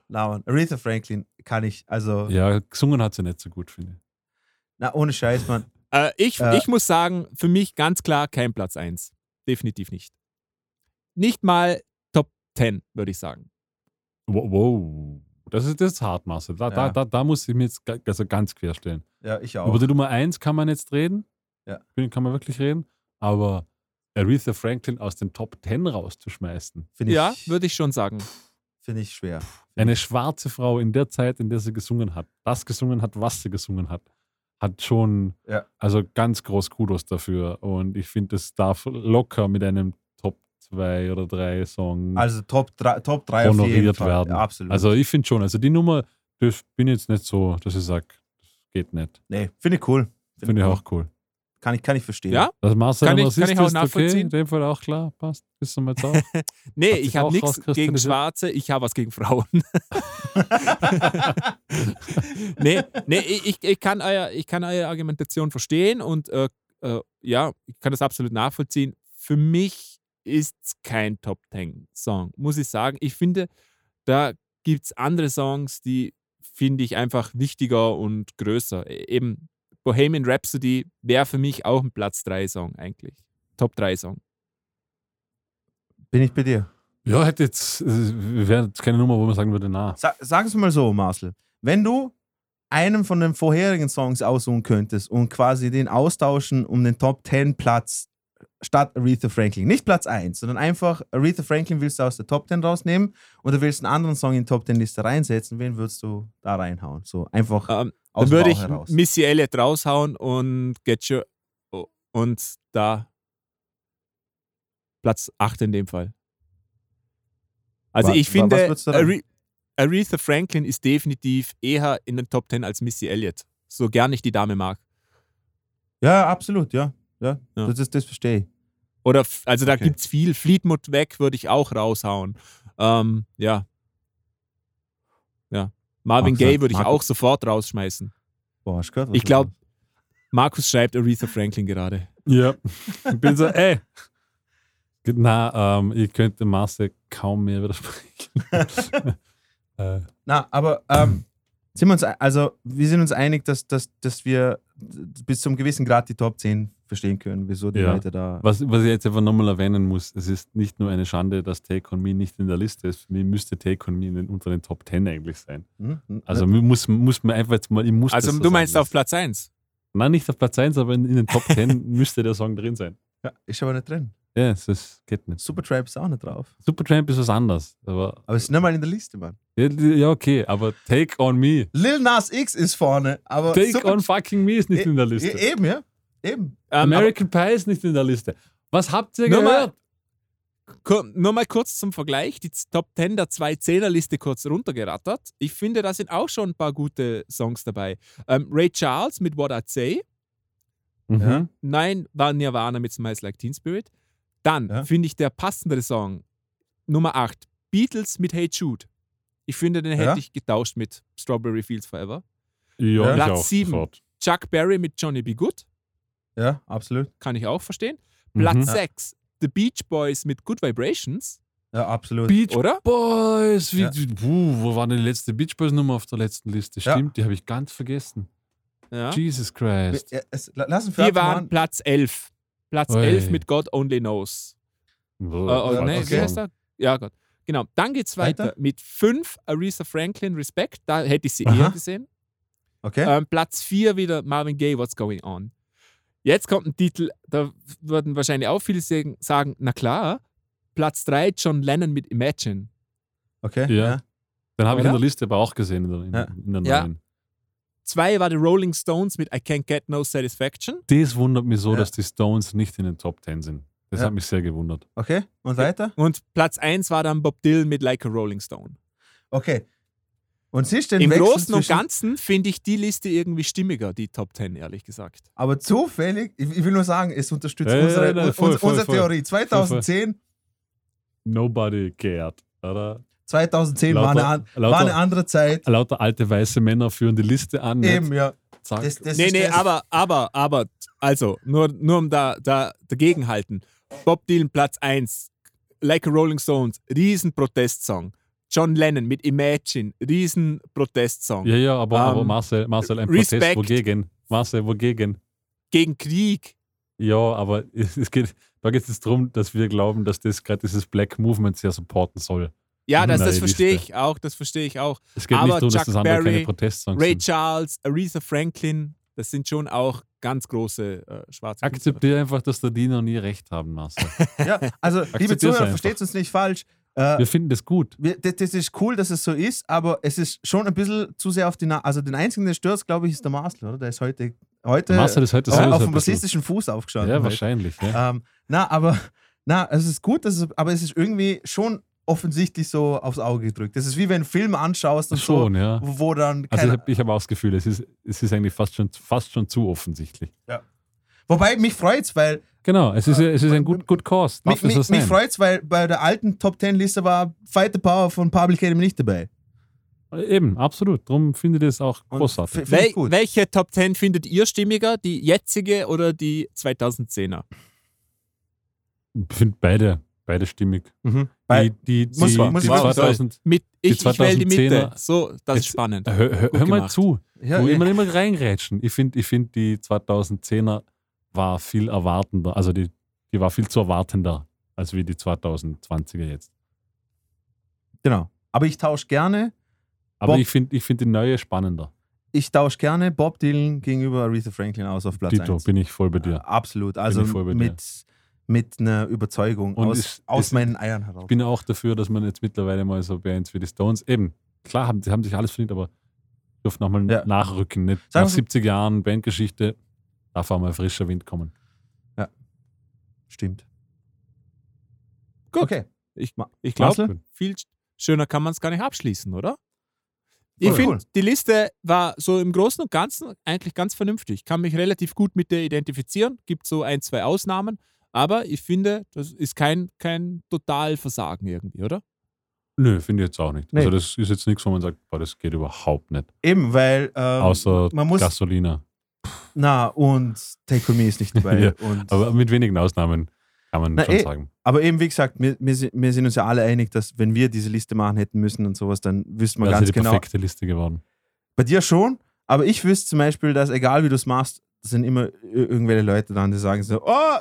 Na, Mann. Aretha Franklin kann ich, also, Ja, gesungen hat sie nicht so gut, finde ich. na, ohne Scheiß, Mann. Äh, ich, Äh. ich muss sagen, für mich ganz klar kein Platz 1. Definitiv nicht. Nicht mal Top 10, würde ich sagen. Wow. wow. Das ist das Hartmaße. Da, da, Ja. da, da muss ich mir jetzt also ganz quer stellen. Ja, ich Über auch. die Nummer 1 kann man jetzt reden. Ja. Über die Kann man wirklich reden. Aber Aretha Franklin aus den Top 10 rauszuschmeißen. Finde ich, Ja, würde ich schon sagen. Finde ich schwer. Eine schwarze Frau in der Zeit, in der sie gesungen hat, das gesungen hat, was sie gesungen hat, hat schon, Ja. also ganz groß Kudos dafür. Und ich finde, das darf locker mit einem Top 2 oder 3 Song Also Top 3, Top 3 auf jeden honoriert werden. Ja, absolut. Also ich finde schon, also die Nummer, das bin jetzt nicht so, dass ich sage, das geht nicht. nee, finde ich cool. Finde ich cool. auch cool. Kann ich, kann ich verstehen. Ja? Das Marcel Kann ich- kann ich auch ist, okay, nachvollziehen. in dem Fall auch klar, passt. Bist du mal auch. *laughs* Nee, Hat ich habe nichts gegen Schwarze, ich habe was gegen Frauen. *laughs* nee, nee ich, ich, kann euer, ich kann eure Argumentation verstehen und äh, äh, ja, ich kann das absolut nachvollziehen. Für mich ist es kein Top Ten Song, muss ich sagen. Ich finde, da gibt es andere Songs, die finde ich einfach wichtiger und größer. E- Eben Bohemian Rhapsody wäre für mich auch ein Platz 3 Song eigentlich. Top 3 Song. Bin ich bei dir. ja, hätte jetzt, äh, wäre jetzt keine Nummer, wo man sagen würde, na. Sa sag es mal so, Marcel. Wenn du einen von den vorherigen Songs aussuchen könntest und quasi den austauschen um den Top 10 Platz statt Aretha Franklin. Nicht Platz 1, sondern einfach Aretha Franklin willst du aus der Top 10 rausnehmen oder willst einen anderen Song in die Top 10 Liste reinsetzen. Wen würdest du da reinhauen? So einfach Ähm, aus Dann würde ich heraus. Missy Elliott raushauen und Get Your oh, und da Platz 8 in dem Fall. Also Wa- ich finde, was Aretha Franklin ist definitiv eher in den Top 10 als Missy Elliott. So gern ich die Dame mag. Ja, absolut, ja. Ja. Ja. Das, ist, das verstehe ich. Oder, also da Okay. gibt es viel. Fleetwood weg würde ich auch raushauen. Ähm, ja. Ja. Marvin Markus- Gaye würde ich Markus- auch sofort rausschmeißen. Boah, hast du gehört? Ich glaub- los ist? Markus schreibt Aretha Franklin gerade. Ja. Ich bin so, ey. Na, ähm, ich könnte Marcel kaum mehr widersprechen. *laughs* äh, Na, aber ähm, sind wir uns, also wir sind uns einig, dass, dass, dass wir bis zum gewissen Grad die Top 10 verstehen können, wieso die Ja. Leute da. was, was ich jetzt einfach nochmal erwähnen muss, es ist nicht nur eine Schande, dass Take On Me nicht in der Liste ist. Für mich müsste Take On Me in den, unter den Top 10 eigentlich sein. Hm? Hm? Also muss, muss man einfach jetzt mal, ich muss Also du meinst auf Platz 1? Nein, nicht auf Platz 1, aber in, in den Top 10 *laughs* müsste der Song drin sein. ja, ist aber nicht drin. Ja, es ist, geht nicht. Supertramp ist auch nicht drauf. Supertramp ist was anderes. Aber, Aber es ist nicht mal in der Liste, Mann. ja, ja, okay, aber Take On Me. Lil Nas X ist vorne, aber Take Super- On Fucking Me ist nicht E- in der E- Liste. Eben, ja. Eben. Ähm, American Pie ist nicht in der Liste. Was habt ihr Nur mal- gehört? Kur- Nur mal kurz zum Vergleich, die Top 10 der 2-10er-Liste kurz runtergerattert. Ich finde, da sind auch schon ein paar gute Songs dabei. Ähm, Ray Charles mit What I'd Say. Mhm. Ja. Nein, war Nirvana mit Smiles Like Teen Spirit. Dann Ja. finde ich der passendere Song, Nummer 8, Beatles mit Hey Jude. Ich finde, den Ja. hätte ich getauscht mit Strawberry Fields Forever. Ja, Platz auch sieben. sofort. Chuck Berry mit Johnny B. Good. Ja, absolut. Kann ich auch verstehen. Mhm. Platz Ja. 6, The Beach Boys mit Good Vibrations. Ja, absolut. Beach Oder? Boys. Wie, Ja. puh, wo war denn die letzte Beach Boys Nummer auf der letzten Liste? Ja. Stimmt, die habe ich ganz vergessen. Ja. Jesus Christ. Ja, es, la- lass uns Wir waren. Platz 11. Platz Oi. 11 mit God Only Knows. Oh, Äh, oh, Ja, nee, okay. wie heißt er? Ja, Gott. Genau. Dann geht's weiter, Weiter? mit 5 Aretha Franklin Respect. Da hätte ich sie Aha. eher gesehen. Okay. Ähm, Platz 4 wieder Marvin Gaye, What's Going On. Jetzt kommt ein Titel, da würden wahrscheinlich auch viele sagen, na klar. Platz 3 John Lennon mit Imagine. okay. Ja. Ja. Den habe ich in der Liste aber auch gesehen. In der, in, Ja. in der Ja. neuen. 2 war die Rolling Stones mit I Can't Get No Satisfaction. Das wundert mich so, Ja. dass die Stones nicht in den Top 10 sind. Das Ja. hat mich sehr gewundert. Okay. Und weiter? Und Platz 1 war dann Bob Dylan mit Like a Rolling Stone. Okay. Und siehst du den Im Wechsel Großen und Ganzen finde ich die Liste irgendwie stimmiger, die Top 10, ehrlich gesagt. Aber zufällig, ich, ich will nur sagen, es unterstützt Ja, ja, unsere, nein, voll, unsere, voll, unsere voll. Theorie. 2010, Nobody cared. Oder? 2010 war, eine, an, lauter, war eine andere Zeit. lauter alte weiße Männer führen die Liste an. nicht? Eben, ja. Zack. Das, das nee, ist nee, das. aber, aber, aber, also, nur, nur um da, da dagegen halten. Bob Dylan Platz 1, Like a Rolling Stones, riesen Protestsong. John Lennon mit Imagine, riesen Protestsong. ja, ja, aber, aber Ähm, Marcel, Marcel, ein Respect. Protest wogegen? Marcel, wogegen? Gegen Krieg. Ja, aber *laughs* es geht, da geht es darum, dass wir glauben, dass das gerade dieses Black Movement sehr supporten soll. Ja, das, das verstehe ich auch, das verstehe ich auch. Es geht Aber nicht darum, dass Chuck das andere Berry, keine Protestsongs Ray sind. Charles, Aretha Franklin, das sind schon auch ganz große äh, schwarze. Akzeptiere einfach, dass der Dino nie recht haben, Marcel. *laughs* Ja, also, liebe Zuhörer, versteht uns nicht falsch. Äh, Wir finden das gut. wir, das, das ist cool, dass es so ist, aber es ist schon ein bisschen zu sehr auf die Na Also, den einzigen, der stört, glaube ich, ist der Marcel, oder? Der ist heute, heute Marcel ist heute auf, auf dem rassistischen Fuß aufgestanden. Ja, heute. wahrscheinlich. Ja. Ähm, na, aber na, es ist gut, dass es, aber es ist irgendwie schon offensichtlich so aufs Auge gedrückt. Das ist wie wenn du einen Film anschaust und Schon, ja. so, wo dann Also ich habe hab auch das Gefühl, es ist, es ist eigentlich fast schon, fast schon zu offensichtlich. Wobei mich freut's, weil Genau, es ist, es ist ein gut, gut Cause. mich, Darf mich, mich sein? freut's, weil bei der alten Top Ten Liste war Fight the Power von Public Enemy nicht dabei. Eben, absolut. Darum finde ich das auch Und großartig. Wel gut. welche Top 10 findet ihr stimmiger? Die jetzige oder die 2010er? Ich finde beide, beide stimmig. Mhm. Bei, Die, die, die, Muss man- muss die man wirklich 2000, Mit ich, Die ich wähle die Mitte. 2010er So, das ist spannend. hör, hör, hör mal zu. ja, wo eh. immer immer reingrätschen. Ich finde, ich find, die 2010er war viel erwartender, also die, die war viel zu erwartender, als wie die 2020er jetzt. genau. Aber ich tausche gerne, Aber Bob- ich finde ich find die neue spannender. ich tausche gerne Bob Dylan gegenüber Aretha Franklin aus auf Platz Dito, 1. bin ich voll bei dir. Absolut. Also ich voll bei dir. mit, mit einer Überzeugung Und aus, ist- aus ist- meinen Eiern heraus. Ich bin auch dafür, dass man jetzt mittlerweile mal so Bands wie die Stones, eben, klar, haben, sie haben sich alles verdient, aber dürfen nochmal Ja. nachrücken. Nicht Sagen nach wir- 70 Jahren Bandgeschichte darf auch mal frischer Wind kommen. Stimmt. Gut. Okay. Ich, ich glaube, viel schöner kann man es gar nicht abschließen, oder? Ich Voll finde, cool. die Liste war so im Großen und Ganzen eigentlich ganz vernünftig. Kann mich relativ gut mit der identifizieren. Gibt so ein, zwei Ausnahmen. Aber ich finde, das ist kein, kein Totalversagen irgendwie, oder? Nö, finde ich jetzt auch nicht. Nee. Also das ist jetzt nichts, wo man sagt, boah, das geht überhaupt nicht. Eben, weil ähm, Außer man muss. Gasolina. Na, und Take On Me ist nicht dabei. *laughs* Ja, Aber mit wenigen Ausnahmen kann man Na, schon eh, sagen. aber eben, wie gesagt, wir, wir, sind- wir sind uns ja alle einig, dass wenn wir diese Liste machen hätten müssen und sowas, dann wüssten wir Das ganz ist die genau. perfekte Liste geworden. Bei dir schon, aber ich wüsste zum Beispiel, dass egal wie du es machst, es sind immer ir- irgendwelche Leute dran, die sagen so, oh,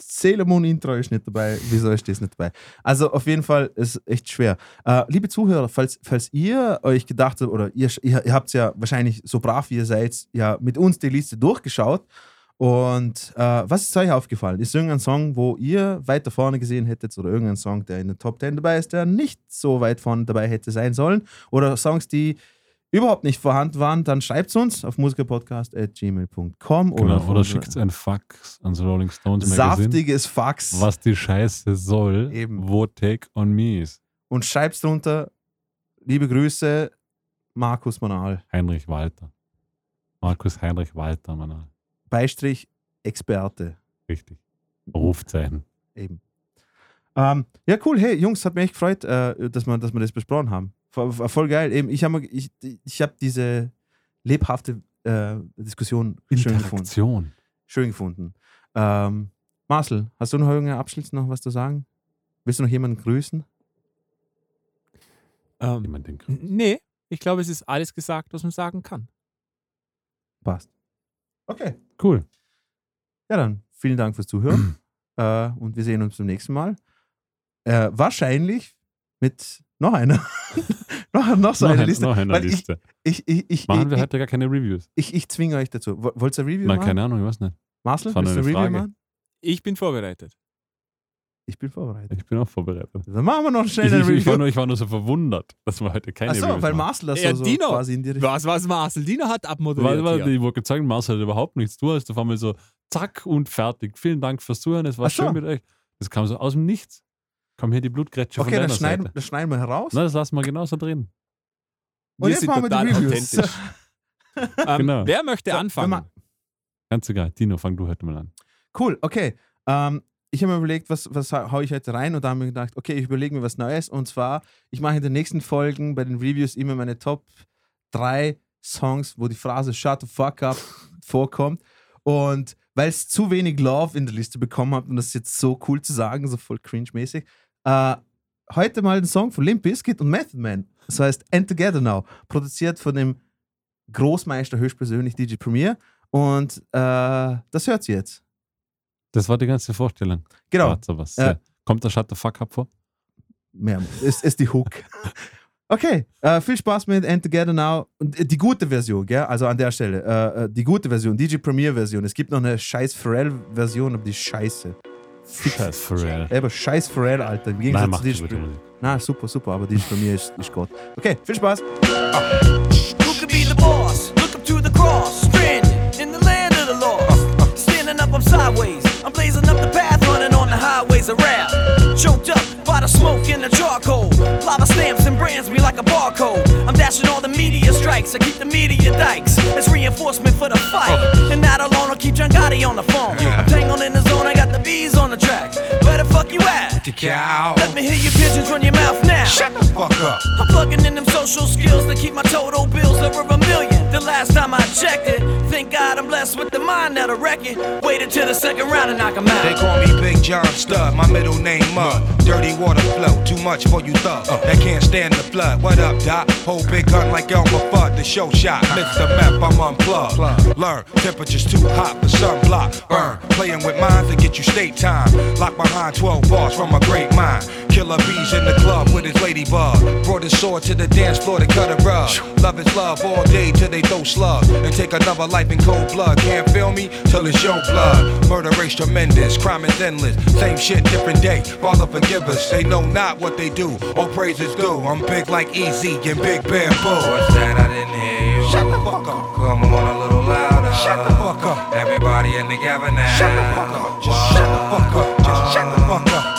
Sailor Moon Intro ist nicht dabei, wieso ist das nicht dabei? Also auf jeden Fall ist echt schwer. Äh, liebe Zuhörer, falls, falls ihr euch gedacht habt, oder ihr, ihr, ihr habt ja wahrscheinlich so brav wie ihr seid, ja mit uns die Liste durchgeschaut und äh, was ist euch aufgefallen? Ist irgendein Song, wo ihr weiter vorne gesehen hättet oder irgendein Song, der in der Top 10 dabei ist, der nicht so weit vorne dabei hätte sein sollen oder Songs, die überhaupt nicht vorhanden waren, dann schreibt es uns auf musikerpodcast.gmail.com Genau. oder, Oder, auf unser schickt ein Fax ans Rolling Stones Magazine, saftiges Fax was die Scheiße soll, Eben. wo Take on Me ist. und schreibt drunter, liebe Grüße, Markus Manal, Heinrich Walter. Markus Heinrich Walter, Mann. Beistrich Experte. Richtig. Rufzeichen. Eben. Ähm, ja, cool. Hey, Jungs, hat mich echt gefreut, äh, dass, wir, dass wir das besprochen haben. Voll, war voll geil. Eben, ich habe ich, ich hab diese lebhafte äh, Diskussion schön gefunden. Schön gefunden. Ähm, Marcel, hast du noch irgendeinen Abschluss noch was zu sagen? Willst du noch jemanden grüßen? Ähm, Jemand den n- nee, ich glaube, es ist alles gesagt, was man sagen kann. Passt. Okay. Cool. Ja, dann vielen Dank fürs Zuhören. *clears throat* äh, und wir sehen uns beim nächsten Mal. Äh, wahrscheinlich mit noch einer. *laughs* noch, noch so noch, eine ein, Liste. noch eine Weil ich, Liste. ich, ich, ich, Machen wir ich, heute gar keine Reviews. ich, ich zwinge euch dazu. Wo- Wollt ihr ein Review Nein, machen? keine Ahnung, ich weiß nicht. Marcel, willst du Review eine Frage. machen? Ich bin vorbereitet. Ich bin vorbereitet. Ich bin auch vorbereitet. Dann machen wir noch schnell Ich, ein ich, ich, war Review. nur, ich war nur so verwundert, dass wir heute keine Achso, Reviews weil machen. Marcel das Ja, so, so Dino. quasi in die Richtung. Was, was Marcel Diener hat Weil, abmoderiert weil hier. ich wollte sagen, Marcel hat überhaupt nichts. Du hast auf einmal so zack und fertig. Vielen Dank fürs Zuhören. Es war Ach so. schön mit euch. Das kam so aus dem Nichts. Komm hier die Blutgrätsche Okay, von deiner schneiden, Seite. das schneiden wir heraus. Na, das lassen wir genauso drin. Und Wir jetzt sind machen wir die Reviews. authentisch. *laughs* Ähm, Genau. Wer möchte So, anfangen? Ganz egal. Dino, fang du heute mal an. Cool, okay. Ähm, ich habe mir überlegt, was, was hau hau ich heute rein und da habe ich mir gedacht, okay, ich überlege mir was Neues und zwar, ich mache in den nächsten Folgen bei den Reviews immer meine Top 3 Songs, wo die Phrase Shut the fuck up *laughs* vorkommt und weil es zu wenig Love in der Liste bekommen hat und das ist jetzt so cool zu sagen, so voll cringe-mäßig, äh, heute mal den Song von Limp Bizkit und Method Man. Das heißt End Together Now, produziert von dem Großmeister höchstpersönlich DJ Premier und äh, das hört sie jetzt. Das war die ganze Vorstellung. Genau. Ja. Kommt der Shut the Fuck Up vor? mehr. Ist, ist die Hook. *laughs* Okay, äh, viel Spaß mit And Together Now. Und äh, die gute Version, gell? Also an der Stelle. Äh, äh, die gute Version, DJ Premier Version. Es gibt noch eine scheiß Pharrell-Version, aber die scheiße. Scheiß Pharrell. Aber scheiß Pharrell, Alter. Im Nein, Gegensatz mach zu die. Musik. Na, super, super, aber DJ Premier ist, ist Gott. Okay, viel Spaß. Who could be the boss? Look up to the cross, stranded in the land of the lost. Standing up, I'm sideways. I'm blazing up the path, running on the highways of rap. Choked up the smoke and the charcoal. Lava stamps and brands me like a barcode. I'm dashing all the media strikes. I keep the media dikes. It's reinforcement for the fight. Oh. And not alone, I'll keep John Gotti on the phone. I'm tangled in the zone, I got the bees on the track. Where the fuck you at? The cow. Let me hear your pigeons run your mouth now. Shut the fuck up. I'm plugging in them social skills to keep my total bills over a million. The last time I checked it, thank God I'm blessed with the mind that'll wreck it. Wait until the second round and knock 'em out. They call me Big John Stud, my middle name Mud. Dirty water flow, too much for you thug. Uh, that can't stand the flood. What up, Doc? Hold big gun like Elmer Fudd, the show shot. the map I'm unplugged. Learn, temperature's too hot for sunblock. Burn, playing with minds to get you state time. Lock behind 12 bars from a great mind. Killer bees in the club with his ladybug. Brought his sword to the dance floor to cut a rug. Love is love all day till they throw slugs. And take another life in cold blood. Can't feel me till it's your blood. Murder race tremendous, crime is endless. Same shit, different day. Father forgive us. They know not what they do. All praises due. I'm big like Easy and Big Bamboo. What's that? I didn't hear you. Shut the fuck up. Come on a little louder. Shut the fuck up. Everybody in the together now. Shut the fuck up. Just shut the fuck up. Just shut the fuck up.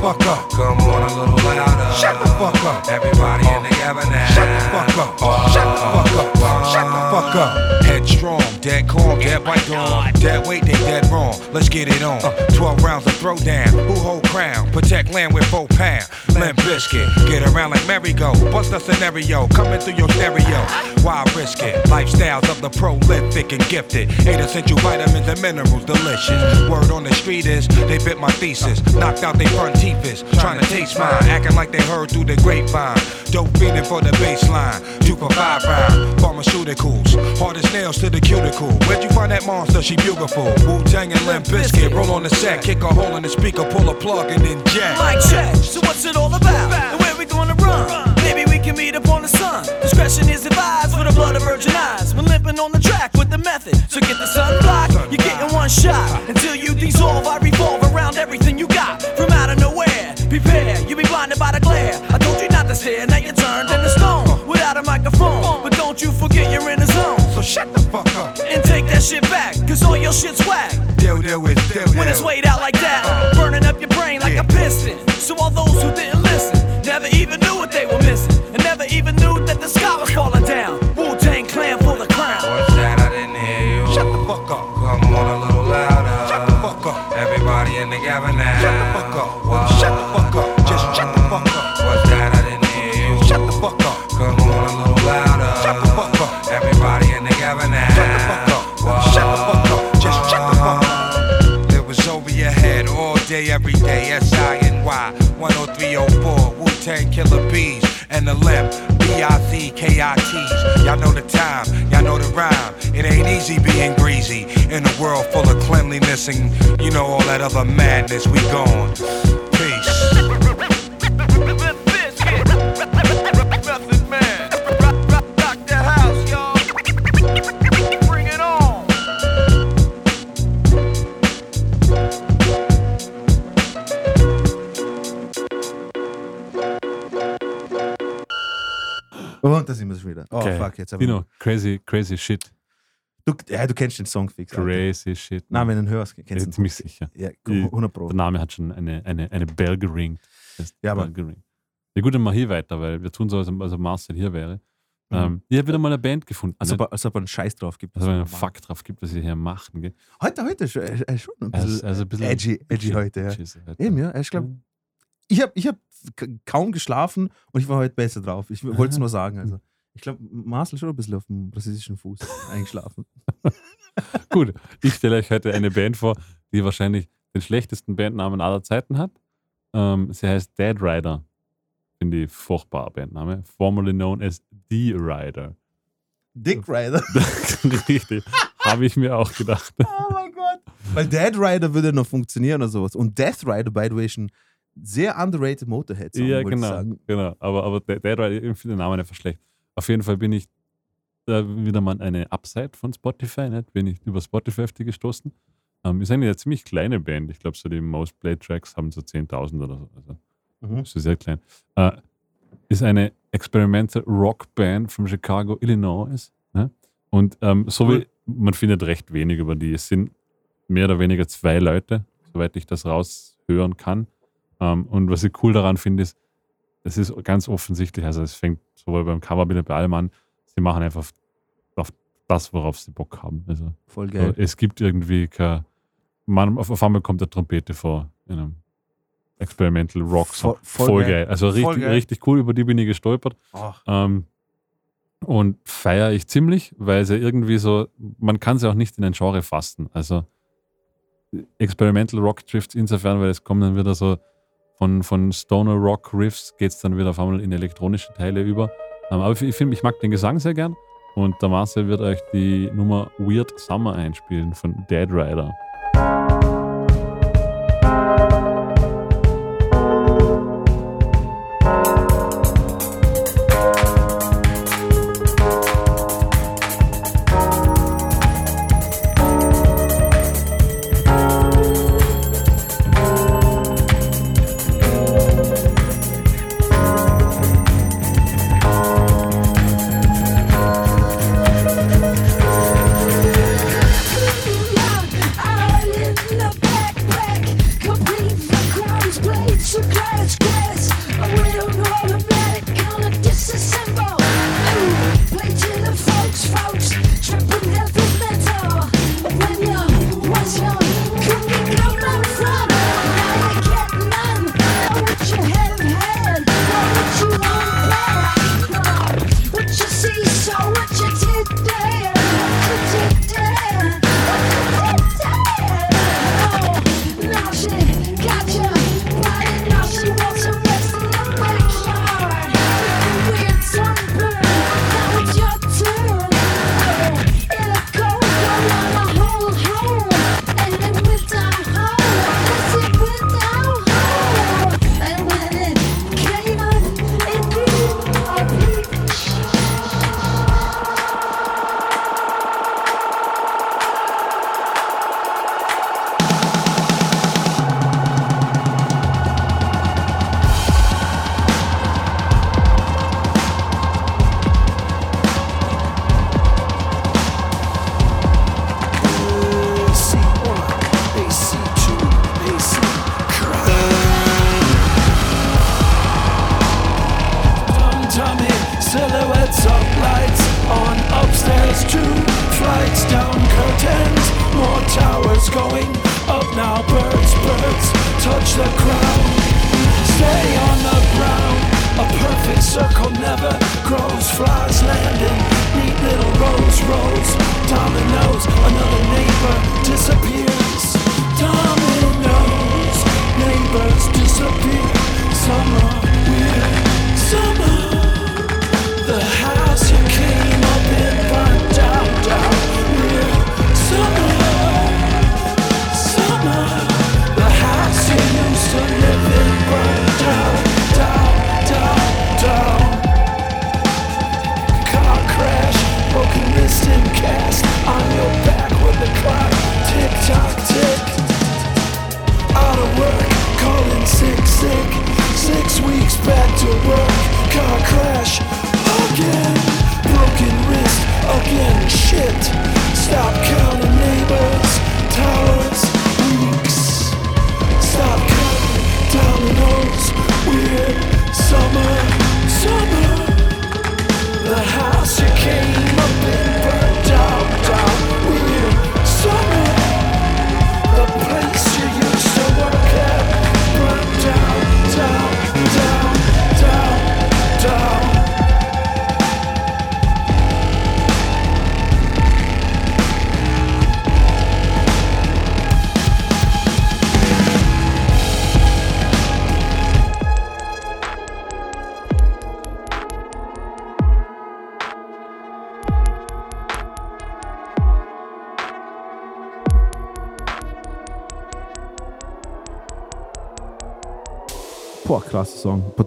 Fuck up. Come on a little louder. Shut the fuck up. Everybody in together now. Shut the fuck up. Shut the fuck up. Shut the fuck up. Headstrong, dead calm, dead by dawn. Dead weight, they dead wrong. Let's get it on. Uh. 12 rounds of throwdown. Who hold crown? Protect land with four pound. Limp biscuit. Get around like merry-go. Bust a scenario. Coming through your stereo. Why risk it? Lifestyles of the prolific and gifted. Eight essential vitamins and minerals. Delicious. Word on the street is they bit my thesis. Knocked out their front teeth Trying to taste mine. Acting like they heard through the grapevine. Dope feeding for the baseline. Two for five. Pharmaceuticals. Hard as nails to the cuticle. Where'd you find that monster? She beautiful. Wu Tang and Limp Biscuit. Roll on the set. Kick a hole in the speaker. Pull a plug and then jack. Mic check. So what's it all about? And where we gonna run? Can meet up on the sun. Discretion is advised for the blood of virgin eyes. We're limping on the track with the method. So get the sun block. You're getting one shot until you dissolve. I revolve around everything you got from out of nowhere. Prepare, you'll be blinded by the glare. I told you not to stare. Now you're turned into stone without a microphone. But don't you forget you're in the zone. So shut the fuck up. And take that shit back, cause all your shit's whack. Deal, deal with, deal, deal. When it's weighed out like that, burning up your brain like a piston. B-I-Z-K-I-T's. Y'all know the time, y'all know the rhyme. It ain't easy being greasy in a world full of cleanliness and you know all that other madness. We gone. Da sind wir schon wieder. Oh, Okay. fuck, jetzt haben wir. Dino, crazy, crazy shit. Du, ja, du kennst den Song fix. Alter. Crazy shit. Nein, wenn du ihn hörst, kennst du den ziemlich sicher. Ja, Die- 100 Pro. Der Name hat schon eine, eine, eine Bell geringt. Ja, aber-. Ja, gut, dann mal hier weiter, weil wir tun so, als ob also Marcel hier wäre. Mhm. Ähm, ich habe wieder mal eine Band gefunden. Als nicht? ob, als ob einen Scheiß drauf gibt. also, wenn es einen Fuck drauf gibt, was sie hier machen. Gell? Heute, heute er er ist schon ein bisschen er ist ein bisschen edgy, edgy heute. Ja. edgy heute. Eben, ja. Ich glaube, ich habe ich hab kaum geschlafen und ich war heute besser drauf. Ich wollte es nur sagen. Also. Ich glaube, Marcel schon ein bisschen auf dem brasilischen Fuß eingeschlafen. *laughs* Gut, ich stelle euch heute eine Band vor, die wahrscheinlich den schlechtesten Bandnamen aller Zeiten hat. Ähm, sie heißt Dead Rider. Finde ich furchtbarer Bandname. Formerly known as The Rider. Dick Rider. *laughs* Richtig. Habe ich mir auch gedacht. Oh mein Gott. Weil Dead Rider würde noch funktionieren oder sowas. Und Death Rider, by the way, ein sehr underrated Motorhead-Song, Ja, genau, sagen. genau. Aber, aber Dead Rider, ich finde den Namen einfach schlecht. Auf jeden Fall bin ich da wieder mal eine Upside von Spotify, nicht? bin ich über Spotify auf die gestoßen. Ähm, ist eine ziemlich kleine Band. Ich glaube, so die Most Play Tracks haben so 10.000 oder so. Also Mhm. ist sehr klein. Äh, ist eine Experimental Rock Band von Chicago, Illinois. Ne? Und ähm, so wie man findet recht wenig über die. Es sind mehr oder weniger zwei Leute, soweit ich das raushören kann. Ähm, und was ich cool daran finde, ist, es ist ganz offensichtlich, also es fängt sowohl beim Cover wie bei allem an, sie machen einfach auf, das, worauf sie Bock haben. Also Voll geil. es gibt irgendwie kein, man, auf, einmal kommt eine Trompete vor in einem Experimental Rock Song. Voll- voll Voll, geil. geil. Also richtig, geil. richtig cool, über die bin ich gestolpert. Ähm, und feiere ich ziemlich, weil sie irgendwie so, man kann sie auch nicht in ein Genre fassen. Also Experimental Rock trifft insofern, weil es kommen dann wieder so von, von Stoner Rock Riffs geht es dann wieder auf einmal in elektronische Teile über. Ähm, aber ich finde, ich mag den Gesang sehr gern und der Marcel wird euch die Nummer Weird Summer einspielen von Dead Rider.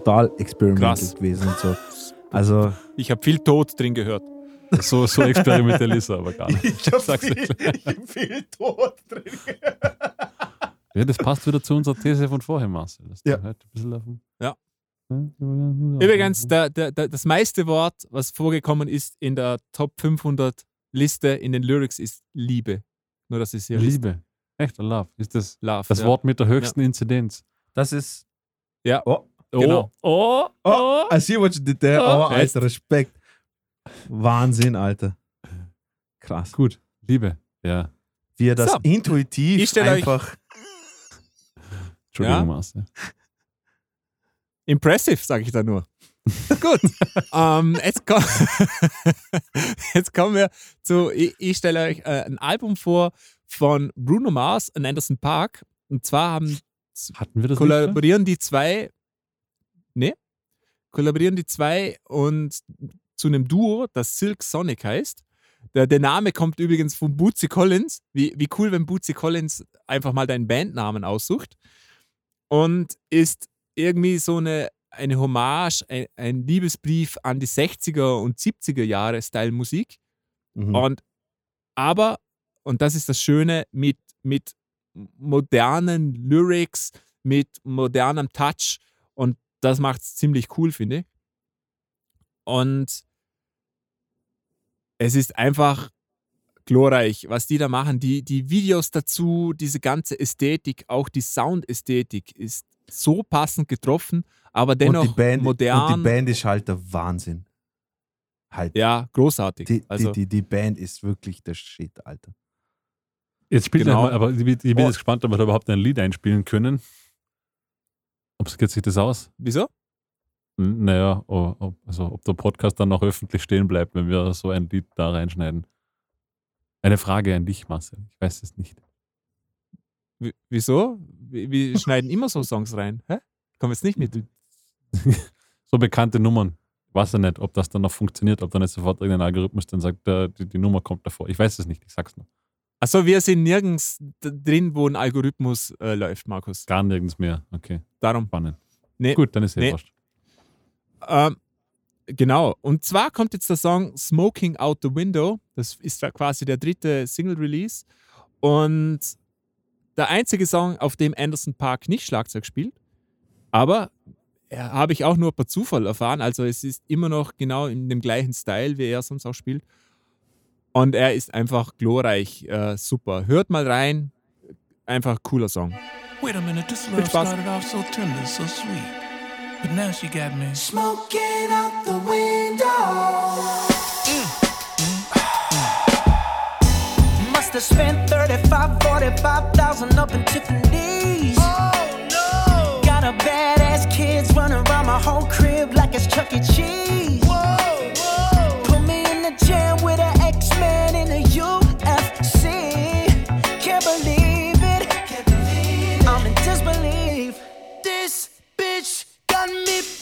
Total experimental gewesen und so. Also, Ich habe viel Tod drin gehört. So, so experimentell ist er aber gar nicht. ich habe viel, hab viel Tod drin. Ja, das passt wieder zu unserer These von vorher, Marcel. Ja. halt ein bisschen auf dem- Ja. Übrigens, der, der, der, das meiste Wort, was vorgekommen ist in der Top 500 Liste in den Lyrics, ist Liebe. Nur, dass es hier Liebe. Echt, Love. Ist das Love. das ja. Wort mit der höchsten Inzidenz? Das ist. Ja. Oh, Genau. Oh, oh, oh, I see what you did there. Oh, Oh, Alter, Respekt. Wahnsinn, Alter. Krass. Gut. Liebe. Ja. Wie er das So. intuitiv einfach. Entschuldigung, Ja? Marcel. Impressive, sage ich da nur. *laughs* Gut. ähm, jetzt, komm, *laughs* jetzt kommen wir zu, ich, ich stelle euch äh, ein Album vor von Bruno Mars und Anderson Park. Und zwar haben, Hatten wir das nicht? kollaborieren die zwei, ne? Kollaborieren die zwei und zu einem Duo, das Silk Sonic heißt. Der, der Name kommt übrigens von Bootsy Collins. Wie, wie cool, wenn Bootsy Collins einfach mal deinen Bandnamen aussucht. Und ist irgendwie so eine, eine Hommage, ein, ein Liebesbrief an die 60er und 70er Jahre Style-Musik. Mhm. Und aber, und das ist das Schöne, mit, mit modernen Lyrics, mit modernem Touch und das macht es ziemlich cool, finde ich. Und es ist einfach glorreich, was die da machen. Die, die Videos dazu, diese ganze Ästhetik, auch die Soundästhetik ist so passend getroffen, aber dennoch und, die Band, modern. und die Band ist halt der Wahnsinn. Halt. ja, großartig. Die, also, die, die, die Band ist wirklich der Shit, Alter. Jetzt spielt Genau. er mal, aber ich bin, ich bin Oh. jetzt gespannt, ob wir da überhaupt ein Lied einspielen können. Ob geht sich das aus? wieso? N- Naja, ob, also ob der Podcast dann noch öffentlich stehen bleibt, wenn wir so ein Lied da reinschneiden. Eine Frage an dich, Marcel. Ich weiß es nicht. W wieso? Wir, wir *laughs* schneiden immer so Songs rein. Hä? Komm jetzt nicht mit. *laughs* so bekannte Nummern. Ich weiß ja nicht, ob das dann noch funktioniert, ob dann nicht sofort irgendein Algorithmus dann sagt, äh, die, die Nummer kommt davor. Ich weiß es nicht, ich sag's nur. Achso, wir sind nirgends drin, wo ein Algorithmus äh, läuft, Markus. Gar nirgends mehr. Okay, Darum. spannend. Nee. Gut, dann ist eh Nee. wurscht. Ähm, genau. Und zwar kommt jetzt der Song Smoking Out the Window. Das ist quasi der dritte Single-Release. Und der einzige Song, auf dem Anderson Park nicht Schlagzeug spielt. Aber habe ich auch nur per Zufall erfahren. Also es ist immer noch genau in dem gleichen Style, wie er sonst auch spielt. Und er ist einfach glorreich, äh, super. Hört mal rein. Einfach cooler Song. Wait a minute, this Viel love Spaß. started off so tender, so sweet. But now she got me. Smoking out the window. Must have spent 35, 45,000 up in Tiffany's. Oh no! Got a badass kids running around my whole crib like it's Chuck E. Cheese. Got me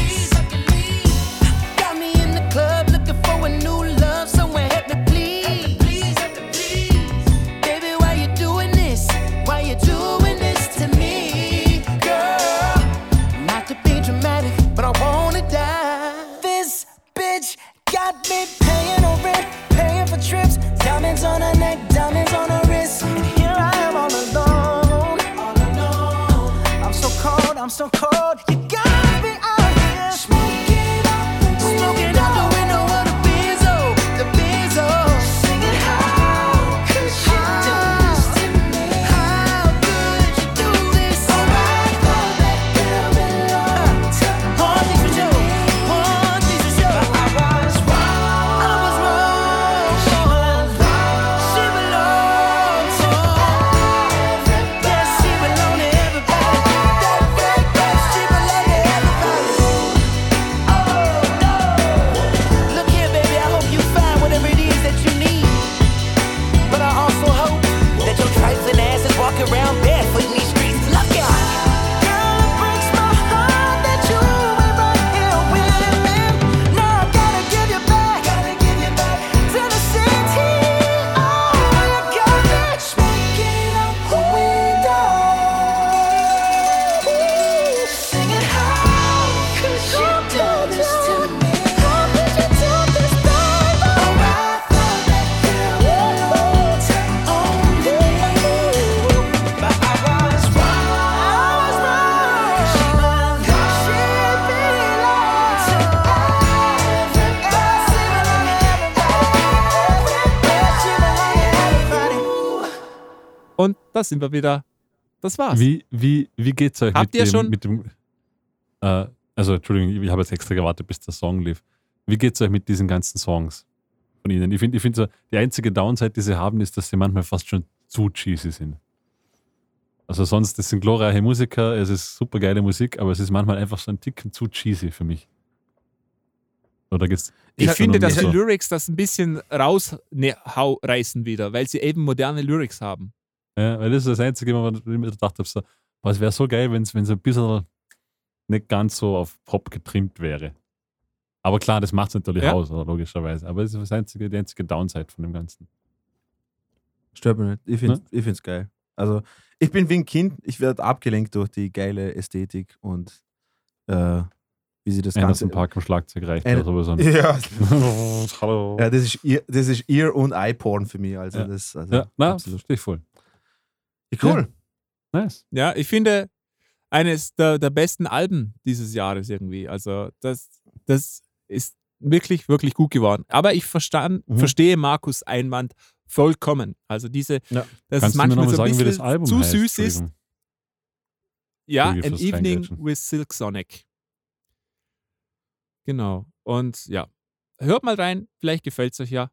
Da sind wir wieder. Das war's. Wie, wie, wie geht's euch Habt mit ihr dem, schon- mit dem äh, also Entschuldigung, ich habe jetzt extra gewartet, bis der Song lief. Wie geht's euch mit diesen ganzen Songs von ihnen? Ich finde, ich find so, die einzige Downside, die sie haben, ist, dass sie manchmal fast schon zu cheesy sind. Also sonst, das sind glorreiche Musiker, es ist super geile Musik, aber es ist manchmal einfach so ein Ticken zu cheesy für mich. Oder geht's? Ich geht's finde, dass mir die so? Lyrics das ein bisschen rausreißen wieder, weil sie eben moderne Lyrics haben. Ja, weil das ist das Einzige, wo ich mir gedacht habe, so, es wäre so geil, wenn es ein bisschen nicht ganz so auf Pop getrimmt wäre. Aber klar, das macht es natürlich Ja. aus, oder, logischerweise. Aber es ist das einzige, die einzige Downside von dem Ganzen. Stört mich nicht. Ich finde es geil. Also, ich bin wie ein Kind, ich werde abgelenkt durch die geile Ästhetik und äh, wie sie das Ganze. Anderson Park am Schlagzeug reicht ja sowieso. Ja, Hallo. ja das, ist Ear, das ist Ear- und Eye-Porn für mich. Also, Ja. das also Ja, na, absolut. voll. Cool. Nice. Ja, ich finde, eines der, der besten Alben dieses Jahres irgendwie. Also, das, das ist wirklich, wirklich gut geworden. Aber ich verstand, Mhm. verstehe Markus Einwand vollkommen. Also, diese, Ja. dass es Kannst mir manchmal so ein sagen, bisschen Album zu heißt? süß ist. Ja, An Evening with Silk Sonic. Genau. Und ja, hört mal rein, vielleicht gefällt es euch ja.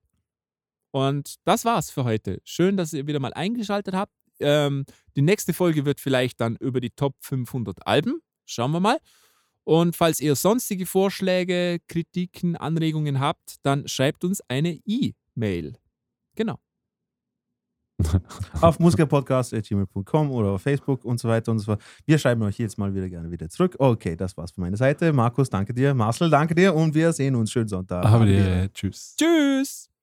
Und das war's für heute. Schön, dass ihr wieder mal eingeschaltet habt. Ähm, die nächste Folge wird vielleicht dann über die Top 500 Alben. Schauen wir mal. Und falls ihr sonstige Vorschläge, Kritiken, Anregungen habt, dann schreibt uns eine E-Mail. Genau. Auf musikerpodcast.gmail.com oder auf Facebook und so weiter und so fort. Wir schreiben euch jetzt mal wieder gerne wieder zurück. Okay, das war's von meiner Seite. Markus, danke dir. Marcel, danke dir und wir sehen uns. Schönen Sonntag. Die, wieder. tschüss. Tschüss.